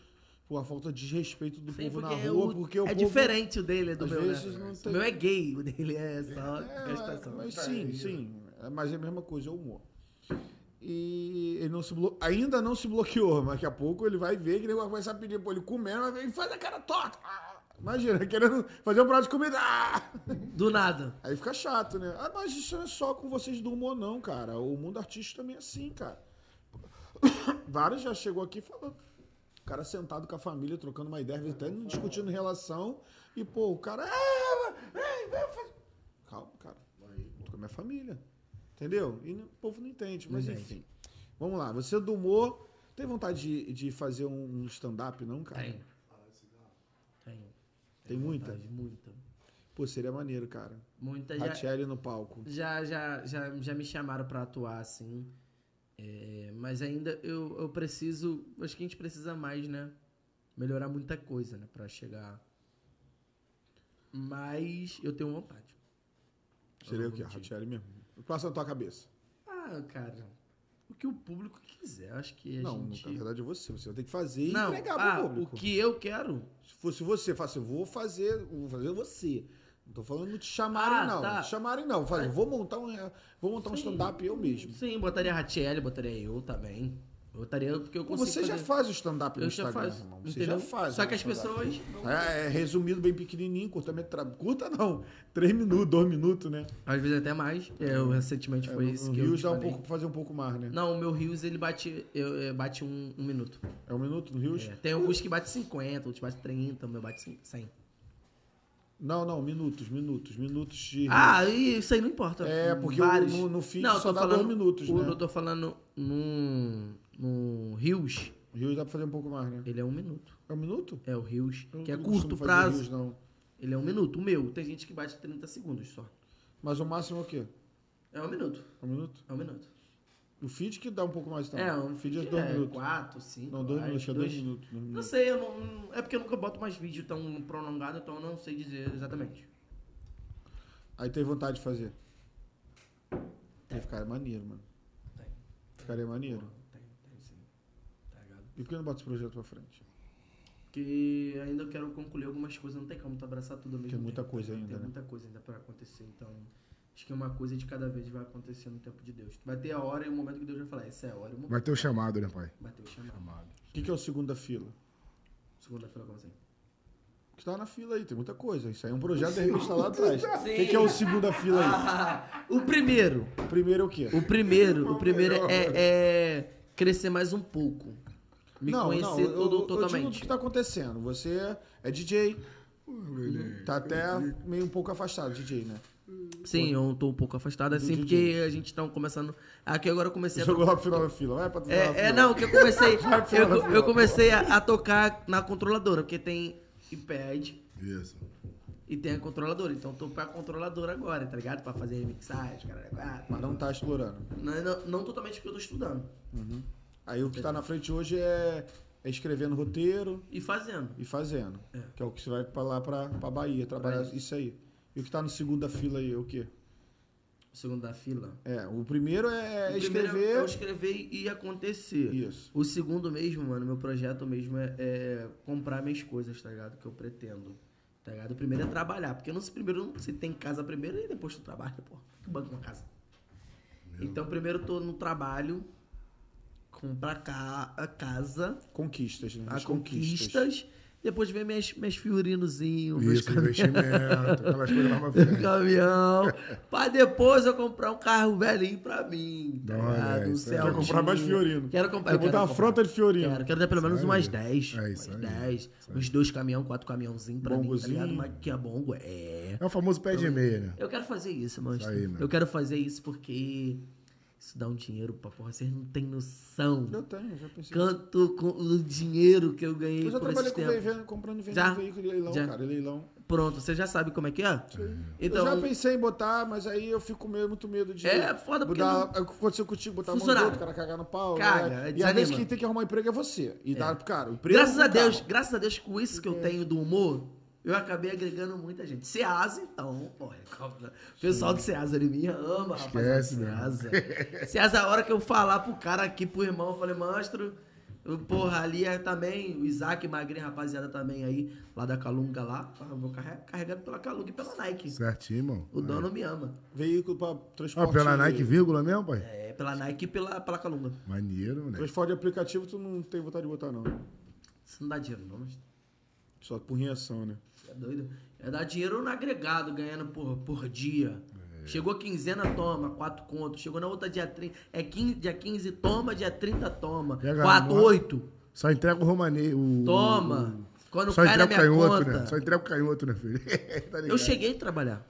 por a falta de respeito do Sim, povo na rua, o- porque o é povo... diferente o dele do às meu, né? não O meu é gay, o dele é só É, gastação. mas sim, sim. É, Mas é a mesma coisa, é o humor. E ele não se blo... ainda não se bloqueou, mas daqui a pouco ele vai ver que ele vai começar a pedir pra ele comer, mas ele faz a cara torta. Ah, Imagina, querendo fazer um prato de comida. Ah! Do nada. Aí fica chato, né? Ah, mas isso não é só com vocês do humor, não, cara. O mundo artístico também é assim, cara. Vários já chegou aqui falando. O cara sentado com a família, trocando uma ideia, até discutindo relação. E, pô, o cara. "Ah, vem, vem, faz-" Calma, cara. Tô com a minha família. Entendeu? E o povo não entende. Mas Não enfim. Vamos lá. Você é do humor. Tem vontade de, de fazer um stand-up, não, cara? Tem. Tem. Tem muita? vontade, Muita. Pô, seria maneiro, cara. Muita já. Ratiele no palco. Já, já, já, já me chamaram pra atuar, assim. É, mas ainda eu, eu preciso. Acho que a gente precisa mais, né? Melhorar muita coisa, né? Pra chegar. Mas eu tenho vontade. Seria o quê? mentir. Ratiele mesmo. Passa na tua cabeça. Ah, cara. O que o público quiser. Acho que a não, gente. na verdade é você. Você vai ter que fazer e Não, entregar ah, pro o público. que eu quero. Se fosse você, fala assim, eu vou fazer, vou fazer você. Não tô falando de te chamarem, Ah, não. tá. Te chamarem, não. Vou montar um, vou montar um Sim. stand-up eu mesmo. Sim, botaria a Ratiel, botaria eu também. Eu botaria porque eu consigo você já fazer. faz o stand-up no já Instagram, faço, irmão. Você entendeu? já faz. Só o que as pessoas não- É, é resumido, bem pequenininho, curta metragem. Curta não. Três minutos, dois minutos, né? Às vezes até mais. Eu recentemente É, foi isso eu Rios dá um falei. pouco, fazer um pouco mais, né? Não, o meu Rios ele bate, eu, eu- bate um, um minuto. É um minuto no Rios? É, Tem alguns que bate 50, outros bate 30, o meu bate 100. Não, não, minutos, minutos, minutos de Ah, isso aí não importa. É, porque Vários. o- no- no feed não, só dá falando, dois minutos, o- né? Eu tô falando no, no Rios, Rios dá pra fazer um pouco mais, né? ele é um minuto. É um minuto? É o Rios, Eu que é não curto prazo. Rios, não. Ele é um minuto. O meu, tem gente que bate 30 segundos só. Mas o máximo é o quê? É um minuto. Um minuto? É um minuto. O feed que dá um pouco mais também. É, um o feed é dois é minutos. 4, 5. Não, dois minutos, é dois minutos. dois Não minutos. sei, eu não, é porque eu nunca boto mais vídeo tão prolongado, então eu não sei dizer exatamente. Aí tem vontade de fazer. Tem. Ficar maneiro, mano. Tem. Ficaria maneiro. Tem, tem sim. Tá ligado? E por que não bota esse projeto pra frente? Porque ainda eu quero concluir algumas coisas, não tem como tu abraçar tudo ao mesmo Tem muita tempo, coisa ainda, Tem né? muita coisa ainda pra acontecer, então acho que uma coisa de cada vez vai acontecer no tempo de Deus. Vai ter a hora e o momento que Deus vai falar, essa é a hora e o momento. Vai ter o chamado, né, pai? Vai ter o chamado. Chamado. O que, que é o segunda fila? Segunda-feira como assim? Que tá na fila aí, tem muita coisa. Isso aí é um projeto de repente tá lá atrás. O que, que é o segunda fila aí? Ah, o primeiro, O primeiro é o quê? o primeiro, o primeiro é, é crescer mais um pouco. Me conhecer eu- todo, eu, eu digo o totalmente. que tá acontecendo. Você é DJ. Tá até meio um pouco afastado, DJ, né? Sim, eu tô um pouco afastado assim, Do porque DJ. a gente tá começando. Aqui agora eu comecei a Jogou lá pro final da fila. Vai pra final da É, é, não, que eu comecei. Eu, final da fila. eu comecei a, a tocar na controladora, porque tem iPad Isso. e tem a controladora. Então eu tô pra controladora agora, tá ligado? Pra fazer mixagem, cara. Mas não tá explorando. Não, não, não totalmente porque eu tô estudando. Aí o que tá na frente hoje é É escrevendo roteiro E fazendo. e fazendo. É. Que é o que você vai pra lá pra, pra Bahia trabalhar isso. isso. aí. E o que tá no segundo da fila aí é o quê? O segundo da fila. É, o primeiro é O primeiro escrever. É eu escrever e acontecer. Isso. O segundo mesmo, mano, meu projeto mesmo é, é comprar minhas coisas, tá ligado? Que eu pretendo. Tá ligado? O primeiro é trabalhar. Porque não se primeiro não se tem casa primeiro e depois tu trabalha, pô. Que banco uma casa. Então primeiro eu tô no trabalho, comprar ca a casa, Conquistas, né? as conquistas. Depois vem minhas, minhas fiorinozinhos, meus investimento, aquelas coisas lá pra frente. caminhão. pra depois eu comprar um carro velhinho pra mim. Tá Olha, ligado? Um isso aí. Quer Celtinho. comprar mais Fiorino. Quero comprar. Quero botar uma frota de Fiorino. Quero, quero ter pelo menos umas aí. 10. É umas isso aí. 10. Isso aí. Uns dois caminhão, quatro caminhãozinhos pra mim, tá Bongozinho. ligado? Mas que é bongo, é. É o famoso pé de meia, né? Eu quero fazer isso, mano. Eu quero fazer isso porque isso dá um dinheiro pra porra. Vocês não têm noção. Eu tenho, já pensei. Quanto com o dinheiro que eu ganhei Eu já por trabalhei esse com tempo. veículo, comprando e vendendo Já? veículo em leilão, Já. cara, leilão. Pronto, você já sabe como é que é? Então, eu já pensei em botar, mas aí eu fico com muito medo de. É, foda, porque mudar, é o que aconteceu contigo, botar a mão outro, o cara cagar no pau. Né? é, E às vezes quem tem que arrumar emprego é você. E dar pro cara. O emprego graças a Deus, cara. graças a Deus, com isso que eu tenho do humor, eu acabei agregando muita gente. Ceasa, então, porra, o pessoal do Ceasa ele me ama, Esquece, né? rapaziada. Ceasa. Ceasa, a hora que eu falar pro cara aqui, pro irmão, eu falei, monstro, porra, ali é também, o Isaac Magrinho, rapaziada, também aí, lá da Calunga lá, eu vou carre- carregado pela Calunga e pela Nike. Certinho, irmão. O dono me ama. Veículo pra Ó, transporte. pela Nike, vírgula mesmo, pai? É, pela Nike e pela, pela Calunga. Maneiro, né? Transporte de aplicativo, tu não tem vontade de botar, não. Isso não dá dinheiro, não, mas Só por reação, né? É doido? É dar dinheiro no agregado, ganhando por, por dia. Chegou a quinzena, toma, 4 contos. Chegou na outra dia 30. É 15, dia 15, toma, dia 30, toma. Pega 4, a 8. Só entrega o romanê. O, Toma. Quando o- Só cai na entrega o minha canhoto, conta. né? Só entrega o canhoto, né, filho? Tá? Eu cheguei a trabalhar.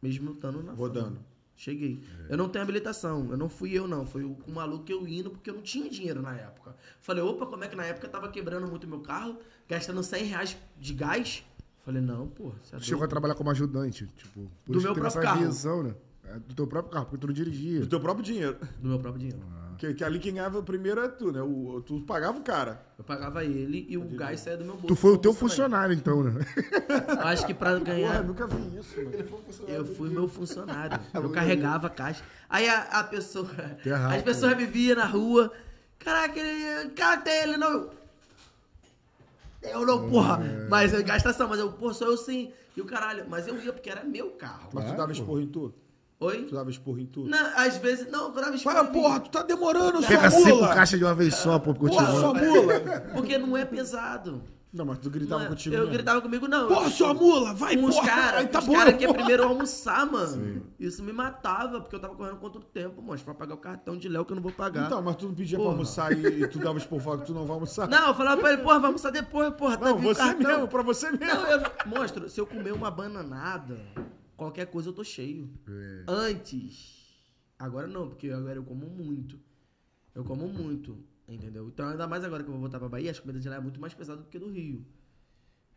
Mesmo estando na Rodando. fama. Cheguei. Eu não tenho habilitação. Eu não fui eu, não. Foi o, o maluco que eu indo porque eu não tinha dinheiro na época. Falei, opa, como é que na época eu tava quebrando muito meu carro, gastando 100 reais de gás? Falei, não, pô. Você é Chegou a trabalhar como ajudante, tipo, por Do isso meu que próprio carro. visão, né? É, do teu próprio carro, porque tu não dirigia. Do teu próprio dinheiro. Do meu próprio dinheiro. Que, que ali quem ganhava primeiro é tu, né? O, tu pagava o cara. Eu pagava ele e o gás saía do meu bolso. Tu foi o teu funcionário, então, né? Eu Acho que pra Porra, ganhar. nunca vi isso, mano. Eu fui meu funcionário. Eu carregava a caixa. Aí a, a pessoa. errado, as pessoas me viam na rua. Caraca, ele. Cadê ele? Não. Eu- Eu não, porra. Mas eu gastação, mas eu, porra, sou eu sim. E o caralho. Mas eu ia porque era meu carro. Mas tu dava esporro em tu? Oi? Tu dava esporro em tu? Não, às vezes. Não, eu dava Para, esporro em mim. porra, tu tá demorando, sua Pega cinco mula! caixas de uma vez só, pô, Porra, continua. sua mula! Porque não é pesado. Não, mas tu gritava é- contigo eu mesmo. gritava comigo, não. Porra, eu- sua mula! Vai, Com os porra! caras, Aí tá os bom, caras que é primeiro almoçar, mano. Isso me matava, porque eu tava correndo contra o tempo, mano. Pra pagar o cartão de Léo que eu não vou pagar. Então, mas tu não pedia pra Porra. almoçar e, e tu dava falava que tu não vai almoçar? Não, eu falava pra ele, porra, vamos almoçar depois, porra. tá Não, você cartão. mesmo, pra você mesmo. Não, eu. Monstro, se eu comer uma bananada, qualquer coisa eu tô cheio. É. Antes. Agora não, porque agora eu como muito. Eu como muito, entendeu? Então, ainda mais agora que eu vou voltar pra Bahia, as comidas de lá é muito mais pesada do que do Rio.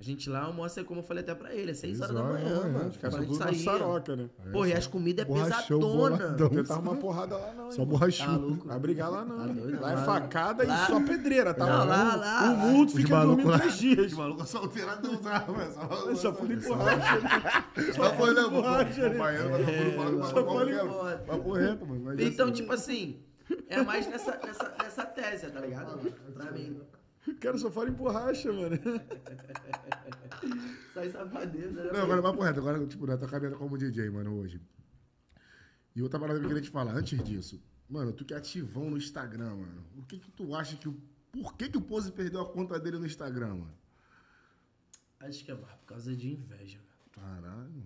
A gente lá almoça, como eu falei até pra ele, é 6 horas da Seis horas da manhã, manhã, mano. Os caras Quando a gente saía. saroca, né? Porra, e as comidas é pesadona. boladão. Tentar uma porrada lá não, Só hein? Tá borrachudo. louco? Vai brigar lá não. Tá doido? lá é Lá- facada lá- e só pedreira, tá? Não, O- lá- lá- O mundo fica dormindo lá- três dias. Os malucos solteiradão, sabe? Só, por empurrar. Só foi, né? borracha, O baiano vai fora, vai Só foi mas Então, assim, tipo assim, é mais nessa, nessa, nessa tese, tá ligado? Pra mim. O cara só fala em borracha, mano. Sai safadeza, né? Não, agora papo reto. Agora, tipo, na tua caminhada como DJ, mano, hoje. E outra parada que eu queria te falar, antes disso. Mano, tu que é ativão no Instagram, mano. O que que tu acha que... o- Por que que o Pose perdeu a conta dele no Instagram, mano? Acho que é por causa de inveja, velho. Caralho.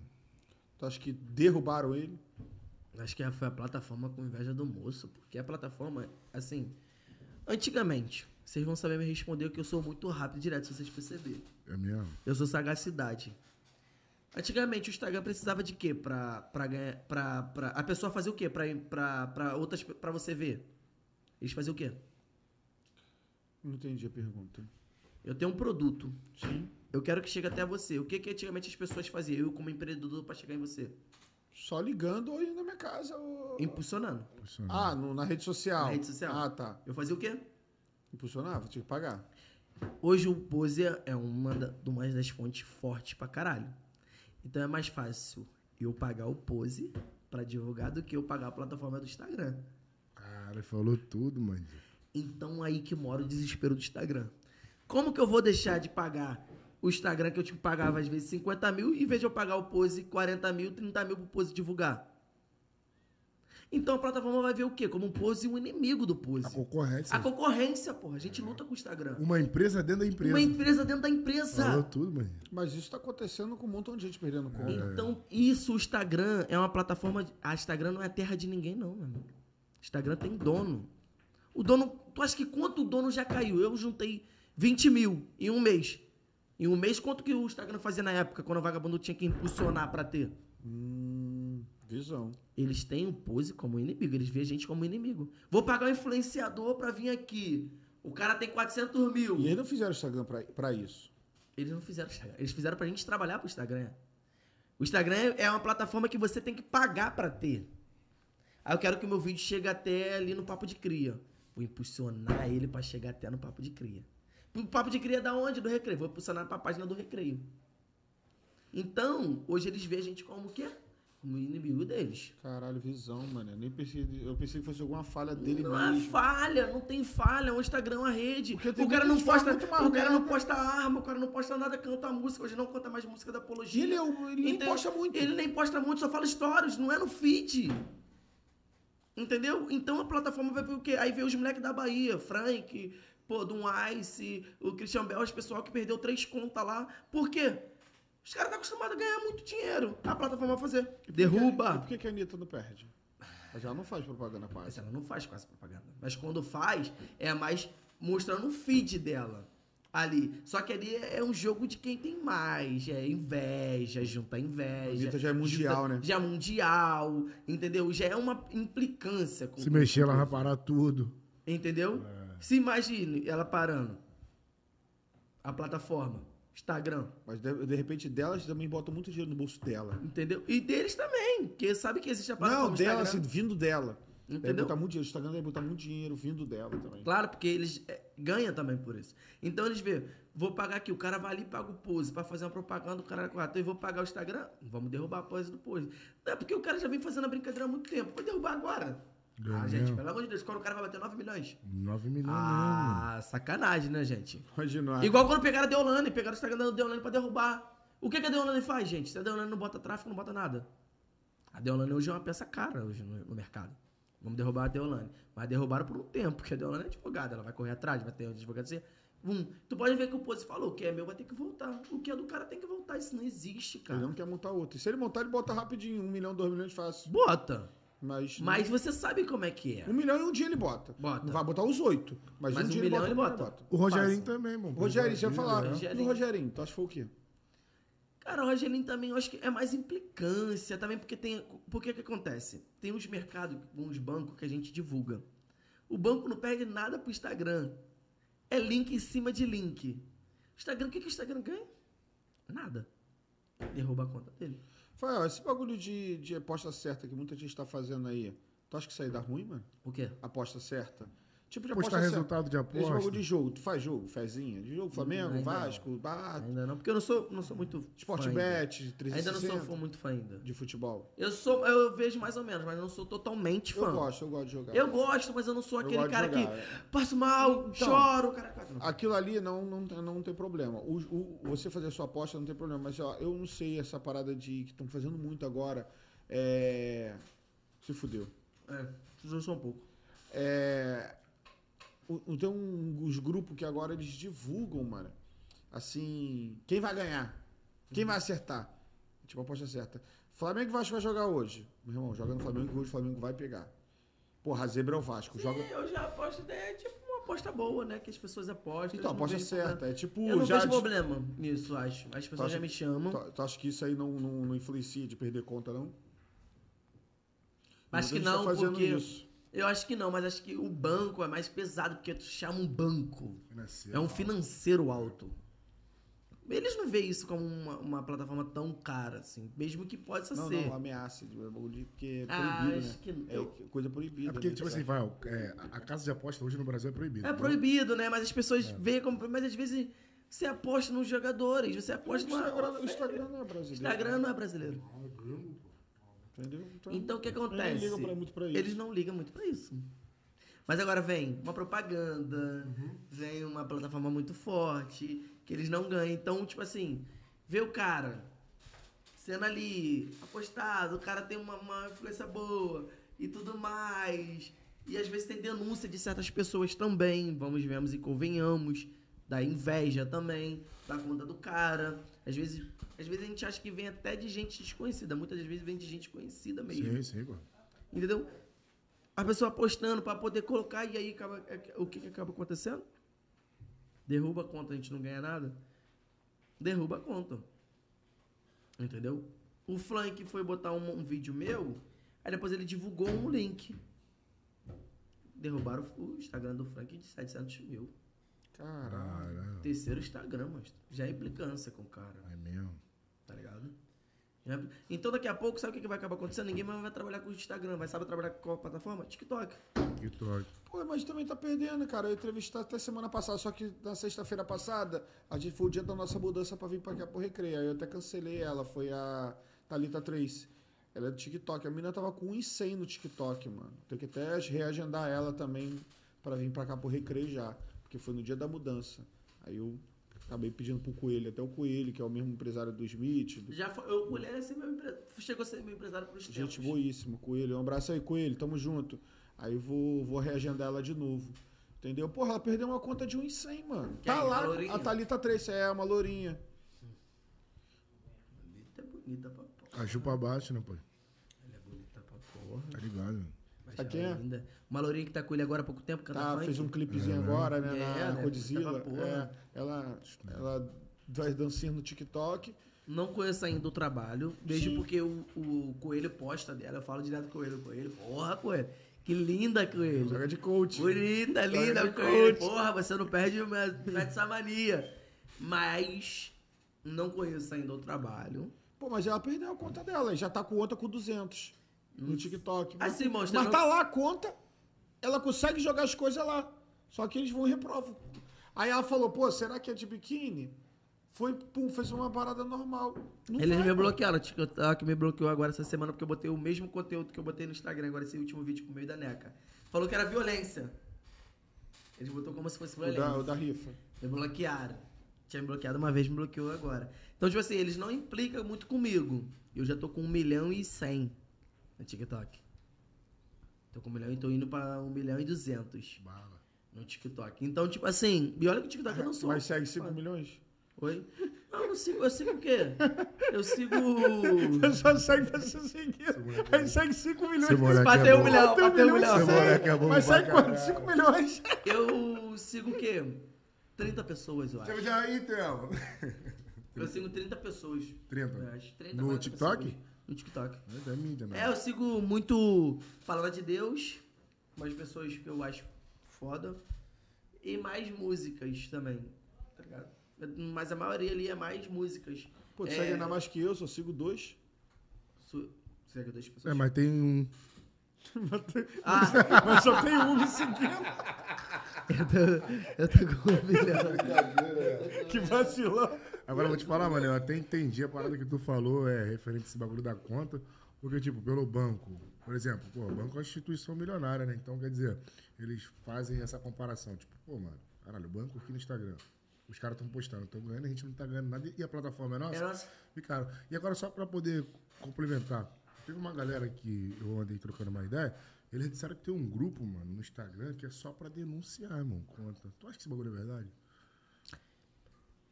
Tu acha que derrubaram ele? Acho que foi a plataforma com inveja do moço. Porque a plataforma, assim. Antigamente, vocês vão saber me responder que eu sou muito rápido e direto, se vocês perceberem. É mesmo? Eu sou sagacidade. Antigamente o Instagram precisava de quê pra, pra ganhar. Pra, pra, a pessoa fazer o quê? Pra, pra, pra outras. pra você ver? Eles faziam o quê? Não entendi a pergunta. Eu tenho um produto. Sim. Eu quero que chegue até você. O que, que antigamente as pessoas faziam? Eu, como empreendedor, pra chegar em você? Só ligando ou indo na minha casa. Ou... Impulsionando. Ah, no- na rede social. Na rede social. Ah, tá. Eu fazia o quê? Impulsionava, tinha que pagar. Hoje o Pose é uma, da- uma das fontes fortes pra caralho. Então é mais fácil eu pagar o Pose pra divulgar do que eu pagar a plataforma do Instagram. Cara, falou tudo, mano. Então aí que mora o desespero do Instagram. Como que eu vou deixar de pagar o Instagram que eu te pagava às vezes 50 mil, em vez de eu pagar o Pose 40 mil, 30 mil pro Pose divulgar? Então a plataforma vai ver o quê? Como um Pose e um inimigo do Pose. A concorrência. A concorrência, porra. A gente luta com o Instagram. Uma empresa dentro da empresa. Uma empresa dentro da empresa. Falou tudo, mano. Mas isso tá acontecendo com um montão de gente perdendo conta. Então, isso, o Instagram é uma plataforma. A Instagram não é terra de ninguém, não, meu amigo. Instagram tem dono. O dono. Tu acha que quanto o dono já caiu? Eu juntei 20 mil em um mês. Em um mês, quanto que o Instagram fazia na época, quando o vagabundo tinha que impulsionar pra ter? Hum, visão. Eles têm o pose como inimigo, eles veem a gente como inimigo. Vou pagar um influenciador pra vir aqui. O cara tem 400 mil. E eles não fizeram Instagram pra, pra isso. Eles não fizeram Instagram. Eles fizeram pra gente trabalhar pro Instagram. O Instagram é uma plataforma que você tem que pagar pra ter. Aí eu quero que o meu vídeo chegue até ali no Papo de Cria. Vou impulsionar ele pra chegar até no Papo de Cria. O Papo de Cria é da onde? Do Recreio. Vou impulsionar pra página do Recreio. Então, hoje eles veem a gente como o quê? Como inimigo deles. Caralho, visão, mano. Eu nem pensei, eu pensei que fosse alguma falha dele não é mesmo. falha, não tem falha. O Instagram é uma rede. O cara não posta, o cara não posta arma, o cara não posta nada, canta música. Hoje não canta mais música da apologia. Ele é o- ele nem posta muito. Ele nem posta muito, só fala stories, não é no feed. Entendeu? Então a plataforma vai ver o quê? Aí vê os moleques da Bahia, Frank, pô, do Ice, o Christian Bell, esse pessoal que perdeu três contas lá. Por quê? Os caras estão acostumados a ganhar muito dinheiro. A plataforma vai fazer. E Derruba. por que, que a Anitta não perde? Mas ela não faz propaganda Mas quase. ela não faz quase propaganda. Mas quando faz, é mais mostrando o feed dela. Ali. Só que ali é um jogo de quem tem mais. É inveja, junta inveja. A Anitta já é mundial, junta- né? Já é mundial, entendeu? Já é uma implicância. Com Se mexer, ela vai parar tudo. Entendeu? Se imagine ela parando. A plataforma. Instagram. Mas de, de repente delas também botam muito dinheiro no bolso dela. Entendeu? E deles também. Porque sabe que existe a plataforma Não, dela, Instagram. assim, vindo dela. Deve Entendeu? botar muito dinheiro. O Instagram deve botar muito dinheiro vindo dela também. Claro, porque eles é, ganham também por isso. Então eles vê, vou pagar aqui, o cara vai ali e paga o pose pra fazer uma propaganda, o cara quatro, eu vou pagar o Instagram, vamos derrubar a pose do pose. Não é porque o cara já vem fazendo a brincadeira há muito tempo, vai derrubar agora. Ganhou. Ah, gente, pelo amor de Deus, quando o cara vai bater 9 milhões. 9 milhões Ah, sacanagem, né, gente? Imagina. Igual quando pegaram a Deolane, pegaram o Instagram da Deolane pra derrubar. O que, que a Deolane faz, gente? Se a Deolane não bota tráfego, não bota nada. A Deolane hoje é uma peça cara hoje no, mercado. Vamos derrubar a Deolane. Mas derrubaram por um tempo, porque a Deolane é advogada, ela vai correr atrás, vai ter advocacia. Hum, tu pode ver que o Pose falou, o que é meu vai ter que voltar. O que é do cara tem que voltar. Isso não existe, Ele cara. não quer montar outro. E se ele montar, ele bota rapidinho. Um milhão, dois milhões fácil. Bota. Mas. Mas você sabe como é que é. Um milhão em um dia ele bota. Bota. Não vai botar os oito. Mas, Mas um um dia milhão ele ele bota. bota. O Rogerinho Fácil. também, mano. Rogério, você ia falar. né? Rogerinho. E o Rogerinho? Tu acha que foi o quê? Cara, o Rogelinho também, eu acho que é mais implicância também, porque tem. Por que que acontece? Tem uns mercados, uns bancos que a gente divulga. O banco não perde nada pro Instagram. É link em cima de link. Instagram, o que, que o Instagram ganha? Nada. Derruba a conta dele. Fael, esse bagulho de, de aposta certa que muita gente tá fazendo aí, tu acha que isso aí dá ruim, mano? O quê? Aposta certa? Tipo de Postar aposta resultado de certa. Esse aposta. bagulho de jogo, tu faz jogo, fezinha? De jogo, Flamengo, Ainda Vasco, Bar, Ainda não, porque eu não sou, não sou muito. Sport fã ainda. Bet, Ainda não sou 360 fã, muito fã ainda. de futebol. Eu sou, eu vejo mais ou menos, mas não sou totalmente fã. Eu gosto, eu gosto de jogar. Eu gosto, mas eu não sou Eu aquele cara jogar, que é. passo mal, Então, choro, cara. Aquilo ali não, não, não tem problema. O, o- você fazer a sua aposta não tem problema. Mas ó, eu não sei essa parada de que estão fazendo muito agora. É. Se fudeu. É, precisou só um pouco. É. o- o- Tem um, os grupos que agora eles divulgam, mano. Assim. Quem vai ganhar? Quem vai acertar? Tipo, a aposta certa. Flamengo e Vasco vai jogar hoje. Meu irmão, joga no Flamengo que hoje o Flamengo vai pegar. Porra, a zebra é o Vasco. Joga. Sim, eu já aposto, é tipo uma aposta boa, né? Que as pessoas apostam. Então, não aposta certa. É tipo. Eu não já vejo problema nisso, acho. As pessoas acha- já me chamam. Tu, tu acha que isso aí não, não, não influencia de perder conta, não? Acho que não, tá fazendo porque. isso. Eu acho que não, mas acho que o banco é mais pesado, porque tu chama um banco. Financeiro É um alto. financeiro alto. Eles não veem isso como uma, uma plataforma tão cara, assim. Mesmo que possa Não, ser. não, ameaça de bagulho, porque é Ah, proibido, acho né? que- É eu- coisa proibida. É porque, né? tipo assim, vai, é, a casa de aposta hoje no Brasil é proibida. É entendeu? proibido, né? Mas as pessoas veem como. Mas às vezes você aposta nos jogadores, você O aposta Instagram, no. o Instagram não é brasileiro. Instagram não é brasileiro. Entendeu? Então o que eles não acontece? ligam pra- muito pra isso. Eles não ligam muito pra isso. Mas agora vem uma propaganda, vem uma plataforma muito forte, que eles não ganham. Então, tipo assim, vê o cara sendo ali apostado, o cara tem uma, uma influência boa e tudo mais. E às vezes tem denúncia de certas pessoas também, vamos vemos e convenhamos, da inveja também, da conta do cara. Às vezes, às vezes a gente acha que vem até de gente desconhecida, muitas vezes vem de gente conhecida mesmo. Sim, sim, pô. Entendeu? A pessoa apostando pra poder colocar e aí acaba, é- o que, que acaba acontecendo? Derruba a conta, a gente não ganha nada. Derruba a conta. Entendeu? O Flank foi botar um, um vídeo meu, aí depois ele divulgou um link. Derrubaram o Instagram do Frank de 700 mil. Caralho. Caralho. Terceiro Instagram, mas já é implicância com o cara. É mesmo. Tá ligado? Já- Então daqui a pouco, sabe o que que vai acabar acontecendo? Ninguém mais vai trabalhar com o Instagram. Vai saber trabalhar com qual plataforma? TikTok. Troca. Pô, mas também tá perdendo, cara. Eu entrevistei até semana passada, só que na sexta-feira passada, a gente foi o dia da nossa mudança pra vir pra cá pro Recreio. Aí eu até cancelei ela, foi a Thalita 3. Ela é do TikTok. A menina tava com 1,100 no TikTok, mano. Tem que até reagendar ela também pra vir pra cá pro Recreio já. Porque foi no dia da mudança. Aí eu acabei pedindo pro Coelho, até o Coelho, que é o mesmo empresário do Smith. do- Já foi, eu, o Mulher é ser meu empre... chegou a ser meu empresário pros tempos. Gente boíssima, Coelho. Um abraço aí, Coelho. Tamo junto. Aí vou, vou reagendar ela de novo. Entendeu? Porra, ela perdeu uma conta de 1,100, mano. Quem? Tá A lá, a Thalita 3, é uma lourinha. Bonita é bonita pra porra. A chupa abaixo, né, pô? Ela é bonita pra porra. Tá ligado? Mas A ela quem é? linda. Uma lourinha que tá com ele agora há pouco tempo, canta Tá, funk. fez um clipezinho agora, né, É, na né, Godzilla. tava porra. É, ela, ela faz dancinha no TikTok. Não conheço ainda o trabalho, vejo Sim. porque o, o Coelho posta dela, eu falo direto com ele, Coelho, porra, Coelho, que linda, Coelho. Joga de coach. Bonita, Joga linda, Coelho. coach. Porra, você não perde, perde essa mania. Mas não conheço ainda o trabalho. Pô, mas ela perdeu a conta dela. Já tá com outra com 200 no TikTok. Mas, Assim, mostra, mas tá lá a conta. Ela consegue jogar as coisas lá. Só que eles vão e reprovam. Aí ela falou, pô, será que é de biquíni? Foi, pum, fez uma parada normal. Não Eles vai, me bloquearam, o TikTok me bloqueou agora essa semana porque eu botei o mesmo conteúdo que eu botei no Instagram, agora esse último vídeo com o meio da NECA. Falou que era violência. Eles botou como se fosse O violência. da, o da rifa. Me bloquearam. Tinha me bloqueado uma vez, me bloqueou agora. Então, tipo assim, eles não implicam muito comigo. Eu já tô com 1 milhão e 100 no TikTok. Tô com 1 milhão e tô indo pra 1 milhão e 200 Bala. no TikTok. Então, tipo assim, e olha que o TikTok eu não sou. Mas segue 5 milhões? Oi? Não, eu não sigo, eu sigo o quê? Eu sigo. Eu só segue pra ser seguido. Aí segue 5 milhões. Bateu é um milhão, Bateu um um milhão é bom Mas segue quanto? caralho. 5 milhões. Eu sigo o quê? 30 pessoas, eu acho. Chama já aí, Thelma. Eu sigo 30 pessoas. 30? Eu acho. 30, No 40 TikTok? pessoas. No TikTok. É mídia, não. É, eu sigo muito Palavra de Deus, umas pessoas que eu acho foda, e mais músicas também, tá ligado? Mas a maioria ali é mais músicas. Pô, tu é, segue ainda mais que eu, só sigo dois. Su... Segue duas pessoas. É, mas tem um. Ah, Mas só tem um me seguindo. eu tô, eu tô com um milhão. Que vacilão. Agora eu vou te falar, mano, eu até entendi a parada que tu falou, é referente a esse bagulho da conta, porque, tipo, pelo banco, por exemplo, pô, o banco é uma instituição milionária, né? Então, quer dizer, eles fazem essa comparação, tipo, pô, mano, caralho, o banco aqui no Instagram, os caras estão postando, estão ganhando, a gente não tá ganhando nada, e a plataforma é nossa? É nossa. Ficaram. E agora, só pra poder complementar, teve uma galera que eu andei trocando uma ideia, eles disseram que tem um grupo, mano, no Instagram, que é só pra denunciar, irmão, conta. Tu acha que esse bagulho é verdade?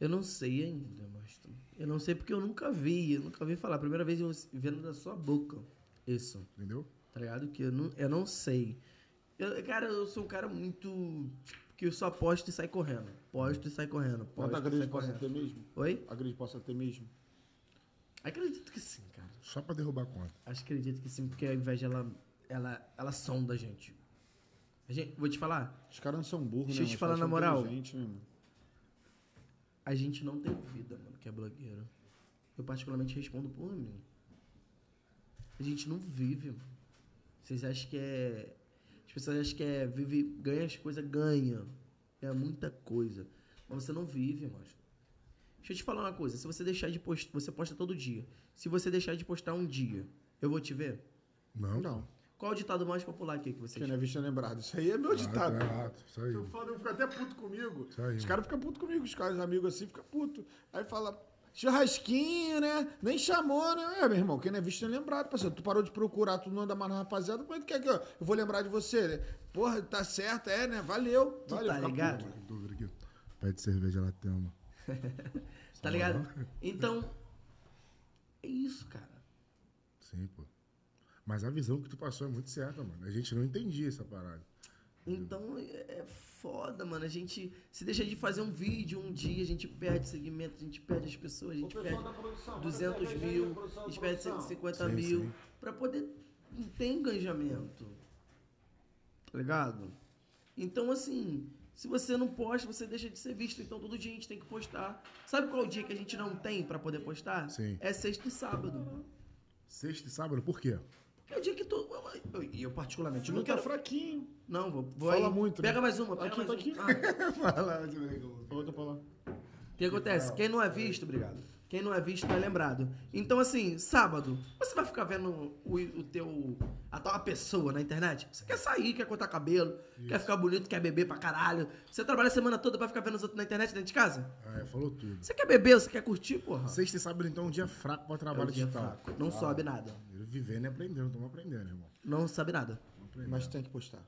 Eu não sei ainda, Mastro. Eu não sei porque eu nunca vi, eu nunca vi falar. Primeira vez eu vendo da sua boca isso. Entendeu? Tá ligado? Que eu não, eu não sei. Eu, cara, eu sou um cara muito. que eu só posto e sai correndo. Posto e sai correndo. Posto Quanto a e grade possa ter mesmo? Oi? A grade possa ter mesmo? Acredito que sim, cara. Só pra derrubar a conta. Acho que acredito que sim, porque a inveja ela, ela, ela sonda a gente. A gente. Vou te falar. Os caras não são burros, Deixa né? eu te falar na moral. né? A gente não tem vida, mano, que é blogueiro. Eu particularmente respondo por mim. A gente não vive, mano. Vocês acham que é. As pessoas acham que é. Vive, ganha as coisas, ganha. É muita coisa. Mas você não vive, mano. Deixa eu te falar uma coisa. Se você deixar de postar. Você posta todo dia. Se você deixar de postar um dia, eu vou te ver? Não? Não. Qual é o ditado mais popular aqui que você Quem não é visto é lembrado. Isso aí é meu ditado. Ah, tá, isso aí. Eu falo, eu fico até puto comigo. Isso aí, os caras ficam putos comigo, os caras amigos assim ficam putos. Aí fala, churrasquinho, né? Nem chamou, né? É, meu irmão, quem não é visto é lembrado, parceiro. Tu parou de procurar, tu não anda mais na rapaziada, como é que quer que eu, eu vou lembrar de você? né? Porra, tá certo, é, né? Valeu. Tu Valeu, tá ligado? puto. Dúvida aqui. Pede cerveja lá, tem uma. Tá ligado? Então. É isso, cara. Sim, pô. Mas a visão que tu passou é muito certa, mano. A gente não entendia essa parada. Então é foda, mano. A gente se deixa de fazer um vídeo um dia, a gente perde segmento, a gente perde as pessoas, a gente perde 200 mil, a gente perde 150 Sim, mil sim. pra poder ter engajamento. Tá ligado? Então, assim, se você não posta, você deixa de ser visto. Então, todo dia a gente tem que postar. Sabe qual é o dia que a gente não tem pra poder postar? Sim. É sexta e sábado. Sexta e sábado, por quê? Porque é o dia que tu. eu- E eu, particularmente, Não não tá quero. fraquinho. Não, vou. vou Fala aí. muito, né? Pega mais uma, pega Aqui, mais tá uma. aqui. Ah. Fala, Outra pra lá. O que acontece? Quem não é visto, obrigado. Quem não é visto não é lembrado. Então, assim, sábado, você vai ficar vendo o, o teu. a tua pessoa na internet? Você quer sair, quer cortar cabelo, quer ficar bonito, quer beber pra caralho. Você trabalha a semana toda pra ficar vendo os outros na internet dentro de casa? Ah, é, falou tudo. Você quer beber, você quer curtir, porra? Sexta e sábado, então, é um dia fraco pra É trabalho um dia digital. fraco. Não sobe nada. Vivendo e aprendendo, estamos aprendendo, irmão. Não sabe nada. Aprendendo. Mas tem que postar.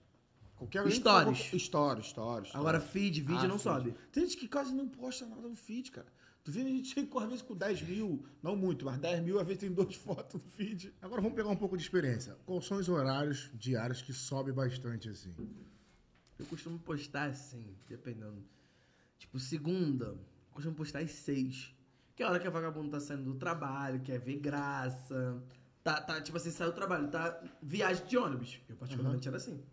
Qualquer Stories. Stories, stories. Agora, feed, vídeo Ah, não feed. sobe. Tem gente que quase não posta nada no feed, cara. Tu a gente chega com, às vezes com 10 mil, não muito, mas 10 mil, às vezes tem duas fotos no feed. Agora vamos pegar um pouco de experiência. Quais são os horários diários que sobe bastante assim? Eu costumo postar assim, dependendo. Tipo, segunda, eu costumo postar às seis. Que é a hora que a vagabundo tá saindo do trabalho, quer ver graça. Tá, tá tipo assim, saiu do trabalho, tá viagem de ônibus. Eu particularmente era assim.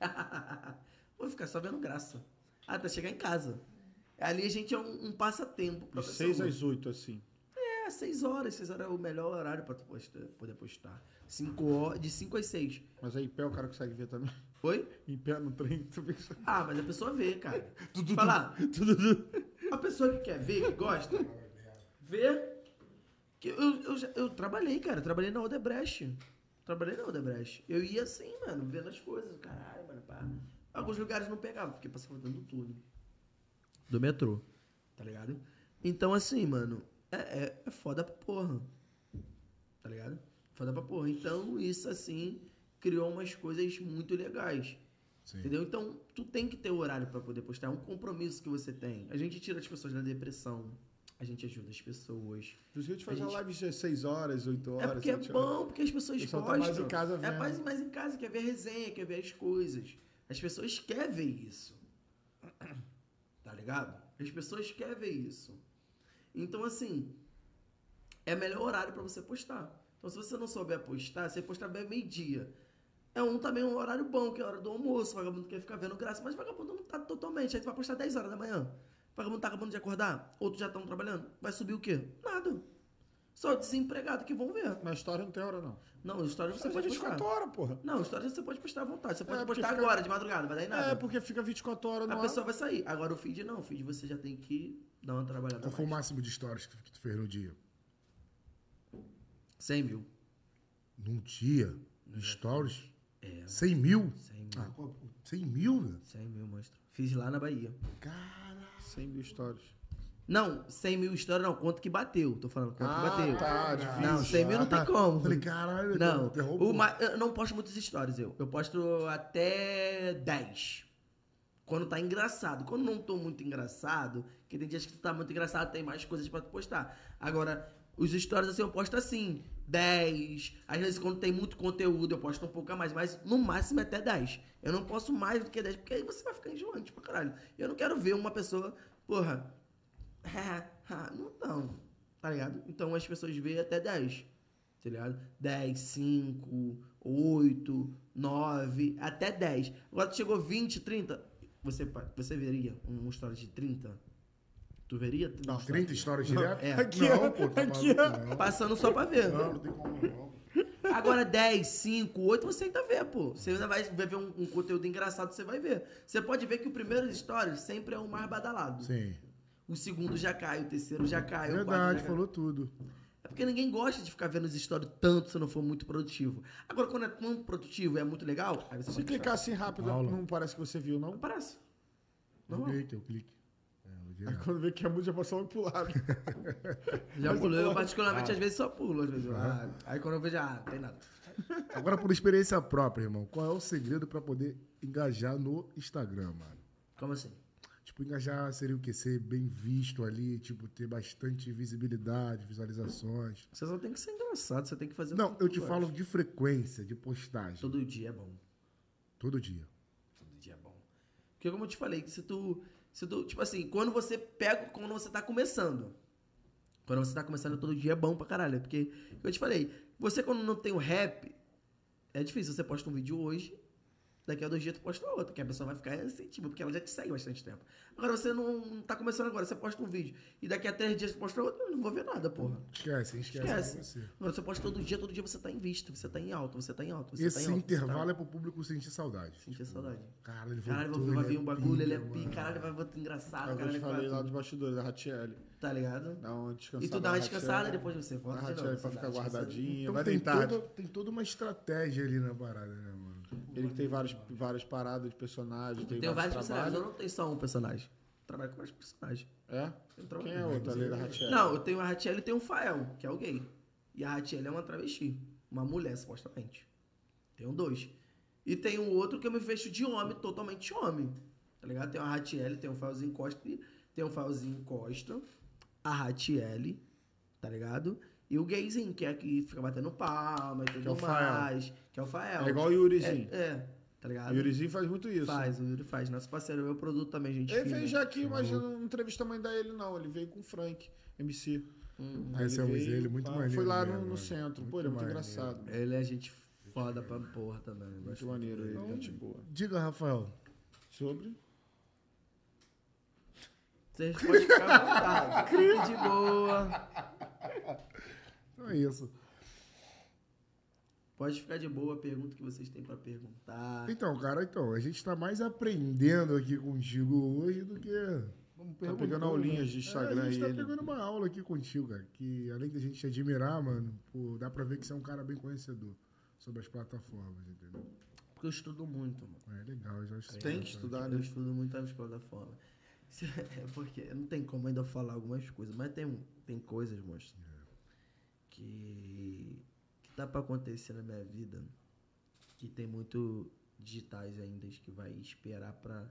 Vou ficar só vendo graça. Até chegar em casa. Ali a gente é um, um passatempo De pessoa. 6 às 8, assim. É, seis horas. Seis horas é o melhor horário pra tu poder postar. Cinco horas, de 5 às 6. Mas aí em pé o cara consegue ver também. Oi? Em pé no trem, tu. Ah, mas a pessoa vê, cara. Falar, a pessoa que quer ver, que gosta, vê. Que eu, eu, eu trabalhei, cara. Eu trabalhei na Odebrecht. Trabalhei na Odebrecht. Eu ia assim, mano, vendo as coisas. Caralho, mano, pá. Alguns lugares não pegavam, porque passava dentro do túnel. Do metrô. Tá ligado? Então, assim, mano, é, é, é foda pra porra. Tá ligado? Foda pra porra. Então, isso, assim, criou umas coisas muito legais. Sim. Entendeu? Então, tu tem que ter horário pra poder postar. É um compromisso que você tem. A gente tira as pessoas da depressão. A gente ajuda as pessoas. Por isso que a gente faz A a gente- live de 6 horas, 8 horas. É porque é 7 horas. bom, porque as pessoas tá gostam. mais em casa É vendo. mais, mais em casa, quer ver resenha, quer ver as coisas. As pessoas querem ver isso. Ligado? As pessoas querem ver isso. Então, assim, é melhor horário pra você postar. Então, se você não souber postar, você postar bem meio-dia. É um também um horário bom, que é a hora do almoço. Vagabundo quer ficar vendo graça, mas vagabundo não tá totalmente. Aí tu vai postar 10 horas da manhã. Vagabundo tá acabando de acordar, outros já estão trabalhando. Vai subir o quê? Nada. Só desempregado que vão ver. Na história não tem hora, não. Não, história você pode 24 postar. horas, porra. Não, história você pode postar à vontade. Você pode É, postar fica- agora, de madrugada, vai dar em nada. É, porque fica 24 horas no A ar. pessoa vai sair. Agora o feed não. O feed você já tem que dar uma trabalhada Qual foi o máximo de stories que tu, fez no dia? 100 mil. Num dia? De stories? É. 100 mil? 100 mil. Ah, pô, 100 mil, velho? 100 mil, monstro. Fiz lá na Bahia. Caralho. 100 mil stories. Não, 100 mil história não. Quanto que bateu. Tô falando quanto que bateu. tá, difícil. Não, 100 mil não tem como. Falei, caralho, Não, derrubou. o eu não posto muitas histórias, eu. Eu posto até 10. Quando tá engraçado. Quando não tô muito engraçado, que tem dias que tu tá muito engraçado, tem mais coisas pra tu postar. Agora, os stories assim, eu posto assim, 10. Às vezes, quando tem muito conteúdo, eu posto um pouco a mais. Mas no máximo é até 10. Eu não posto mais do que 10, porque aí você vai ficar enjoante pra caralho. Eu não quero ver uma pessoa, porra. não, não. Tá ligado? Então as pessoas veem até 10 tá ligado? 10, 5, 8, 9, até 10. Agora tu chegou 20, 30, você, você veria um story de 30? Tu veria? 30 Não, 30 histórias direto? É. Aqui, não, pô, tá aqui, maluco. Passando só pra ver. Não, não tem como não. Agora 10, 5, 8 você ainda vê, pô. Você ainda vai vai ver um, um conteúdo engraçado, você vai ver. Você pode ver que o primeiro stories sempre é o mais badalado. Sim. O segundo já cai, o terceiro já cai, o quarto Verdade, já cai. falou tudo. É porque ninguém gosta de ficar vendo os stories tanto se não for muito produtivo. Agora, quando é muito produtivo e é muito legal, aí você Se clicar assim rápido, Aula. não parece que você viu, não? Não parece. Não eu clique. É, Aí quando vê que é muito, já passou pro lado. Já pulou. Eu, particularmente, às vezes só pulo. Às vezes. eu, ah, aí quando eu vejo, ah, não tem nada. Agora, por experiência própria, irmão, qual é o segredo pra poder engajar no Instagram, mano? Como assim? Tipo, engajar seria o quê? Ser bem visto ali, tipo, ter bastante visibilidade, visualizações. Você só tem que ser engraçado, você tem que fazer Não, eu te falo de frequência, de postagem. Todo dia é bom. Todo dia. Todo dia é bom. Porque como eu te falei, se tu. Se tu tipo assim, quando você pega. Quando você tá começando. Quando você tá começando, todo dia é bom pra caralho. Porque, eu te falei, você quando não tem o rap, é difícil. Você posta um vídeo hoje, daqui a dois dias tu posta outro, que a pessoa vai ficar assim, tipo, porque ela já te segue bastante tempo. Agora você não, tá começando agora, você posta um vídeo, e daqui a três dias tu posta outro, eu não vou ver nada, porra. Esquece, esquece. Esquece. você. Agora você posta todo dia, todo dia você tá em vista, você tá em alto, você tá em alto, você tá Esse em alto. intervalo você é pro público sentir saudade. tá... Sentir saudade. Caralho, ele voltou. Caralho, vai vir um é bagulho, ele é mano. caralho, vai voltar engraçado, Eu caralho, te falei lá vai- dos bastidores da Ratiele. tá ligado? Dá uma descansada. E tu dá uma descansada, Ratiele. depois você volta de novo, pra dá ficar uma descansada. guardadinha. Então vai toda, tem toda uma estratégia ali na parada, né, mano? Ele que tem vários, várias paradas de personagens, tem, Tem vários vários personagens, eu não tenho só um personagem. Eu trabalho com vários personagens. É? Quem é outro além da Ratiele? Não, eu tenho a Ratiel e tenho o Fael, que é o gay. E a Ratiel é uma travesti. Uma mulher, supostamente. Tenho dois. E tem um outro que eu me fecho de homem, totalmente homem. Tá ligado? Tem a Ratiel, tem o Faelzinho Costa, tem o Faelzinho Costa, a Ratiel, tá ligado? E o gayzinho, que é que fica batendo palma e tudo é o Fael. mais. Que é o Fael. É igual o Yurizinho. É, é, tá ligado? O Yurizinho faz muito isso. Faz, o Yuri faz. Nosso parceiro, meu produto também, gente. Ele fina. fez já aqui, mas eu não entrevistamos ainda ele, não. Ele veio com o Frank, MC. Aí Conhecemos veio, ele, muito pá, maneiro Foi lá mesmo, no, centro. Pô, Muito ele é muito maneiro. engraçado. Ele é gente foda pra porra também. Muito gosto maneiro ele, gente boa. Diga, Rafael. Sobre? Vocês podem ficar à vontade. De boa. Então é isso. Pode ficar de boa, pergunta o que vocês têm pra perguntar. Então, cara, então, a gente tá mais aprendendo aqui contigo hoje do que. Vamos Tá pegando aulinhas de? Instagram É, a gente aí, tá ele. pegando uma aula aqui contigo, cara. Que além da gente te admirar, mano, pô, dá pra ver que você é um cara bem conhecedor sobre as plataformas, entendeu? Porque eu estudo muito, mano. É legal, eu já acho Tem que estudar, Eu né? estudo muito nas plataformas. É porque não tem como ainda falar algumas coisas, mas tem, tem coisas, monstro, que, que tá pra acontecer na minha vida que tem muito digitais ainda que vai esperar pra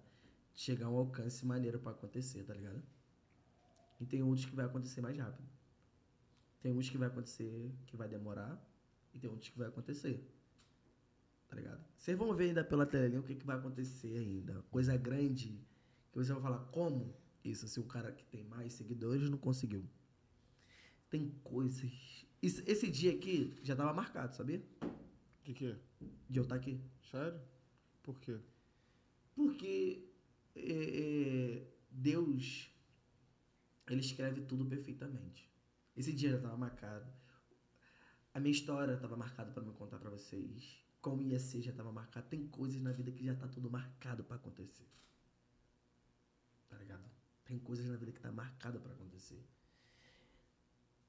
chegar um alcance maneiro pra acontecer, tá ligado? E tem outros que vai acontecer mais rápido. Tem uns que vai acontecer que vai demorar e tem outros que vai acontecer. Tá ligado? Vocês vão ver ainda pela telinha o que, que vai acontecer ainda. Coisa grande que você vai falar, como isso se o cara que tem mais seguidores não conseguiu? Tem coisas. Isso- esse dia aqui já tava marcado, sabia? De quê? De eu estar aqui. Sério? Por quê? Porque é, é, Deus, ele escreve tudo perfeitamente. Esse dia já estava marcado. A minha história estava marcada para me contar para vocês. Como ia ser já estava marcado. Tem coisas na vida que já tá tudo marcado para acontecer. Tá ligado? Tem coisas na vida que tá marcada para acontecer.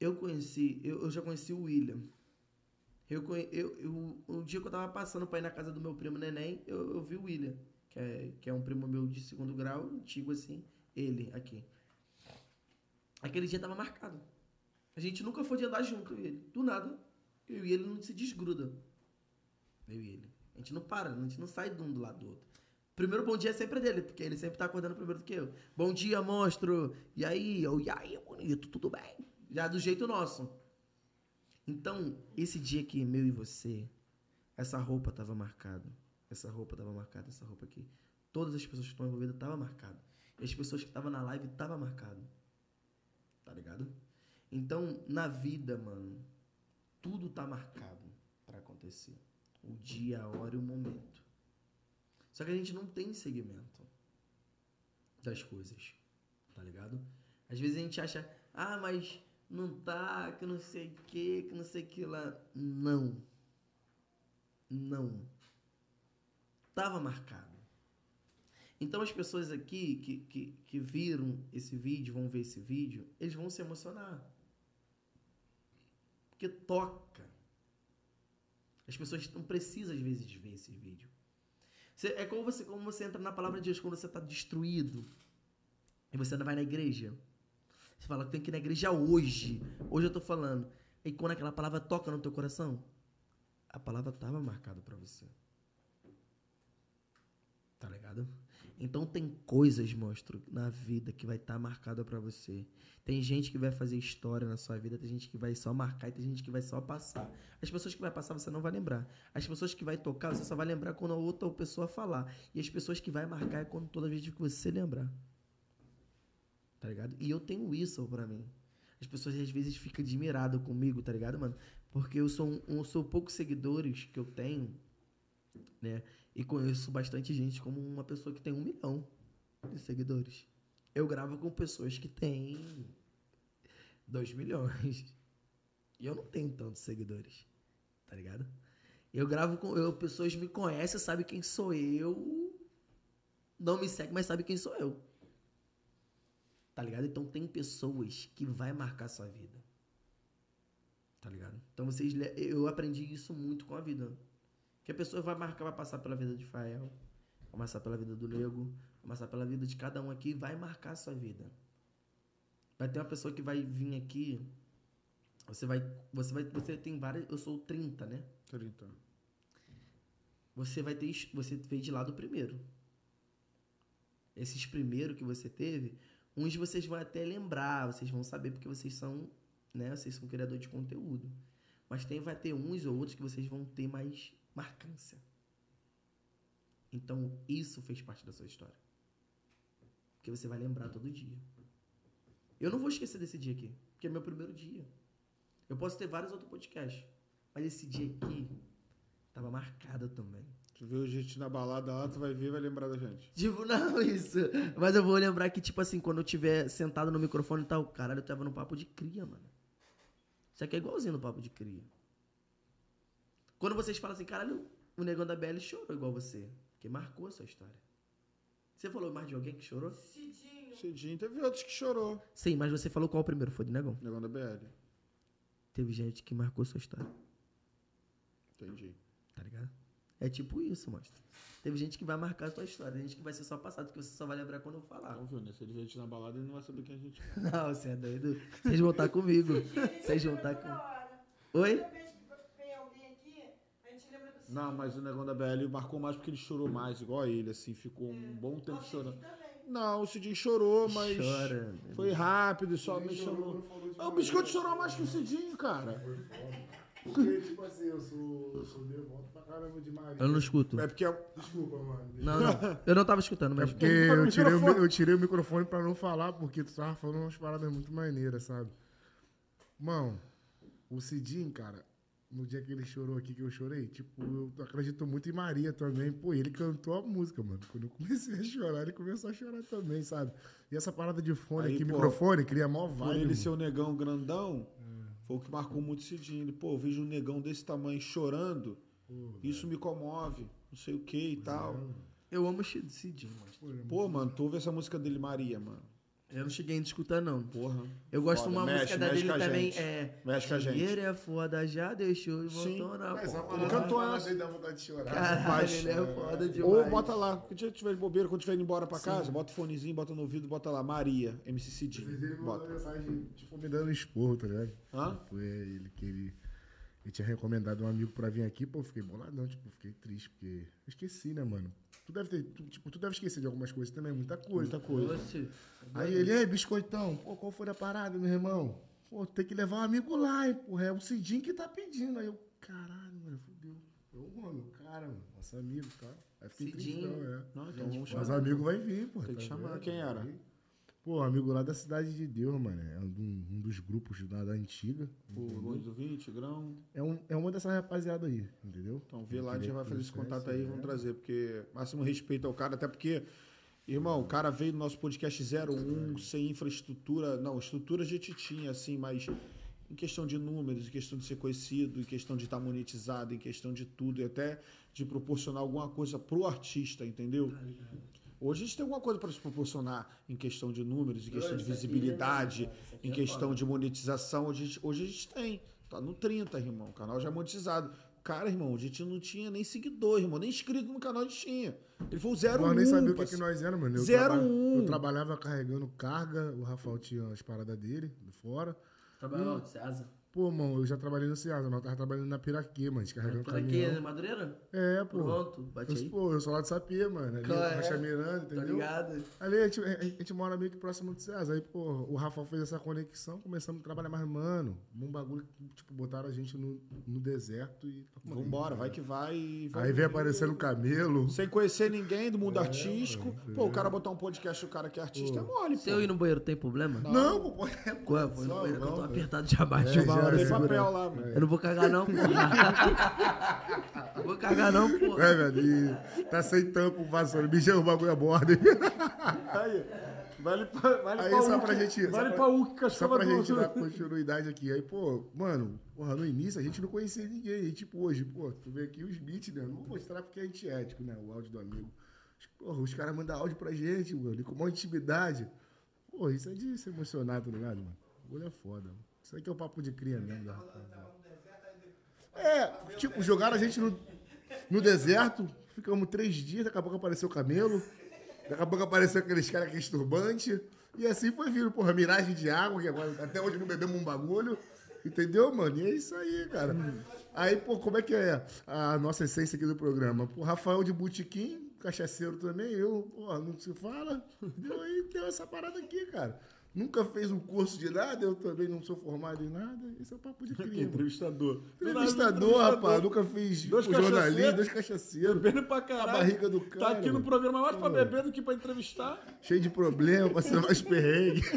Eu conheci, eu, eu já conheci o William. Eu, eu, eu, um dia que eu tava passando pra ir na casa do meu primo Neném, eu, eu vi o William, que é, que é um primo meu de segundo grau, antigo assim, ele aqui. Aquele dia tava marcado. A gente nunca foi de andar junto, ele. Do nada, eu e ele não se desgruda. Eu e ele. A gente não para, a gente não sai de um do lado do outro. Primeiro bom dia é sempre dele, porque ele sempre tá acordando primeiro do que eu. Bom dia, monstro! E aí? Eu, e aí, bonito, tudo bem? Já do jeito nosso. Então, esse dia aqui, meu e você, essa roupa tava marcada. Essa roupa tava marcada, essa roupa aqui. Todas as pessoas que estão envolvidas tava marcado. E as pessoas que estavam na live tava marcado. Tá ligado? Então, na vida, mano, tudo tá marcado pra acontecer. O dia, a hora e o momento. Só que a gente não tem segmento das coisas, tá ligado? Às vezes a gente acha, ah, mas não tá, que não sei o que, que não sei o que lá. Não. Não. Tava marcado. Então as pessoas aqui que, que, que viram esse vídeo, vão ver esse vídeo, eles vão se emocionar. Porque toca. As pessoas não precisam, às vezes, de ver esse vídeo. Você- é como você, como você entra na palavra de Deus quando você está destruído. E você ainda vai na igreja. Você fala que tem que ir na igreja hoje. Hoje eu tô falando. E quando aquela palavra toca no teu coração, a palavra estava marcada para você. Tá ligado? Então tem coisas, monstro, na vida que vai estar marcada para você. Tem gente que vai fazer história na sua vida, tem gente que vai só marcar e tem gente que vai só passar. As pessoas que vai passar você não vai lembrar. As pessoas que vai tocar você só vai lembrar quando a outra pessoa falar. E as pessoas que vai marcar é quando toda vez que você lembrar. Tá ligado? E eu tenho isso pra mim. As pessoas às vezes ficam admiradas comigo, tá ligado, mano? Porque eu sou um, eu sou poucos seguidores que eu tenho, né? E conheço bastante gente como uma pessoa que tem um milhão de seguidores. Eu gravo com pessoas que têm dois milhões. E eu não tenho tantos seguidores, tá ligado? Eu gravo com eu, pessoas me conhecem, sabem quem sou eu. Não me seguem, mas sabem quem sou eu. Tá ligado? Então tem pessoas que vai marcar sua vida. Tá ligado? Então vocês eu aprendi isso muito com a vida. Que a pessoa vai marcar, vai passar pela vida de Fael, vai passar pela vida do Nego, vai passar pela vida de cada um aqui e vai marcar a sua vida. Vai ter uma pessoa que vai vir aqui, você vai, você vai, você tem várias, eu sou 30, né? 30. Você vai ter, você veio de lá do primeiro. Esses primeiros que você teve, uns vocês vão até lembrar, vocês vão saber porque vocês são, né, vocês são criador de conteúdo. Mas tem vai ter uns ou outros que vocês vão ter mais marcância. Então, isso fez parte da sua história. Porque você vai lembrar todo dia. Eu não vou esquecer desse dia aqui, porque é meu primeiro dia. Eu posso ter vários outros podcasts, mas esse dia aqui tava marcado também. Tu vê o gente na balada lá, tu vai ver e vai lembrar da gente. Tipo, não, isso. Mas eu vou lembrar que, tipo assim, quando eu tiver sentado no microfone e tal, caralho, eu tava no papo de cria, mano. Isso aqui é igualzinho no papo de cria. Quando vocês falam assim, caralho, o negão da BL chorou igual você. Porque marcou a sua história. Você falou mais de alguém que chorou? Cidinho. Cidinho, teve outros que chorou. Sim, mas você falou qual o primeiro? Foi do negão? Negão da BL. Teve gente que marcou sua história, Entendi. tá ligado? É tipo isso, mostra. Teve gente que vai marcar a sua história, tem gente que vai ser só passado, que você só vai lembrar quando eu falar. Óbvio, né? Se ele gente na balada, ele não vai saber quem a gente é. Não, você é doido. Vocês vão estar comigo. Vocês vão estar hora. Oi? Toda vez que vem alguém aqui, a gente lembra do Cidinho. Não, mas o Negão da BL marcou mais porque ele chorou mais, igual a ele, assim. Ficou um bom tempo chorando. também. Não, o Cidinho chorou, mas Chora. foi rápido, só me chamou. Ah, o Biscoito chorou mais que o Cidinho, cara. Porque, tipo assim, eu sou, eu sou devoto pra caramba de Maria. Eu não escuto. É porque Desculpa, mano. Não, não. Eu não tava escutando, mas. É porque eu tirei, o, eu tirei o microfone pra não falar, porque tu tava falando umas paradas muito maneiras, sabe? Mano, o Cidinho, cara, no dia que ele chorou aqui, que eu chorei, tipo, eu acredito muito em Maria também. Pô, ele cantou a música, mano. Quando eu comecei a chorar, ele começou a chorar também, sabe? E essa parada de fone Aí, aqui, pô, microfone, cria mó por vibe. ele mano. ser o negão grandão, foi o que marcou muito o Cidinho. Ele, pô, eu vejo um negão desse tamanho chorando, isso me comove, não sei o que e tal. Eu amo o Cidinho, mano. Pô, mano, tu ouve essa música dele, Maria, mano. Eu não cheguei a escutar, não. Porra. Eu gosto de uma Mexe, música da mexe dele também. gente. É. Mexe com a gente. Dinheiro é foda, já deixou e voltou na Mas porra. parada cantou fala essa. dele, dá vontade de chorar. Caralho, Mas- ele é foda demais. Ou bota lá, que tiver de bobeira, quando tiver indo embora pra casa, bota o fonezinho, bota no ouvido, bota lá, Maria, MC Cidinho. ele mandou Bota. mensagem, tipo, me dando esporro, tá ligado? Hã? Foi ele que ele, ele tinha recomendado um amigo pra vir aqui, pô, fiquei boladão, tipo, fiquei triste, porque eu esqueci, né, mano? Tu deve ter, tu, tipo, tu deve esquecer de algumas coisas também, muita coisa. Muita coisa. Aí ele, ei, biscoitão, pô, qual foi a parada, meu irmão? Pô, tem que levar um amigo lá, hein, porra, é o Cidinho que tá pedindo. Aí eu, caralho, mano, fudeu. Eu, mano, cara, mano, nosso amigo, tá? Aí fiquei Cidinho. tristão, é. Não, então vamos Mas chamar. amigo vai vir, pô. Tem que tá chamar. vendo? Quem era? Pô, amigo lá da Cidade de Deus, mano. É um, um dos grupos da, da antiga. O Longe do 20, Grão. É, um, é uma dessa rapaziada aí, entendeu? Então vê lá, a gente vai que fazer esse contato aí e vamos trazer, porque máximo respeito ao cara, até porque Irmão, o cara veio no nosso podcast 01 sem infraestrutura. Não, estrutura a gente tinha, assim, mas em questão de números, em questão de ser conhecido, em questão de estar monetizado, em questão de tudo, e até de proporcionar alguma coisa pro artista, entendeu? Hoje a gente tem alguma coisa para te proporcionar em questão de números, em questão de visibilidade, é- aqui em é questão de monetização. Hoje, a gente- hoje a gente tem. Tá no 30, irmão. O canal já é monetizado. Cara, irmão, a gente não tinha nem seguidor, irmão. Nem inscrito no canal a gente tinha. Ele foi o 01. Nós nem sabia o que, que parceiro. nós éramos, mano. Eu, Zero traba- um. eu trabalhava carregando carga, o Rafael tinha as paradas dele, de fora. Trabalhou onde? César? Pô, mano, eu já trabalhei no Ceasa, nós tava trabalhando na Piraquê, mano, descarregando Por aqui, caminhão. né? Madureira? É, pô. Pronto, bate Eu, aí. pô, eu sou lá de Sapê, mano. Ali, é? Rocha Miranda, Tá entendeu? ligado? Ali a gente, a gente mora meio que próximo do César. Aí, pô, o Rafael fez essa conexão, começamos a trabalhar mais, mano. Um bagulho que, tipo, botaram a gente no, no deserto e. aí. Vambora, vai que vai. e vai. Aí vem aparecendo o camelo. Sem conhecer ninguém do mundo artístico. Pô, o cara botar um podcast, o cara que é artista, é mole, Se pô. eu ir no banheiro, tem problema? Não, pô, pô. É, pô, Qual é? Vou ir no banheiro eu tô apertado de abaixo É, hora. Tem papel lá, mano. Eu não vou cagar não, porra. Não vou cagar não, porra. É, velho. e Tá sem tampo, vassoura. Bichão, o bagulho é borda. Aí, vale pra, vale Aí, pra só pra gente- Vale só pra pra- Só pra gente dar continuidade aqui. Aí, pô, mano, porra, no início a gente não conhecia ninguém. E, tipo, hoje, pô, tu vê aqui os beats, né? Não vou mostrar porque é antiético, né? O áudio do amigo. Porra, os caras mandam áudio pra gente, mano, com uma intimidade. Pô, isso é de se emocionar, tá ligado, mano? O bagulho é foda. mano. Isso aí que é o papo de cria mesmo. É, tipo, jogaram a gente no, no deserto, ficamos três dias, daqui a pouco apareceu o camelo, daqui a pouco apareceu aqueles caras com esse turbante, e assim foi vindo, porra, miragem de água, que agora até hoje não bebemos um bagulho, entendeu, mano? E é isso aí, cara. Aí, pô, como é que é a nossa essência aqui do programa? Pô, Rafael de Butiquim, cachaceiro também, eu, pô, não se fala, deu aí, deu essa parada aqui, cara. Nunca fez um curso de nada, eu também não sou formado em nada, esse é o papo de cria, mano. Entrevistador. Entrevistador, rapaz, nunca fiz Dois jornalista, dois cachaceiros. Bebendo pra caralho. A barriga do Tá cara, aqui no programa mais pra beber do que pra entrevistar. Cheio de problema, passando mais perrengue.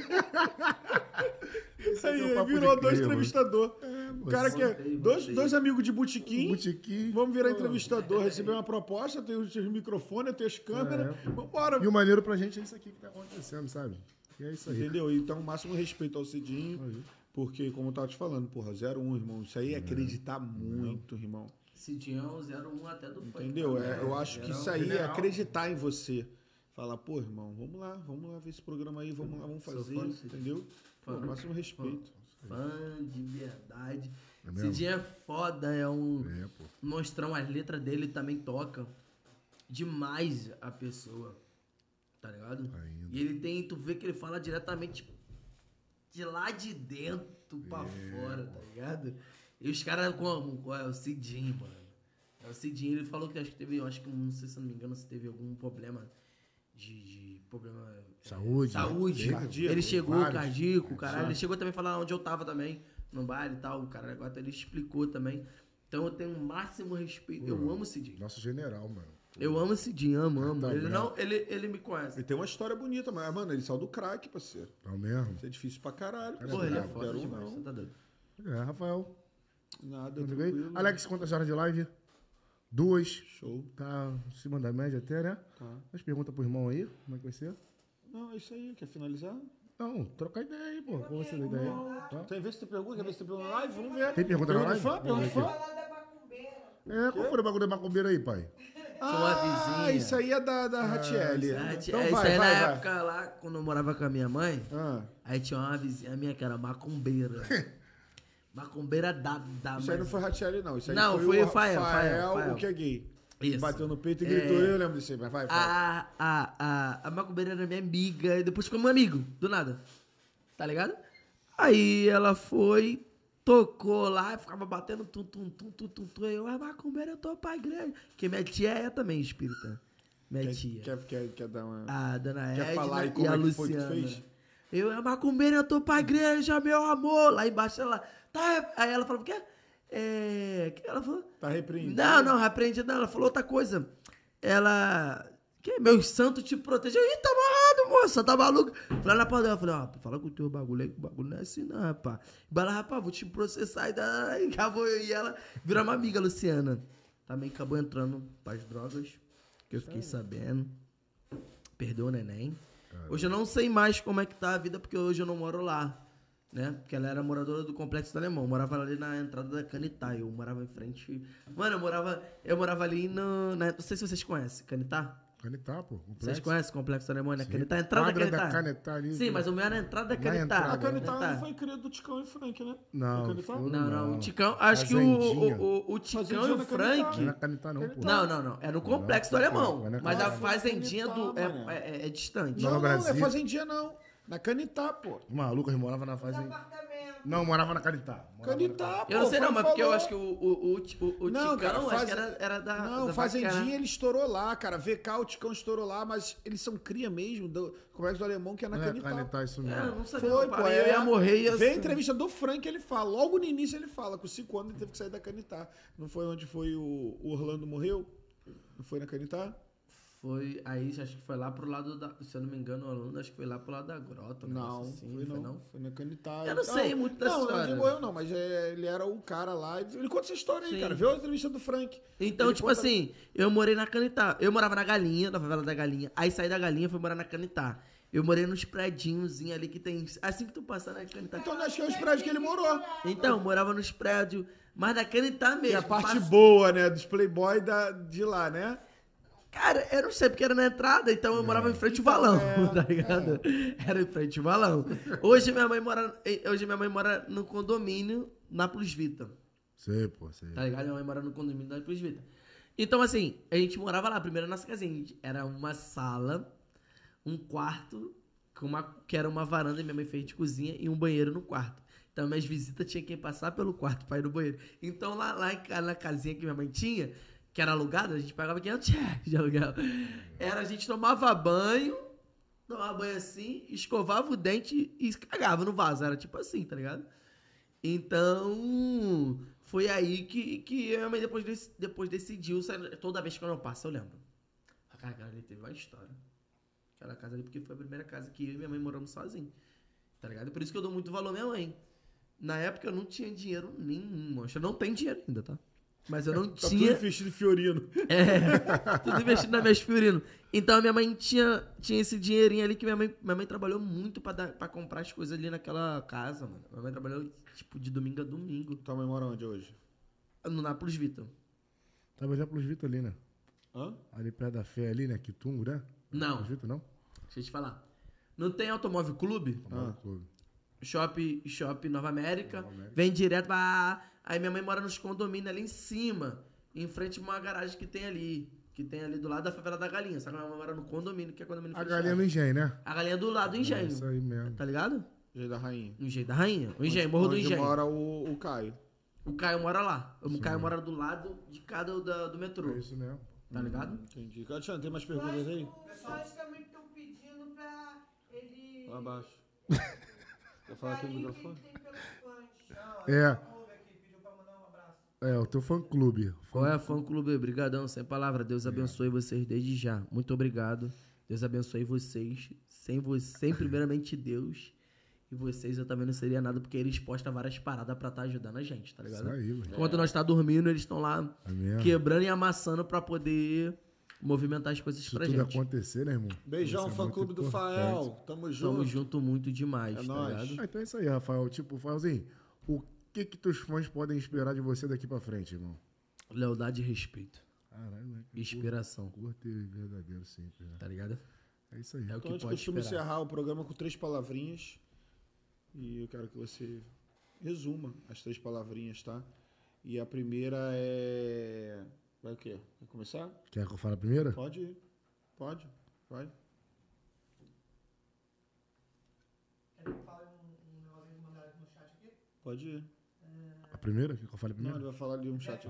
Isso aí, é o papo virou de dois cria, mano. entrevistador. o cara que é dois, dois amigos de botequim. Botequim. Vamos virar entrevistador, receber uma proposta, tem os os microfones, tem as câmeras. É. Vambora. E o maneiro pra gente é isso aqui que tá acontecendo, sabe? E é isso aí. Entendeu? Então, o máximo respeito ao Cidinho. Porque, como eu tava te falando, porra, 01, irmão. Isso aí é acreditar muito, irmão. Cidinho 01 até do funk. Entendeu? também. É, eu acho que isso um aí é general. acreditar em você. Falar, pô, irmão, vamos lá, vamos lá ver esse programa aí, vamos lá, vamos fazer, fã entendeu? Pô, Fã. máximo respeito. Fã de verdade. É? Cidinho é foda, é um É, monstrão. As letras dele também tocam demais a pessoa. Tá ligado? Ainda. E ele tem, tu vê que ele fala diretamente de lá de dentro pra É, fora, tá ligado? E os caras como? Qual é o Cidinho, mano? É o Cidinho, ele falou que acho que teve, eu acho que, não sei se eu não me engano, se teve algum problema de, de problema... é, Saúde. Saúde. Cardíaco, ele chegou, vários. cardíaco, caralho. Ele chegou também a falar onde eu tava também, no baile e tal. O cara agora ele explicou também. Então eu tenho o máximo respeito. Eu amo o Cidinho. Nosso general, mano. Eu amo o Cidinho, amo, amo. Tá ele, bravo. não, ele, ele me conhece. Ele tem uma história bonita, mas, mano, ele saiu do crack, parceiro. É o mesmo? Isso é difícil pra caralho. Pô, ele é foda um, demais, você não. tá doido. É, Rafael. Nada, Tudo bem? tranquilo. Alex, quantas horas de live? Duas. Show. Tá acima da média até, né? Tá. Mas pergunta pro irmão aí, como é que vai ser? Não, é isso aí. Quer finalizar? Não, trocar ideia aí, pô. Qual você da ideia? Tá? Tem ver se tem pergunta, quer ver se tem pergunta na live? Vamos ver. Tem pergunta na live? fã? Pergunta Vamos fã? Falar da macumbeira. É, qual foi o bagulho da macumbeira aí, pai? Uma Ah, vizinha. isso aí é da, da Ratiele. Ah, Então é, vai, isso aí vai, na vai. época lá, quando eu morava com a minha mãe, Ah, aí tinha uma vizinha minha que era macumbeira. macumbeira da, da isso aí não foi Ratiele, não. Isso aí Não, foi, foi o Fael, Rafael, Fael, Fael. o que é gay. Isso. Bateu no peito e É. gritou. Eu lembro disso aí, mas vai, vai. A, a, a, a macumbeira era minha amiga, e depois ficou meu amigo, do nada. Tá ligado? Aí ela foi, tocou lá, ficava batendo tum, tum, tum, tum, tum, tum. Eu, a macumbeira, eu tô pra igreja. Porque minha tia é também espírita. Minha Quer, tia. quer, quer, quer dar uma... A dona Quer Edna falar aí e como a é que foi que Luciana. fez? Eu, é macumbeira, eu tô pra igreja, meu amor. Lá embaixo ela, tá. Aí ela falou, o quê? É. Que ela falou? Tá repreendido. Não, não, repreendi não. Ela falou outra coisa. Ela. Que meus santos te protegem. Ih, tá amarrado, moça, tá maluco? Falei na porta dela, falei, ó, fala com o teu bagulho aí, que o bagulho não é assim, não, rapaz. Ela, rapaz, vou te processar e, da... e acabou. E ela virou uma amiga, Luciana. Também acabou entrando pras drogas, que eu fiquei sabendo. perdeu o neném. Hoje eu não sei mais como é que tá a vida, porque hoje eu não moro lá. Né? Porque ela era moradora do Complexo do Alemão. Eu morava ali na entrada da Canitá. Eu morava em frente. Mano, eu morava, eu morava ali no. na- não sei se vocês conhecem, Canitá. Canetá, pô. complexo. Vocês conhecem o Complexo do Alemão, né? A entrada da Quadra da Canitá. Canetá ali. Sim, mas o meu era a entrada da Na Canitá. entrada. A Canitá. não foi criado do Ticão e Frank, né? Não, Canetá? Não, não, não. o Ticão. Acho que o, o, o, o Ticão e o na Frank. Não é na Canetá, não, pô. Não, não, não. É no Complexo do Alemão. é Mas a fazendinha do. É, é, é- é distante. Não, não, não é fazendinha, não. Na Canitá, pô. Maluco, ele morava na fazenda. Não, morava na Canitá. Morava Canitá, pô. Eu não sei não, mas porque eu falou. acho que o, o, o, o, o Não, Ticão, cara, acho faz- que era, era da. Não, da Fazendinha ele estourou lá, cara. VK, o Ticão estourou lá, mas eles são cria mesmo. Do Complexo do Alemão, que é na É, Canitá. Canetá, isso mesmo. É, não sabia. Foi, não, pô. É, Eu ia morrer e ia... Vê a entrevista do Frank, ele fala. Logo no início ele fala com 5 anos ele teve que sair da Canitá. Não foi onde foi o, o Orlando morreu? Não foi na Canitá? Foi, aí acho que foi lá pro lado da. Se eu não me engano, o aluno acho que foi lá pro lado da grota. um Não, assim, foi, não. Foi na Canitá. Eu não sei muito dessa não, história. Não, digo eu não, mas é, ele era o cara lá. Ele conta essa história aí, Sim. cara. Vê a entrevista do Frank. Então, Ele tipo conta- assim, eu morei na Canitá. Eu morava na Galinha, na favela da Galinha. Aí saí da Galinha e fui morar na Canitá. Eu morei nos prédinhos ali que tem. Assim que tu passar na Canitá. Então acho que é os prédios que ele morou. Então, morava nos prédios, mas da Canitá mesmo. Que é a parte Pass- boa, né? Dos playboy da, de lá, né? Cara, eu não sei, porque era na entrada, então eu morava em frente ao valão, é, tá ligado? Era em frente ao valão. Hoje minha mãe mora, hoje minha mãe mora no condomínio na Plus Vita, Sei, pô, sei. tá ligado? Minha mãe mora no condomínio da Plus Vita. Então, assim, a gente morava lá, primeiro na nossa casinha. a gente- Era uma sala, um quarto, com uma, que era uma varanda, minha mãe fez de cozinha, e um banheiro no quarto. Então, minhas visitas tinham que passar pelo quarto pra ir no banheiro. Então, lá, lá na casinha que minha mãe tinha, que era alugada, a gente pagava 500 reais de aluguel. Era, a gente tomava banho, tomava banho assim, escovava o dente e cagava no vaso. Era tipo assim, tá ligado? Então, foi aí que, que minha mãe depois, depois decidiu. Toda vez que eu não passo, eu lembro. A cara ali teve uma história. Aquela casa ali, porque foi a primeira casa que eu e minha mãe moramos sozinhos. Tá ligado? Por isso que eu dou muito valor à minha mãe. Na época eu não tinha dinheiro nenhum. Eu não tenho dinheiro ainda, tá? Mas eu não Tá tinha. tudo vestido de Fiorino. É, tudo investido nas minhas fiorinos. Então a minha mãe tinha, tinha esse dinheirinho ali que minha mãe, minha mãe trabalhou muito pra, dar, pra comprar as coisas ali naquela casa, mano. Minha mãe trabalhou, tipo, de domingo a domingo. Tua mãe mora onde hoje? No Nápoles Vita. Tava já Plus Vita ali, né? Hã? Ali perto da fé ali, né? Quitungo, né? Não, Plus Vita, não? deixa eu te falar. Não tem automóvel clube? Ah. Clube. Shopping, shopping Nova América. Vem direto pra. Aí minha mãe mora nos condomínios ali em cima. Em frente a uma garagem que tem ali. Que tem ali do lado da favela da galinha. Só que minha mãe mora no condomínio, que é condomínio A fechado. galinha no engenho, né? A galinha do lado do engenho. É isso aí mesmo. Tá ligado? Jeito da rainha. Engenho da rainha. O engenho, morro do engenho. mora o, o Caio. O Caio mora lá. O Caio mora do lado de cada da, do metrô. É isso mesmo. Tá ligado? Entendi. Alexandre, tem mais perguntas aí? os pessoas também estão pedindo pra ele. Lá abaixo. Quer falar aqui no microfone? É. É, o teu fã clube. Qual é, fã clube? Obrigadão, sem palavra. Deus abençoe vocês desde já. Muito obrigado. Deus abençoe vocês. Sem você, sem primeiramente Deus. E vocês eu também não seria nada, porque eles postam várias paradas pra estar ajudando a gente, tá ligado? Isso aí, mano. Enquanto nós tá dormindo, eles estão lá É quebrando e amassando pra poder movimentar as coisas Se pra tudo gente. acontecer, né, irmão? Beijão, Isso é fã clube do. Fael. Tamo junto. Tamo junto muito demais, É tá nóis. ligado? Ah, então é isso aí, Rafael. Tipo, Rafaelzinho, o que que teus fãs podem esperar de você daqui pra frente, irmão? Lealdade e respeito. Caralho, né? Inspiração, Curto e verdadeiro sempre, né? tá ligado? É isso aí. É o Então a que gente pode costuma esperar. encerrar o programa com três palavrinhas. E eu quero que você resuma as três palavrinhas, tá? E a primeira é. Vai o quê? Vai começar? Quer que eu fale a primeira? Pode ir. Pode. Vai. Pode ir. A primeira? Quer que eu fale a Não, ele vai falar ali um chat.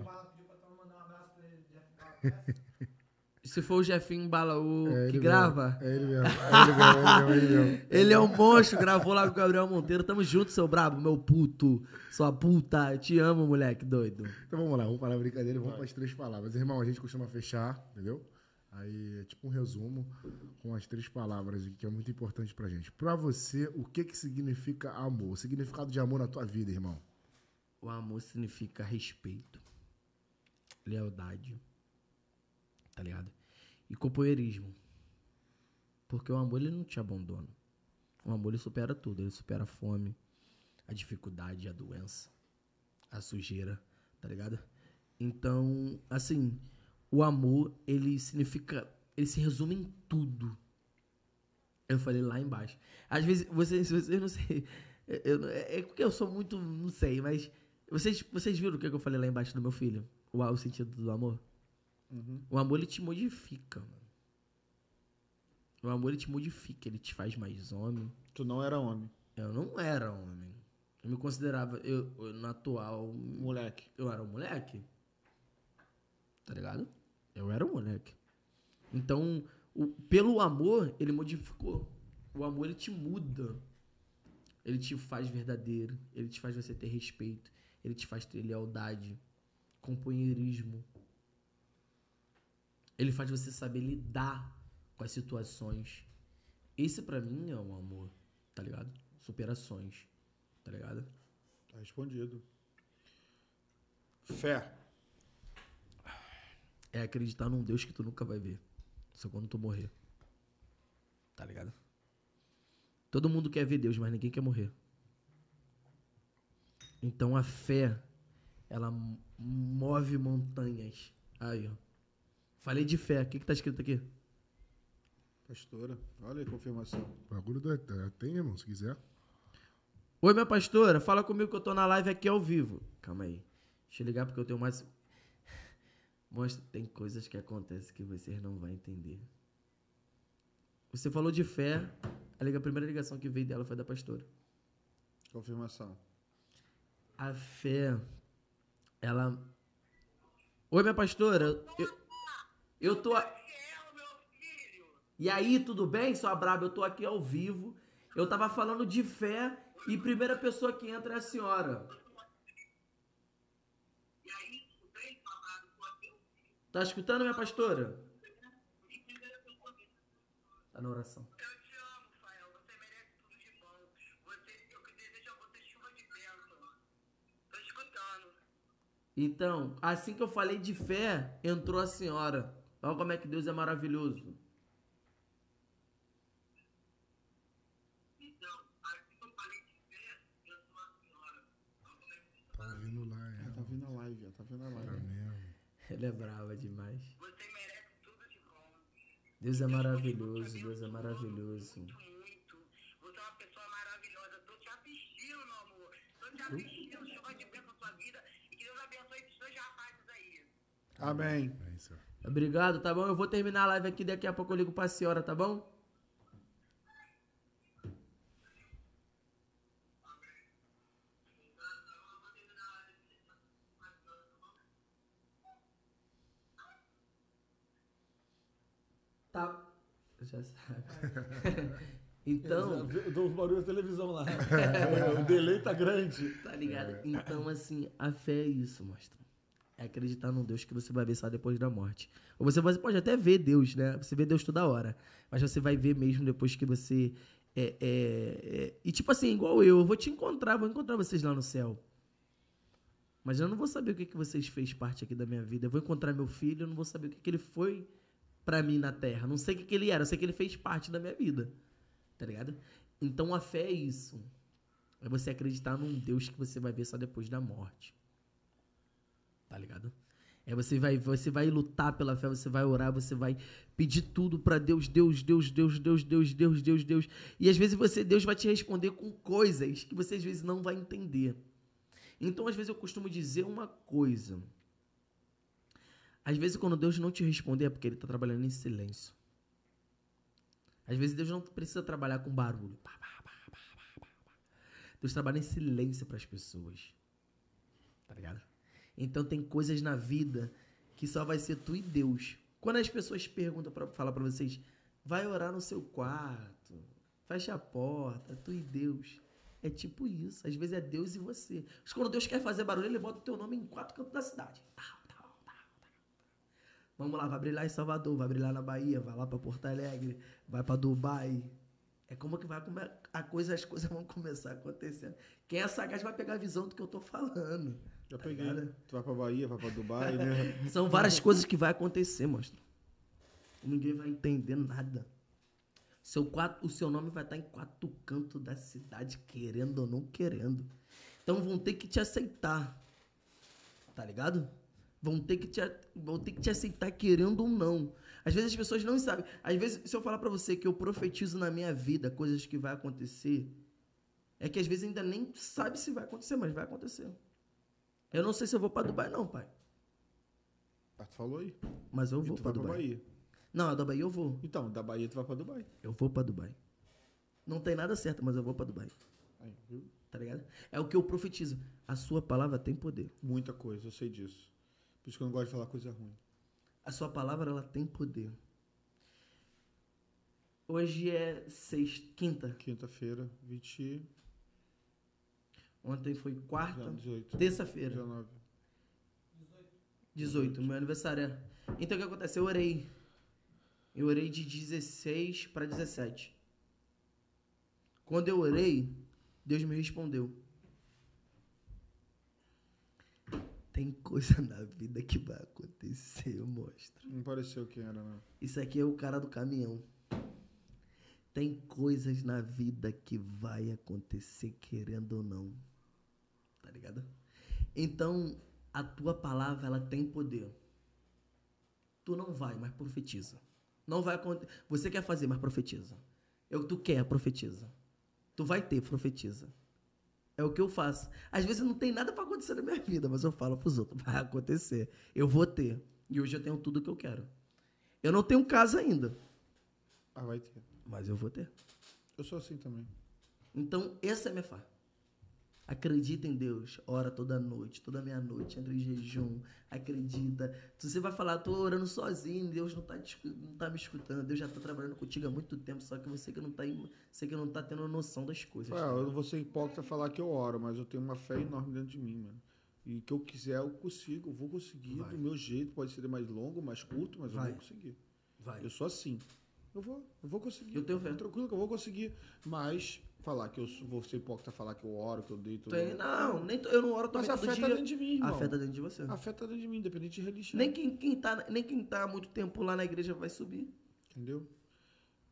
Se for o Jefinho Bala, o É que grava, É ele mesmo. É ele mesmo, é ele mesmo, é ele mesmo. ele é um monstro, gravou lá com o Gabriel Monteiro. Tamo junto, seu brabo, meu puto, sua puta. Eu te amo, moleque doido. Então vamos lá, vamos parar a brincadeira e vamos para as três palavras. Irmão, a gente costuma fechar, entendeu? Aí é tipo um resumo com as três palavras que é muito importante pra gente. Pra você, o que que significa amor? O significado de amor na tua vida, irmão? O amor significa respeito, lealdade, tá ligado? E companheirismo. Porque o amor, ele não te abandona. O amor, ele supera tudo. Ele supera a fome, a dificuldade, a doença, a sujeira, tá ligado? Então, assim, o amor, ele significa. Ele se resume em tudo. Eu falei lá embaixo. Às vezes, vocês, vocês não sei. eu- é porque eu sou muito. Não sei, mas. Vocês, vocês viram o que eu falei lá embaixo do meu filho? O, o sentido do amor? O amor, ele te modifica, mano. O amor, ele te modifica. Ele te faz mais homem. Tu não era homem, Eu não era homem. Eu me considerava. Eu, eu, no atual. moleque. Eu era um moleque. Tá ligado? Eu era um moleque. Então, o- pelo amor, ele modificou. O amor, ele te muda. Ele te faz verdadeiro. Ele te faz você ter respeito. Ele te faz ter lealdade, companheirismo. Ele faz você saber lidar com as situações. Esse, pra mim, é um amor. Tá ligado? Superações. Tá ligado? Tá respondido. Fé. é acreditar num Deus que tu nunca vai ver. Só quando tu morrer. Tá ligado? Todo mundo quer ver Deus, mas ninguém quer morrer. Então a fé, ela move montanhas. Aí, ó. Falei de fé. O que, que tá escrito aqui? Pastora. Olha aí a confirmação. O bagulho do é, tem, irmão, se quiser. Oi, minha pastora. Fala comigo que eu tô na live aqui ao vivo. Calma aí. Deixa eu ligar porque eu tenho mais. Mostra, tem coisas que acontecem que vocês não vão entender. Você falou de fé. A primeira ligação que veio dela foi da pastora. Confirmação. A fé, ela. Oi, minha pastora. Eu, eu tô. E aí, tudo bem, sua braba? Eu tô aqui ao vivo. Eu tava falando de fé e primeira pessoa que entra é a senhora. Tá escutando, minha pastora? Tá na oração. Então, assim que eu falei de fé, entrou a senhora. Olha como é que Deus é maravilhoso. Então, assim que eu falei de fé, eu sou a senhora. Olha como é que Tá vindo lá, é. Tá vendo a live, ó. Tá vendo a live. mesmo. Ela é brava demais. Você merece tudo de bom. Deus é maravilhoso, Deus é maravilhoso. Muito, muito. Você é uma pessoa maravilhosa. Tô te assistindo, meu amor. Tô te assistindo. Chuva de bênção na sua vida. E que Deus abençoe esses dois rapazes Amém. É isso. Obrigado, tá bom? Eu vou terminar a live aqui, daqui a pouco eu ligo pra senhora, tá bom? Tá. Já sabe. então. Eu dou barulho da televisão lá. o delay tá grande. Tá ligado? Então, assim, a fé é isso, mostra. É acreditar num Deus que você vai ver só depois da morte. Ou você, pode até ver Deus, né? Você vê Deus toda hora. Mas você vai ver mesmo depois que você. É, é, é- E tipo assim, igual eu, eu vou te encontrar, vou encontrar vocês lá no céu. Mas eu não vou saber o que, que vocês fez parte aqui da minha vida. Eu vou encontrar meu filho, eu não vou saber o que, que ele foi pra mim na terra. Não sei o que, que ele era, eu sei que ele fez parte da minha vida. Tá ligado? Então a fé é isso. É você acreditar num Deus que você vai ver só depois da morte. Tá ligado? É você vai, você vai lutar pela fé, você vai orar, você vai pedir tudo pra Deus, Deus, Deus, Deus, Deus, Deus, Deus, Deus, Deus. E às vezes você, Deus vai te responder com coisas que você às vezes não vai entender. Então, às vezes eu costumo dizer uma coisa. Às vezes quando Deus não te responder é porque ele tá trabalhando em silêncio. Às vezes Deus não precisa trabalhar com barulho. Deus trabalha em silêncio para as pessoas. Tá ligado? Então tem coisas na vida que só vai ser tu e Deus. Quando as pessoas perguntam para falar para vocês, vai orar no seu quarto, fecha a porta, tu e Deus. É tipo isso. Às vezes é Deus e você. Mas quando Deus quer fazer barulho, ele bota o teu nome em quatro cantos da cidade. Tal, tal, tal. Vamos lá, vai brilhar em Salvador, vai brilhar na Bahia, vai lá pra Porto Alegre, vai pra Dubai. É como que vai a coisa, as coisas vão começar a acontecer. Quem é sagaz vai pegar a visão do que eu tô falando. Já tá peguei. ligado? Tu vai pra Bahia, vai pra Dubai, né? São várias coisas que vai acontecer, monstro. Ninguém vai entender nada. Seu quatro, o seu nome vai estar em quatro cantos da cidade, querendo ou não querendo. Então vão ter que te aceitar. Tá ligado? Vão ter que te, vão ter que te aceitar querendo ou não. Às vezes as pessoas não sabem. Às vezes, se eu falar pra você que eu profetizo na minha vida coisas que vai acontecer, é que às vezes ainda nem sabe se vai acontecer, mas vai acontecer. Eu não sei se eu vou pra Dubai, não, pai. Ah, tu falou aí. Mas eu E vou tu pra vai pra Dubai. Bahia. Não, da Bahia eu vou. Então, da Bahia tu vai pra Dubai. Eu vou pra Dubai. Não tem nada certo, mas eu vou pra Dubai. Aí, viu? Tá ligado? É o que eu profetizo. A sua palavra tem poder. Muita coisa, eu sei disso. Por isso que eu não gosto de falar coisa ruim. A sua palavra, ela tem poder. Hoje é sexta, quinta. Quinta-feira, 20, Ontem foi quarta. 18, Terça-feira, 19. 18, meu aniversário. é. Então o que acontece? Eu orei. Eu orei de 16 para 17. Quando eu orei, Deus me respondeu. Tem coisa na vida que vai acontecer, eu mostro. Não pareceu quem era, não. Isso aqui é o cara do caminhão. Tem coisas na vida que vai acontecer querendo ou não. Ligado? Então, a tua palavra, ela tem poder. Tu não vai, mas profetiza. Não vai acontecer. Você quer fazer, mas profetiza. É o que tu quer, profetiza. Tu vai ter, profetiza. É o que eu faço. Às vezes não tem nada pra acontecer na minha vida, mas eu falo pros outros, vai acontecer. Eu vou ter. E hoje eu tenho tudo que eu quero. Eu não tenho casa ainda, Ah, vai ter. mas eu vou ter. Eu sou assim também. Então, essa é a minha fé. Acredita em Deus, ora toda noite, toda meia-noite, entra em jejum, acredita. Se você vai falar, tô orando sozinho, Deus não tá, não tá me escutando, Deus já tá trabalhando contigo há muito tempo, só que você que não tá, você que não tá tendo noção das coisas. Ah, eu não vou ser hipócrita falar que eu oro, mas eu tenho uma fé enorme dentro de mim, mano. E o que eu quiser, eu consigo. Eu vou conseguir Vai. do meu jeito. Pode ser mais longo, mais curto, mas eu Vai. vou conseguir. Vai. Eu sou assim. Eu vou, eu vou conseguir. Eu tenho fé. Tranquilo que eu vou conseguir. Mas falar que eu vou ser hipócrita, falar que eu oro, que eu deito. Tem- não, nem, eu não oro Mas também a todo fé dia. dentro de mim, irmão. A fé tá dentro de você. A fé tá dentro de mim, independente de religião. Nem quem, quem tá, nem quem tá há muito tempo lá na igreja vai subir. Entendeu?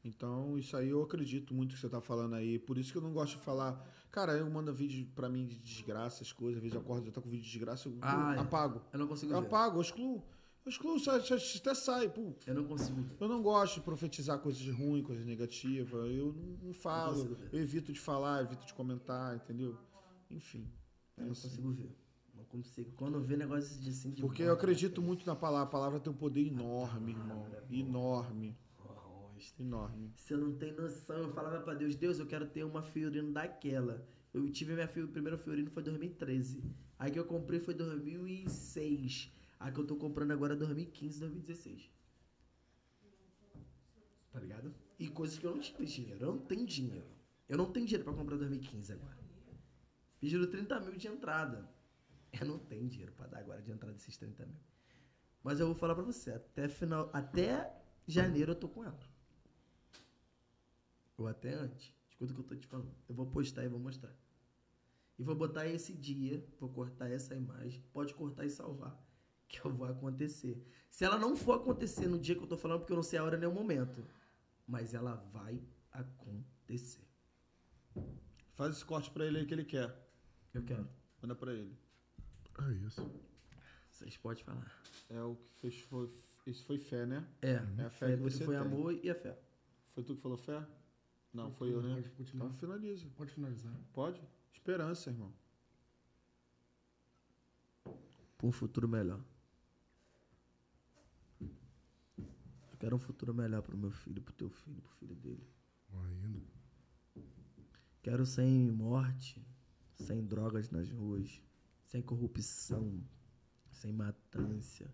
Então, isso aí eu acredito muito que você tá falando aí. Por isso que eu não gosto de falar. Cara, eu mando vídeo pra mim de desgraça, as coisas. Às vezes eu acordo e tá com vídeo de desgraça, eu Ah, é. apago. Eu não consigo Eu ver. apago, eu excluo. Excluo, sai- sai- até sai. Pô. Eu não consigo. Eu não gosto de profetizar coisas ruins, coisas negativas. Eu não, não falo. ver. Eu evito de falar, evito de comentar, entendeu? Enfim. Eu não consigo ver. Não consigo. Quando ver negócio de assim de Porque eu acredito muito na palavra. A palavra tem um poder enorme, irmão. Enorme. Enorme. Você não tem noção. Eu falava pra Deus, Deus, eu quero ter uma Fiorino daquela. Eu tive minha primeira Fiorino foi 2013. Aí que eu comprei foi 2006. A que eu tô comprando agora é 2015, 2016. Tá ligado? E coisas que eu não tive dinheiro. Eu não tenho dinheiro. Eu não tenho dinheiro pra comprar 2015 agora. Pediram 30 mil de entrada. Eu não tenho dinheiro pra dar agora de entrada desses 30 mil. Mas eu vou falar pra você, até final, até janeiro eu tô com ela. Ou até antes. Escuta o que eu tô te falando. Eu vou postar e vou mostrar. E vou botar esse dia, vou cortar essa imagem. Pode cortar e salvar. Que eu vou acontecer. Se ela não for acontecer no dia que eu tô falando, porque eu não sei a hora nem o momento. Mas ela vai acontecer. Faz esse corte pra ele aí que ele quer. Eu quero. Manda pra ele. É isso. Vocês podem falar. É o que fez. Foi, isso foi fé, né? É, É a fé que você foi tem. amor e a fé. Foi tu que falou fé? Não, foi eu, né? Pode continuar. Então finaliza. Pode finalizar. Pode? Esperança, irmão. Pra um futuro melhor. Quero um futuro melhor pro meu filho, pro teu filho, pro filho dele. Ainda. Quero sem morte, sem drogas nas ruas, sem corrupção, sem matância,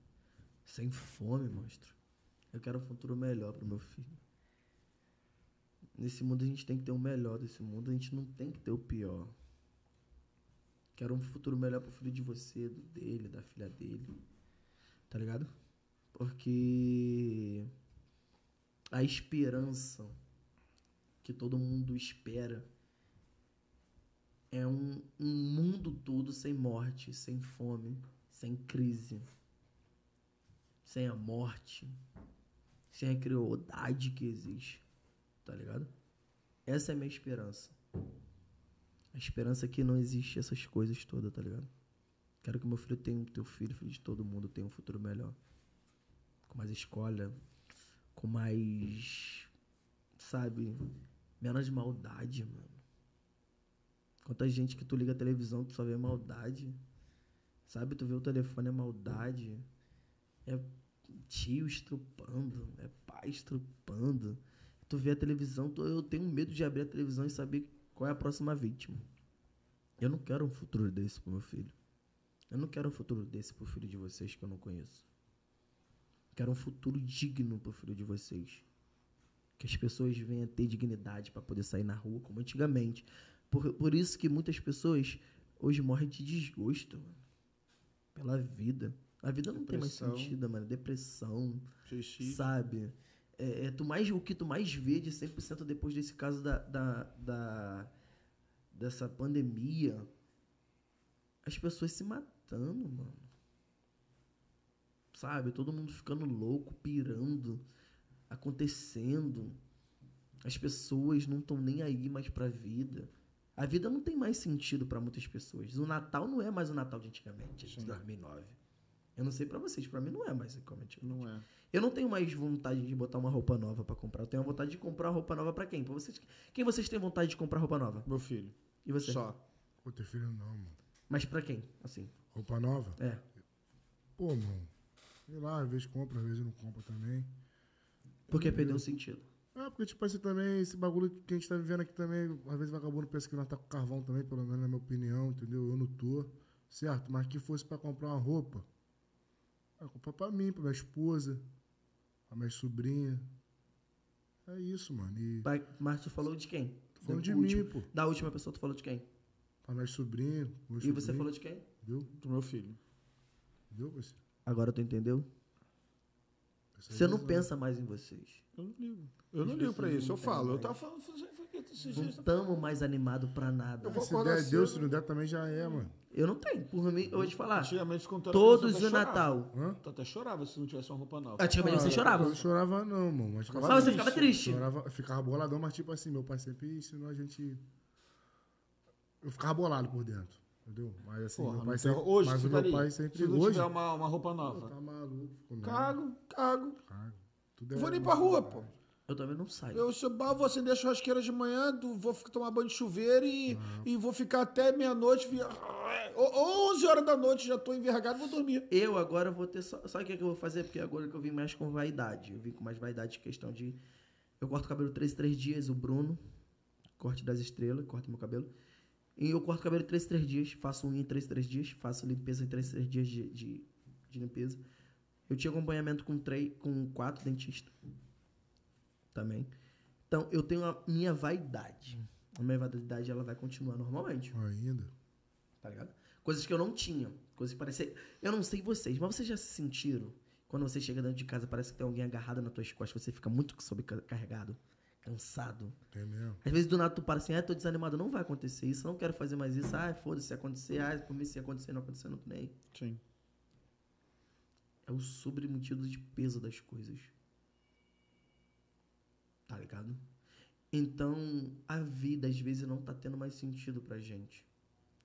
sem fome, monstro. Eu quero um futuro melhor pro meu filho. Nesse mundo a gente tem que ter o melhor desse mundo, a gente não tem que ter o pior. Quero um futuro melhor pro filho de você, do dele, da filha dele. Tá ligado? Porque a esperança que todo mundo espera é um, um mundo todo sem morte, sem fome, sem crise, sem a morte, sem a crueldade que existe. Tá ligado? Essa é a minha esperança. A esperança é que não existe essas coisas todas, tá ligado? Quero que meu filho tenha, teu filho, filho de todo mundo, tenha um futuro melhor. Com mais escolha, com mais. Sabe? Menos maldade, mano. Quanta gente que tu liga a televisão, tu só vê maldade. Sabe? Tu vê o telefone, é maldade. É tio estrupando, é pai estrupando. Tu vê a televisão, tu- eu tenho medo de abrir a televisão e saber qual é a próxima vítima. Eu não quero um futuro desse pro meu filho. Eu não quero um futuro desse pro filho de vocês que eu não conheço. Quero um futuro digno pro filho de vocês. Que as pessoas venham a ter dignidade para poder sair na rua como antigamente. Por, por isso que muitas pessoas hoje morrem de desgosto, mano. Pela vida. A vida não tem mais Depressão. sentido, mano. Depressão, Suicídio. sabe? É, é tu mais, o que tu mais vê de 100% depois desse caso da, da, da- dessa pandemia, as pessoas se matando, mano. Sabe? Todo mundo ficando louco, pirando, acontecendo. As pessoas não estão nem aí mais pra vida. A vida não tem mais sentido pra muitas pessoas. O Natal não é mais o Natal de antigamente, de 2009. Eu não sei pra vocês, pra mim não é mais como antigamente. Não é. Eu não tenho mais vontade de botar uma roupa nova pra comprar. Eu tenho vontade de comprar roupa nova pra quem? Pra vocês. Quem vocês têm vontade de comprar roupa nova? Meu filho. E você? Só. Pô, teu filho não, mano. Mas pra quem? Assim. Roupa nova? É. Pô, mano. Sei lá, às vezes compra, às vezes não compra também. Porque perdeu o sentido. É, porque, tipo assim, também, esse bagulho que a gente tá vivendo aqui também, às vezes vagabundo pensa que nós tá com carvão também, pelo menos na minha opinião, entendeu? Eu não tô, certo? Mas que fosse pra comprar uma roupa, eu comprar pra mim, pra minha esposa, pra minha sobrinha. É isso, mano. E Pai- Mas tu falou de quem? Tô falando Do de último. mim, pô. Da última pessoa tu falou de quem? pra minha sobrinha, E você falou de quem? Viu? Do meu filho. Viu, você? Agora tu entendeu? Você não visão. pensa mais em vocês. Eu não ligo. Eu não ligo pra isso. Eu falo. Eu tava falando. Não estamos mais animados pra nada. Eu vou Se der. Deus, se não der, também já é, mano. Eu não tenho. Por mim, eu vou te falar. Antigamente, quando Todos o. Natal. Tu até chorava se não tivesse uma roupa nova. Antigamente você Ah, chorava. Eu não chorava, não, mano. Mas, Mas você ficava triste. Chorava, eu ficava boladão, mas tipo assim, meu pai sempre ensinou a gente. Eu ficava bolado por dentro, entendeu? Mas assim, Porra, meu pai não sempre. hoje mas o meu pai sempre. Se não hoje. tiver uma, uma roupa Pô, nova. tá maluco, nada. Cago, cago. Cago. Tudo Não é vou nem pra rua, pô. Eu também não saio. Eu, se eu bah, vou acender a churrasqueira de manhã, do- vou ficar- tomar banho de chuveiro e, e vou ficar até meia-noite. vi- Ô, 11 horas da noite, já tô envergado, vou dormir. Eu agora vou ter só. Sabe o que, é que eu vou fazer? Porque agora que eu vim mais com vaidade. Eu vim com mais vaidade de questão de. Eu corto o cabelo 3 3 dias, o Bruno. Corte das estrelas, corta meu cabelo. E eu corto o cabelo 3 3 dias, faço unha em 3 3 dias, faço limpeza em 3 3 dias de, de, de limpeza. Eu tinha acompanhamento com, três, com quatro dentistas. Também. Então, eu tenho a minha vaidade. A minha vaidade ela vai continuar normalmente. Ainda. Tá ligado? Coisas que eu não tinha. Coisas que parecia. Eu não sei vocês, mas vocês já se sentiram? Quando você chega dentro de casa, parece que tem alguém agarrado nas tuas costas, você fica muito sobrecarregado, cansado. Tem mesmo. Às vezes do nada tu para assim, ah, tô desanimado, não vai acontecer isso, não quero fazer mais isso. Ah, foda-se, se acontecer, ah, por mim se acontecer, não acontecer, não tô nem aí. Sim. É o sobremetido de peso das coisas. Tá ligado? Então, a vida às vezes não tá tendo mais sentido pra gente.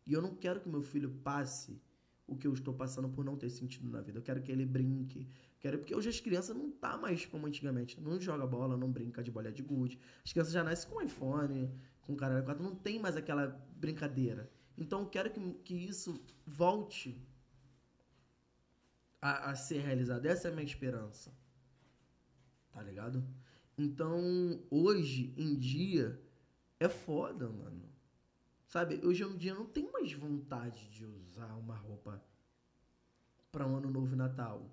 E eu não quero que meu filho passe o que eu estou passando por não ter sentido na vida. Eu quero que ele brinque. Quero porque hoje as crianças não tá mais como antigamente. Não joga bola, não brinca de bolinha de gude. As crianças já nascem com iPhone, com caralho quatro, não tem mais aquela brincadeira. Então eu quero que, que isso volte a, a ser realizado. Essa é a minha esperança. Tá ligado? Então, hoje em dia, é foda, mano. Sabe, hoje em dia eu não tenho mais vontade de usar uma roupa pra um ano novo e Natal.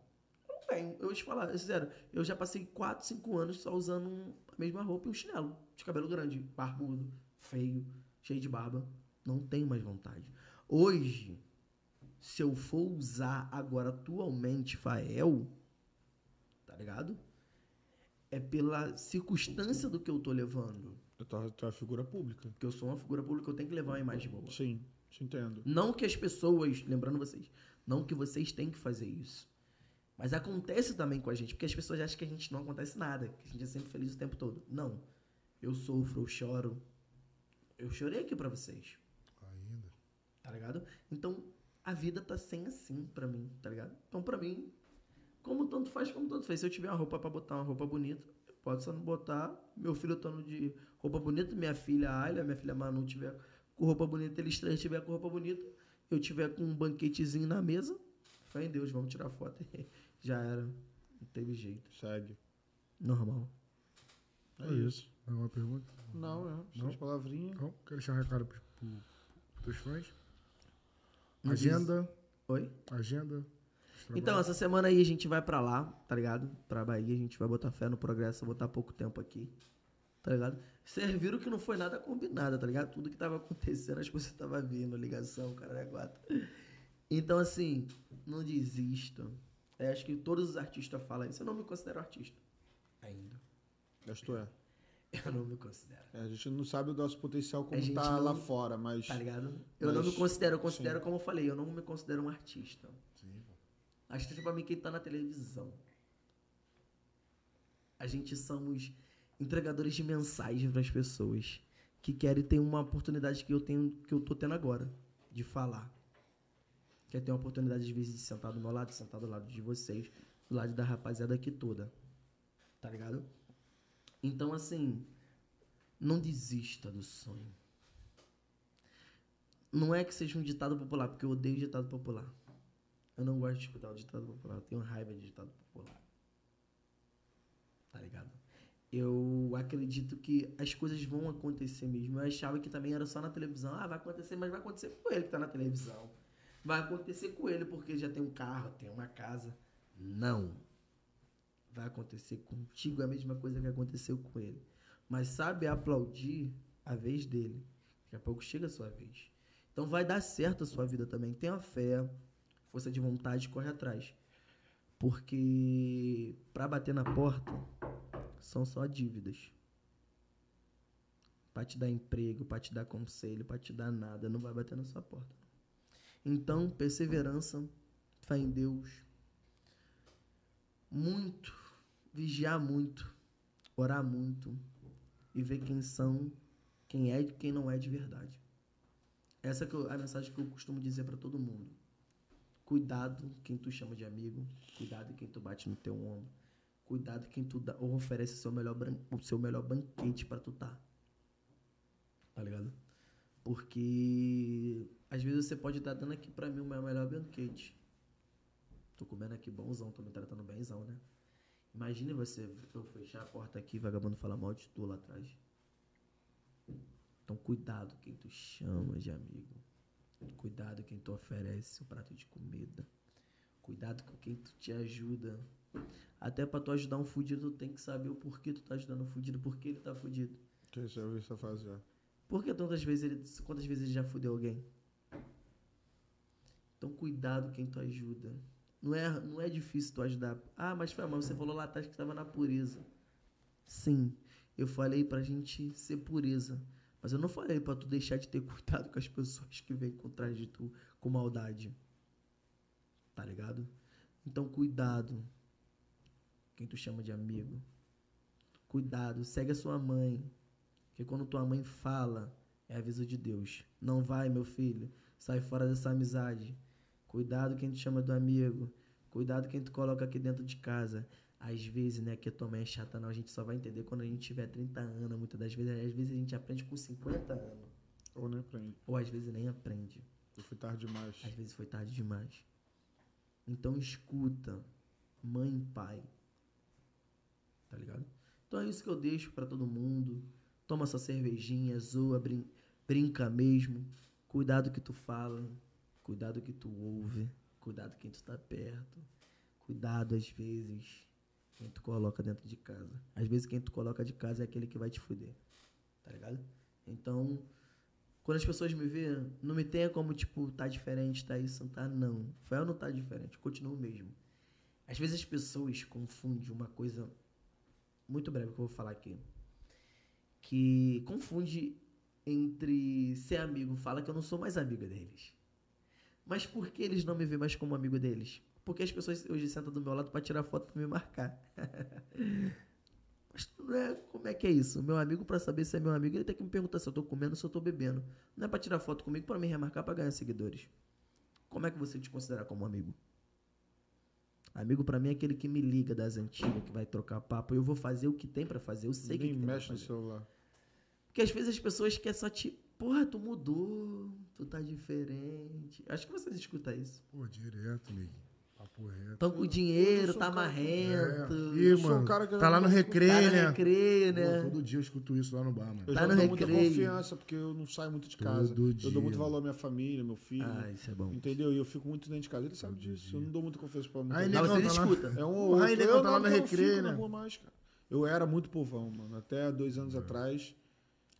Não tenho. Eu vou te falar, é sério, eu já passei 4, 5 anos só usando a mesma roupa e um chinelo. De cabelo grande, barbudo, feio, cheio de barba. Não tenho mais vontade. Hoje, se eu for usar agora atualmente Fael, tá ligado? É pela circunstância do que eu tô levando. Tô, tô uma figura pública. Porque eu sou uma figura pública, eu tenho que levar uma imagem boa. Sim, te entendo. Não que as pessoas, lembrando vocês, não que vocês têm que fazer isso. Mas acontece também com a gente, porque as pessoas acham que a gente não acontece nada, que a gente é sempre feliz o tempo todo. Não. eu sofro, eu choro. Eu chorei aqui pra vocês. Ainda. Tá ligado? Então, a vida tá sem assim pra mim, tá ligado? Então, pra mim, como tanto faz, como tanto faz. Se eu tiver uma roupa pra botar, uma roupa bonita, posso só não botar. Meu filho estando de roupa bonita, minha filha Alia, minha filha Manu tiver com roupa bonita, eles três tiver com roupa bonita, eu tiver com um banquetezinho na mesa, fé em Deus, vamos tirar foto. Já era. Não teve jeito. Segue. Normal. É isso. Alguma pergunta? Não, é. Não? Suas palavrinhas. Não? Quer deixar um recado pros teus fãs? Agenda. Oi? Agenda. Então, essa semana aí a gente vai pra lá, tá ligado? Pra Bahia, a gente vai botar fé no progresso, vou botar pouco tempo aqui. Tá ligado? Vocês viram que não foi nada combinado, tá ligado? Tudo que tava acontecendo, as coisas tava vindo, ligação, cara é quatro. Então, assim, não desistam. É, acho que todos os artistas falam isso. Eu não me considero artista. Ainda. Mas tu é. Eu não me considero. É, A gente não sabe o nosso potencial como tá não- lá fora, mas. Tá ligado? Eu não Mas- me considero, eu considero como eu falei, eu não me considero um artista. Pô. Artista pra mim quem tá na televisão. A gente somos entregadores de mensagens para as pessoas que querem ter uma oportunidade que eu tenho, que eu tô tendo agora, de falar. Quer ter uma oportunidade, às vezes, de sentar do meu lado, sentar do lado de vocês, do lado da rapaziada aqui toda. Tá ligado? Então, assim, não desista do sonho. Não é que seja um ditado popular, porque eu odeio ditado popular. Eu não gosto de escutar o ditado popular, eu tenho raiva de ditado popular. Tá ligado? Eu acredito que as coisas vão acontecer mesmo. Eu achava que também era só na televisão. Ah, vai acontecer, mas vai acontecer com ele que tá na televisão. Vai acontecer com ele porque ele já tem um carro, tem uma casa. Não. Vai acontecer contigo a mesma coisa que aconteceu com ele. Mas sabe aplaudir a vez dele. Daqui a pouco chega a sua vez. Então vai dar certo a sua vida também. Tenha fé, força de vontade, corre atrás. Porque pra bater na porta são só dívidas. Pra te dar emprego, pra te dar conselho, pra te dar nada, não vai bater na sua porta. Então, perseverança, fé em Deus, muito, vigiar muito, orar muito e ver quem são, quem é e quem não é de verdade. Essa é a mensagem que eu costumo dizer pra todo mundo. Cuidado quem tu chama de amigo, cuidado quem tu bate no teu ombro, cuidado quem tu dá, ou oferece seu melhor, o seu melhor banquete pra tu tá. Tá ligado? Porque às vezes você pode estar dando aqui pra mim o meu melhor banquete. Tô comendo aqui bonzão, tô me tratando benzão, né? Imagine você eu fechar a porta aqui vagabundo falar mal de tu lá atrás. Então cuidado quem tu chama de amigo. Cuidado quem tu oferece um prato de comida. Cuidado com quem tu te ajuda. Até pra tu ajudar um fudido, tu tem que saber o porquê tu tá ajudando o fudido, por que ele tá fudido. Que você ouviu isso fazer? Por que tantas vezes ele. Quantas vezes ele já fudeu alguém? Então cuidado quem tu ajuda. Não é, não é difícil tu ajudar. Ah, mas foi mas você falou lá atrás que estava na pureza. Sim, eu falei pra gente ser pureza. Mas eu não falei pra tu deixar de ter cuidado com as pessoas que vêm por trás de tu com maldade. Tá ligado? Então cuidado. Quem tu chama de amigo. Cuidado, segue a sua mãe. Porque quando tua mãe fala, é aviso de Deus. Não vai, meu filho. Sai fora dessa amizade. Cuidado quem te chama do amigo. Cuidado quem tu coloca aqui dentro de casa. Às vezes, né, que tua mãe é chata, não. A gente só vai entender quando a gente tiver 30 anos, muitas das vezes. Às vezes a gente aprende com 50 anos. Ou nem aprende. Ou às vezes nem aprende. Eu fui tarde demais. Às vezes foi tarde demais. Então escuta, mãe e pai. Tá ligado? Então é isso que eu deixo pra todo mundo. Toma sua cervejinha, zoa, brin brinca mesmo. Cuidado que tu fala, cuidado que tu ouve, cuidado quem tu tá perto. Cuidado às vezes quem tu coloca dentro de casa. Às vezes quem tu coloca de casa é aquele que vai te fuder. Tá ligado? Então, quando as pessoas me veem, não me tenha como, tipo, tá diferente, tá isso, tá não. Fael não tá diferente, eu continuo o mesmo. Às vezes as pessoas confundem uma coisa muito breve que eu vou falar aqui. Que confunde entre ser amigo, fala que eu não sou mais amiga deles. Mas por que eles não me veem mais como amigo deles? Porque as pessoas hoje sentam do meu lado pra tirar foto pra me marcar. Mas não é, como é que é isso? Meu amigo, pra saber se é meu amigo, ele tem que me perguntar se eu tô comendo ou se eu tô bebendo. Não é pra tirar foto comigo, pra me remarcar, pra ganhar seguidores. Como é que você te considera como amigo? Amigo pra mim é aquele que me liga das antigas, que vai trocar papo. Eu vou fazer o que tem pra fazer, eu sei o que, que tem pra mexe no celular. Porque às vezes as pessoas querem só te. Porra, tu mudou, tu tá diferente. Acho que vocês escutam isso. Pô, direto, Nick. Papo reto. Tão com dinheiro, tá marrento. É. Ih, mano, cara que tá lá no não- recreio, tá no né? recreio, né? todo dia eu escuto isso lá no bar, mano. Eu Tá já no dou muita recreio. confiança, porque eu não saio muito de casa. Todo Eu dia. dou muito valor à minha família, meu filho. Ah, isso é bom. Entendeu? E eu fico muito dentro de casa. Ele sabe disso. Eu não dou muita confiança pra muita Aí, negão, você tá escuta. É um ou outro. Rainer Eu tá lá não, no não recreio, né? Eu era muito povão, mano. Até dois anos atrás.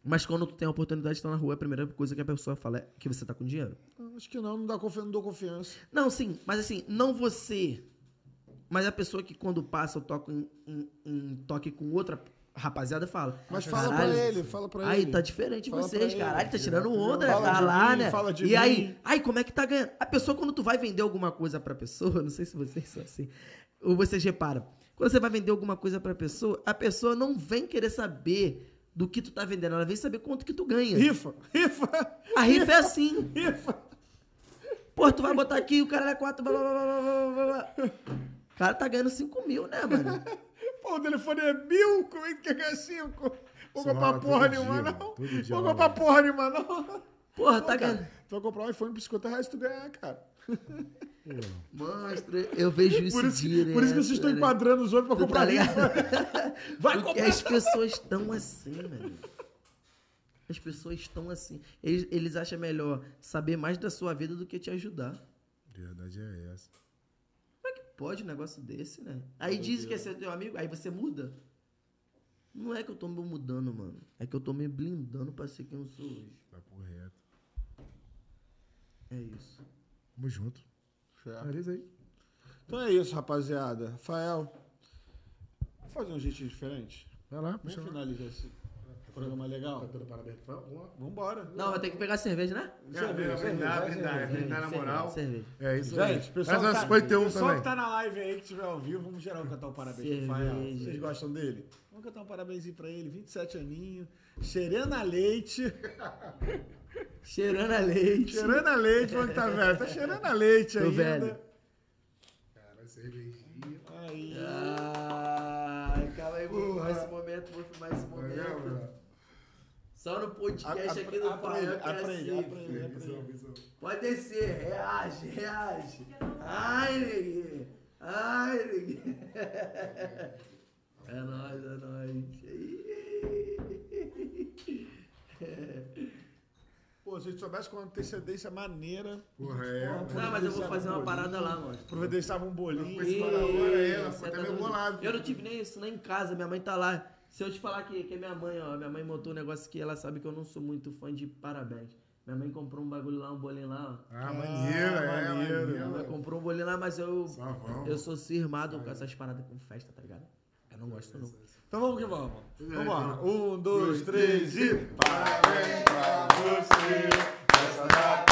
Mas quando tu tem a oportunidade de estar na rua, a primeira coisa que a pessoa fala é que você tá com dinheiro. Ah, Acho que não, não, dá confiança, não dou confiança. Não, sim, mas assim, não você. Mas a pessoa que quando passa eu toco em, em- em toque com outra rapaziada fala. Mas fala pra "Caralho, ele, fala pra Aí ele. tá diferente de Fala vocês, caralho, tá tirando onda, Fala tá lá, mim, né? e aí, mim. aí, como é que tá ganhando? A pessoa, quando tu vai vender alguma coisa pra pessoa, não sei se vocês são assim, ou vocês reparam, quando você vai vender alguma coisa pra pessoa, a pessoa não vem querer saber do que tu tá vendendo, ela vem saber quanto que tu ganha. Rifa, rifa, A rifa é assim. rifa. Pô, tu vai botar aqui, o cara é 4. Blá, blá, blá, blá, blá. O cara tá ganhando 5 mil, né, mano? Pô, o telefone é mil, como é que quer ganhar cinco? Vou comprar porra nenhuma, não. Vou comprar porra nenhuma, não. Porra, Pô, tá cara, ganhando. Tu vai comprar um iPhone por 50 reais se tu ganhar, cara. Monstro, eu vejo isso Por isso, direto. por isso que vocês estão né? enquadrando os outros pra Tu tá comprar rifa. Vai Porque comprar. as pessoas estão assim, velho. As pessoas estão assim. Eles, eles acham melhor saber mais da sua vida do que te ajudar. Verdade é essa. Como é que pode um negócio desse, né? Aí diz que é seu teu amigo, aí você muda. Não é que eu tô me mudando, mano. É que eu tô me blindando pra ser quem eu sou hoje. Papo reto. É isso. Tamo junto. Aí. Então é isso, rapaziada. Rafael, vamos fazer um jeitinho diferente? Vai lá, Vamos puxa lá. finalizar esse programa legal? Tá parabéns? Vamos lá. Vambora. Não, vai ter que pegar cerveja, né? Cerveja, brindar, cerveja, brindar, cerveja. brindar na moral. Cerveja. É isso aí. Gente, pessoal, tá, 51 pessoal também. que tá na live aí, que estiver ao vivo, vamos geral cantar um parabéns pro Rafael. Vocês gostam dele? Vamos cantar um parabenzinho pra ele, 27 aninho, cheirando a leite, Cheirando a leite. cheirando a leite, vamos que tá velho, tá cheirando a leite Tô ainda. velho. Cara, cervejinha. Aí. Ai, calma aí, vou filmar esse momento, vou filmar esse É, momento. mano. Só no podcast A- aqui do aprende, Fael que é aprende, assim, aprende. Pode descer, reage, reage. Ai, neguinho. Ai, neguinho. É nóis, é nóis. Pô, se a gente soubesse com antecedência maneira, Porra, é. Não, mas eu vou fazer uma parada lá, mano. providenciava um bolinho. Foi esse para agora aí, ela Isso, foi é, até meio bolado. Eu não tive nem isso nem em casa, minha mãe tá lá. Se eu te falar que, que é minha mãe, ó, minha mãe montou um negócio que ela sabe que eu não sou muito fã de parabéns. Minha mãe comprou um bagulho lá, um bolinho lá, ó. Ah, maneiro, é, maneiro. Minha mãe maneiro. comprou um bolinho lá, mas eu. Savão. Eu sou cismado com essas paradas com festa, tá ligado? Eu não gosto, não. Então vamos que vamos. Vamos lá. Um, dois, três e. Parabéns pra você. Essa data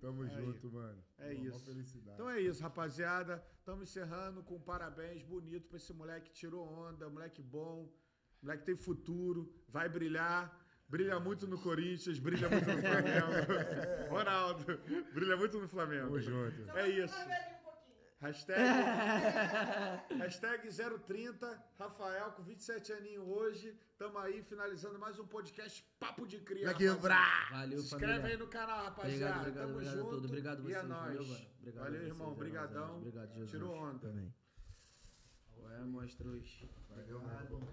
Tamo junto, mano. É Uma isso. felicidade. Então é isso, rapaziada. Estamos encerrando com parabéns bonito pra esse moleque que tirou onda, moleque bom, moleque tem futuro, vai brilhar. brilha muito no Corinthians, brilha muito no Flamengo. Ronaldo, brilha muito no Flamengo. Tamo junto. É isso. Hashtag, hashtag 030, Rafael com 27 aninhos hoje. Tamo aí finalizando mais um podcast Papo de Cria. Vai quebrar! rapaziada. Valeu, Se inscreve família. aí no canal, rapaziada. Obrigado, obrigado, Tamo obrigado a junto. todos. Obrigado e é vocês, nóis. valeu, mano. Obrigado Valeu, a vocês, irmão. Obrigadão. Obrigado, Jesus. Tirou onda. Também. Ué, monstros. Valeu, mano.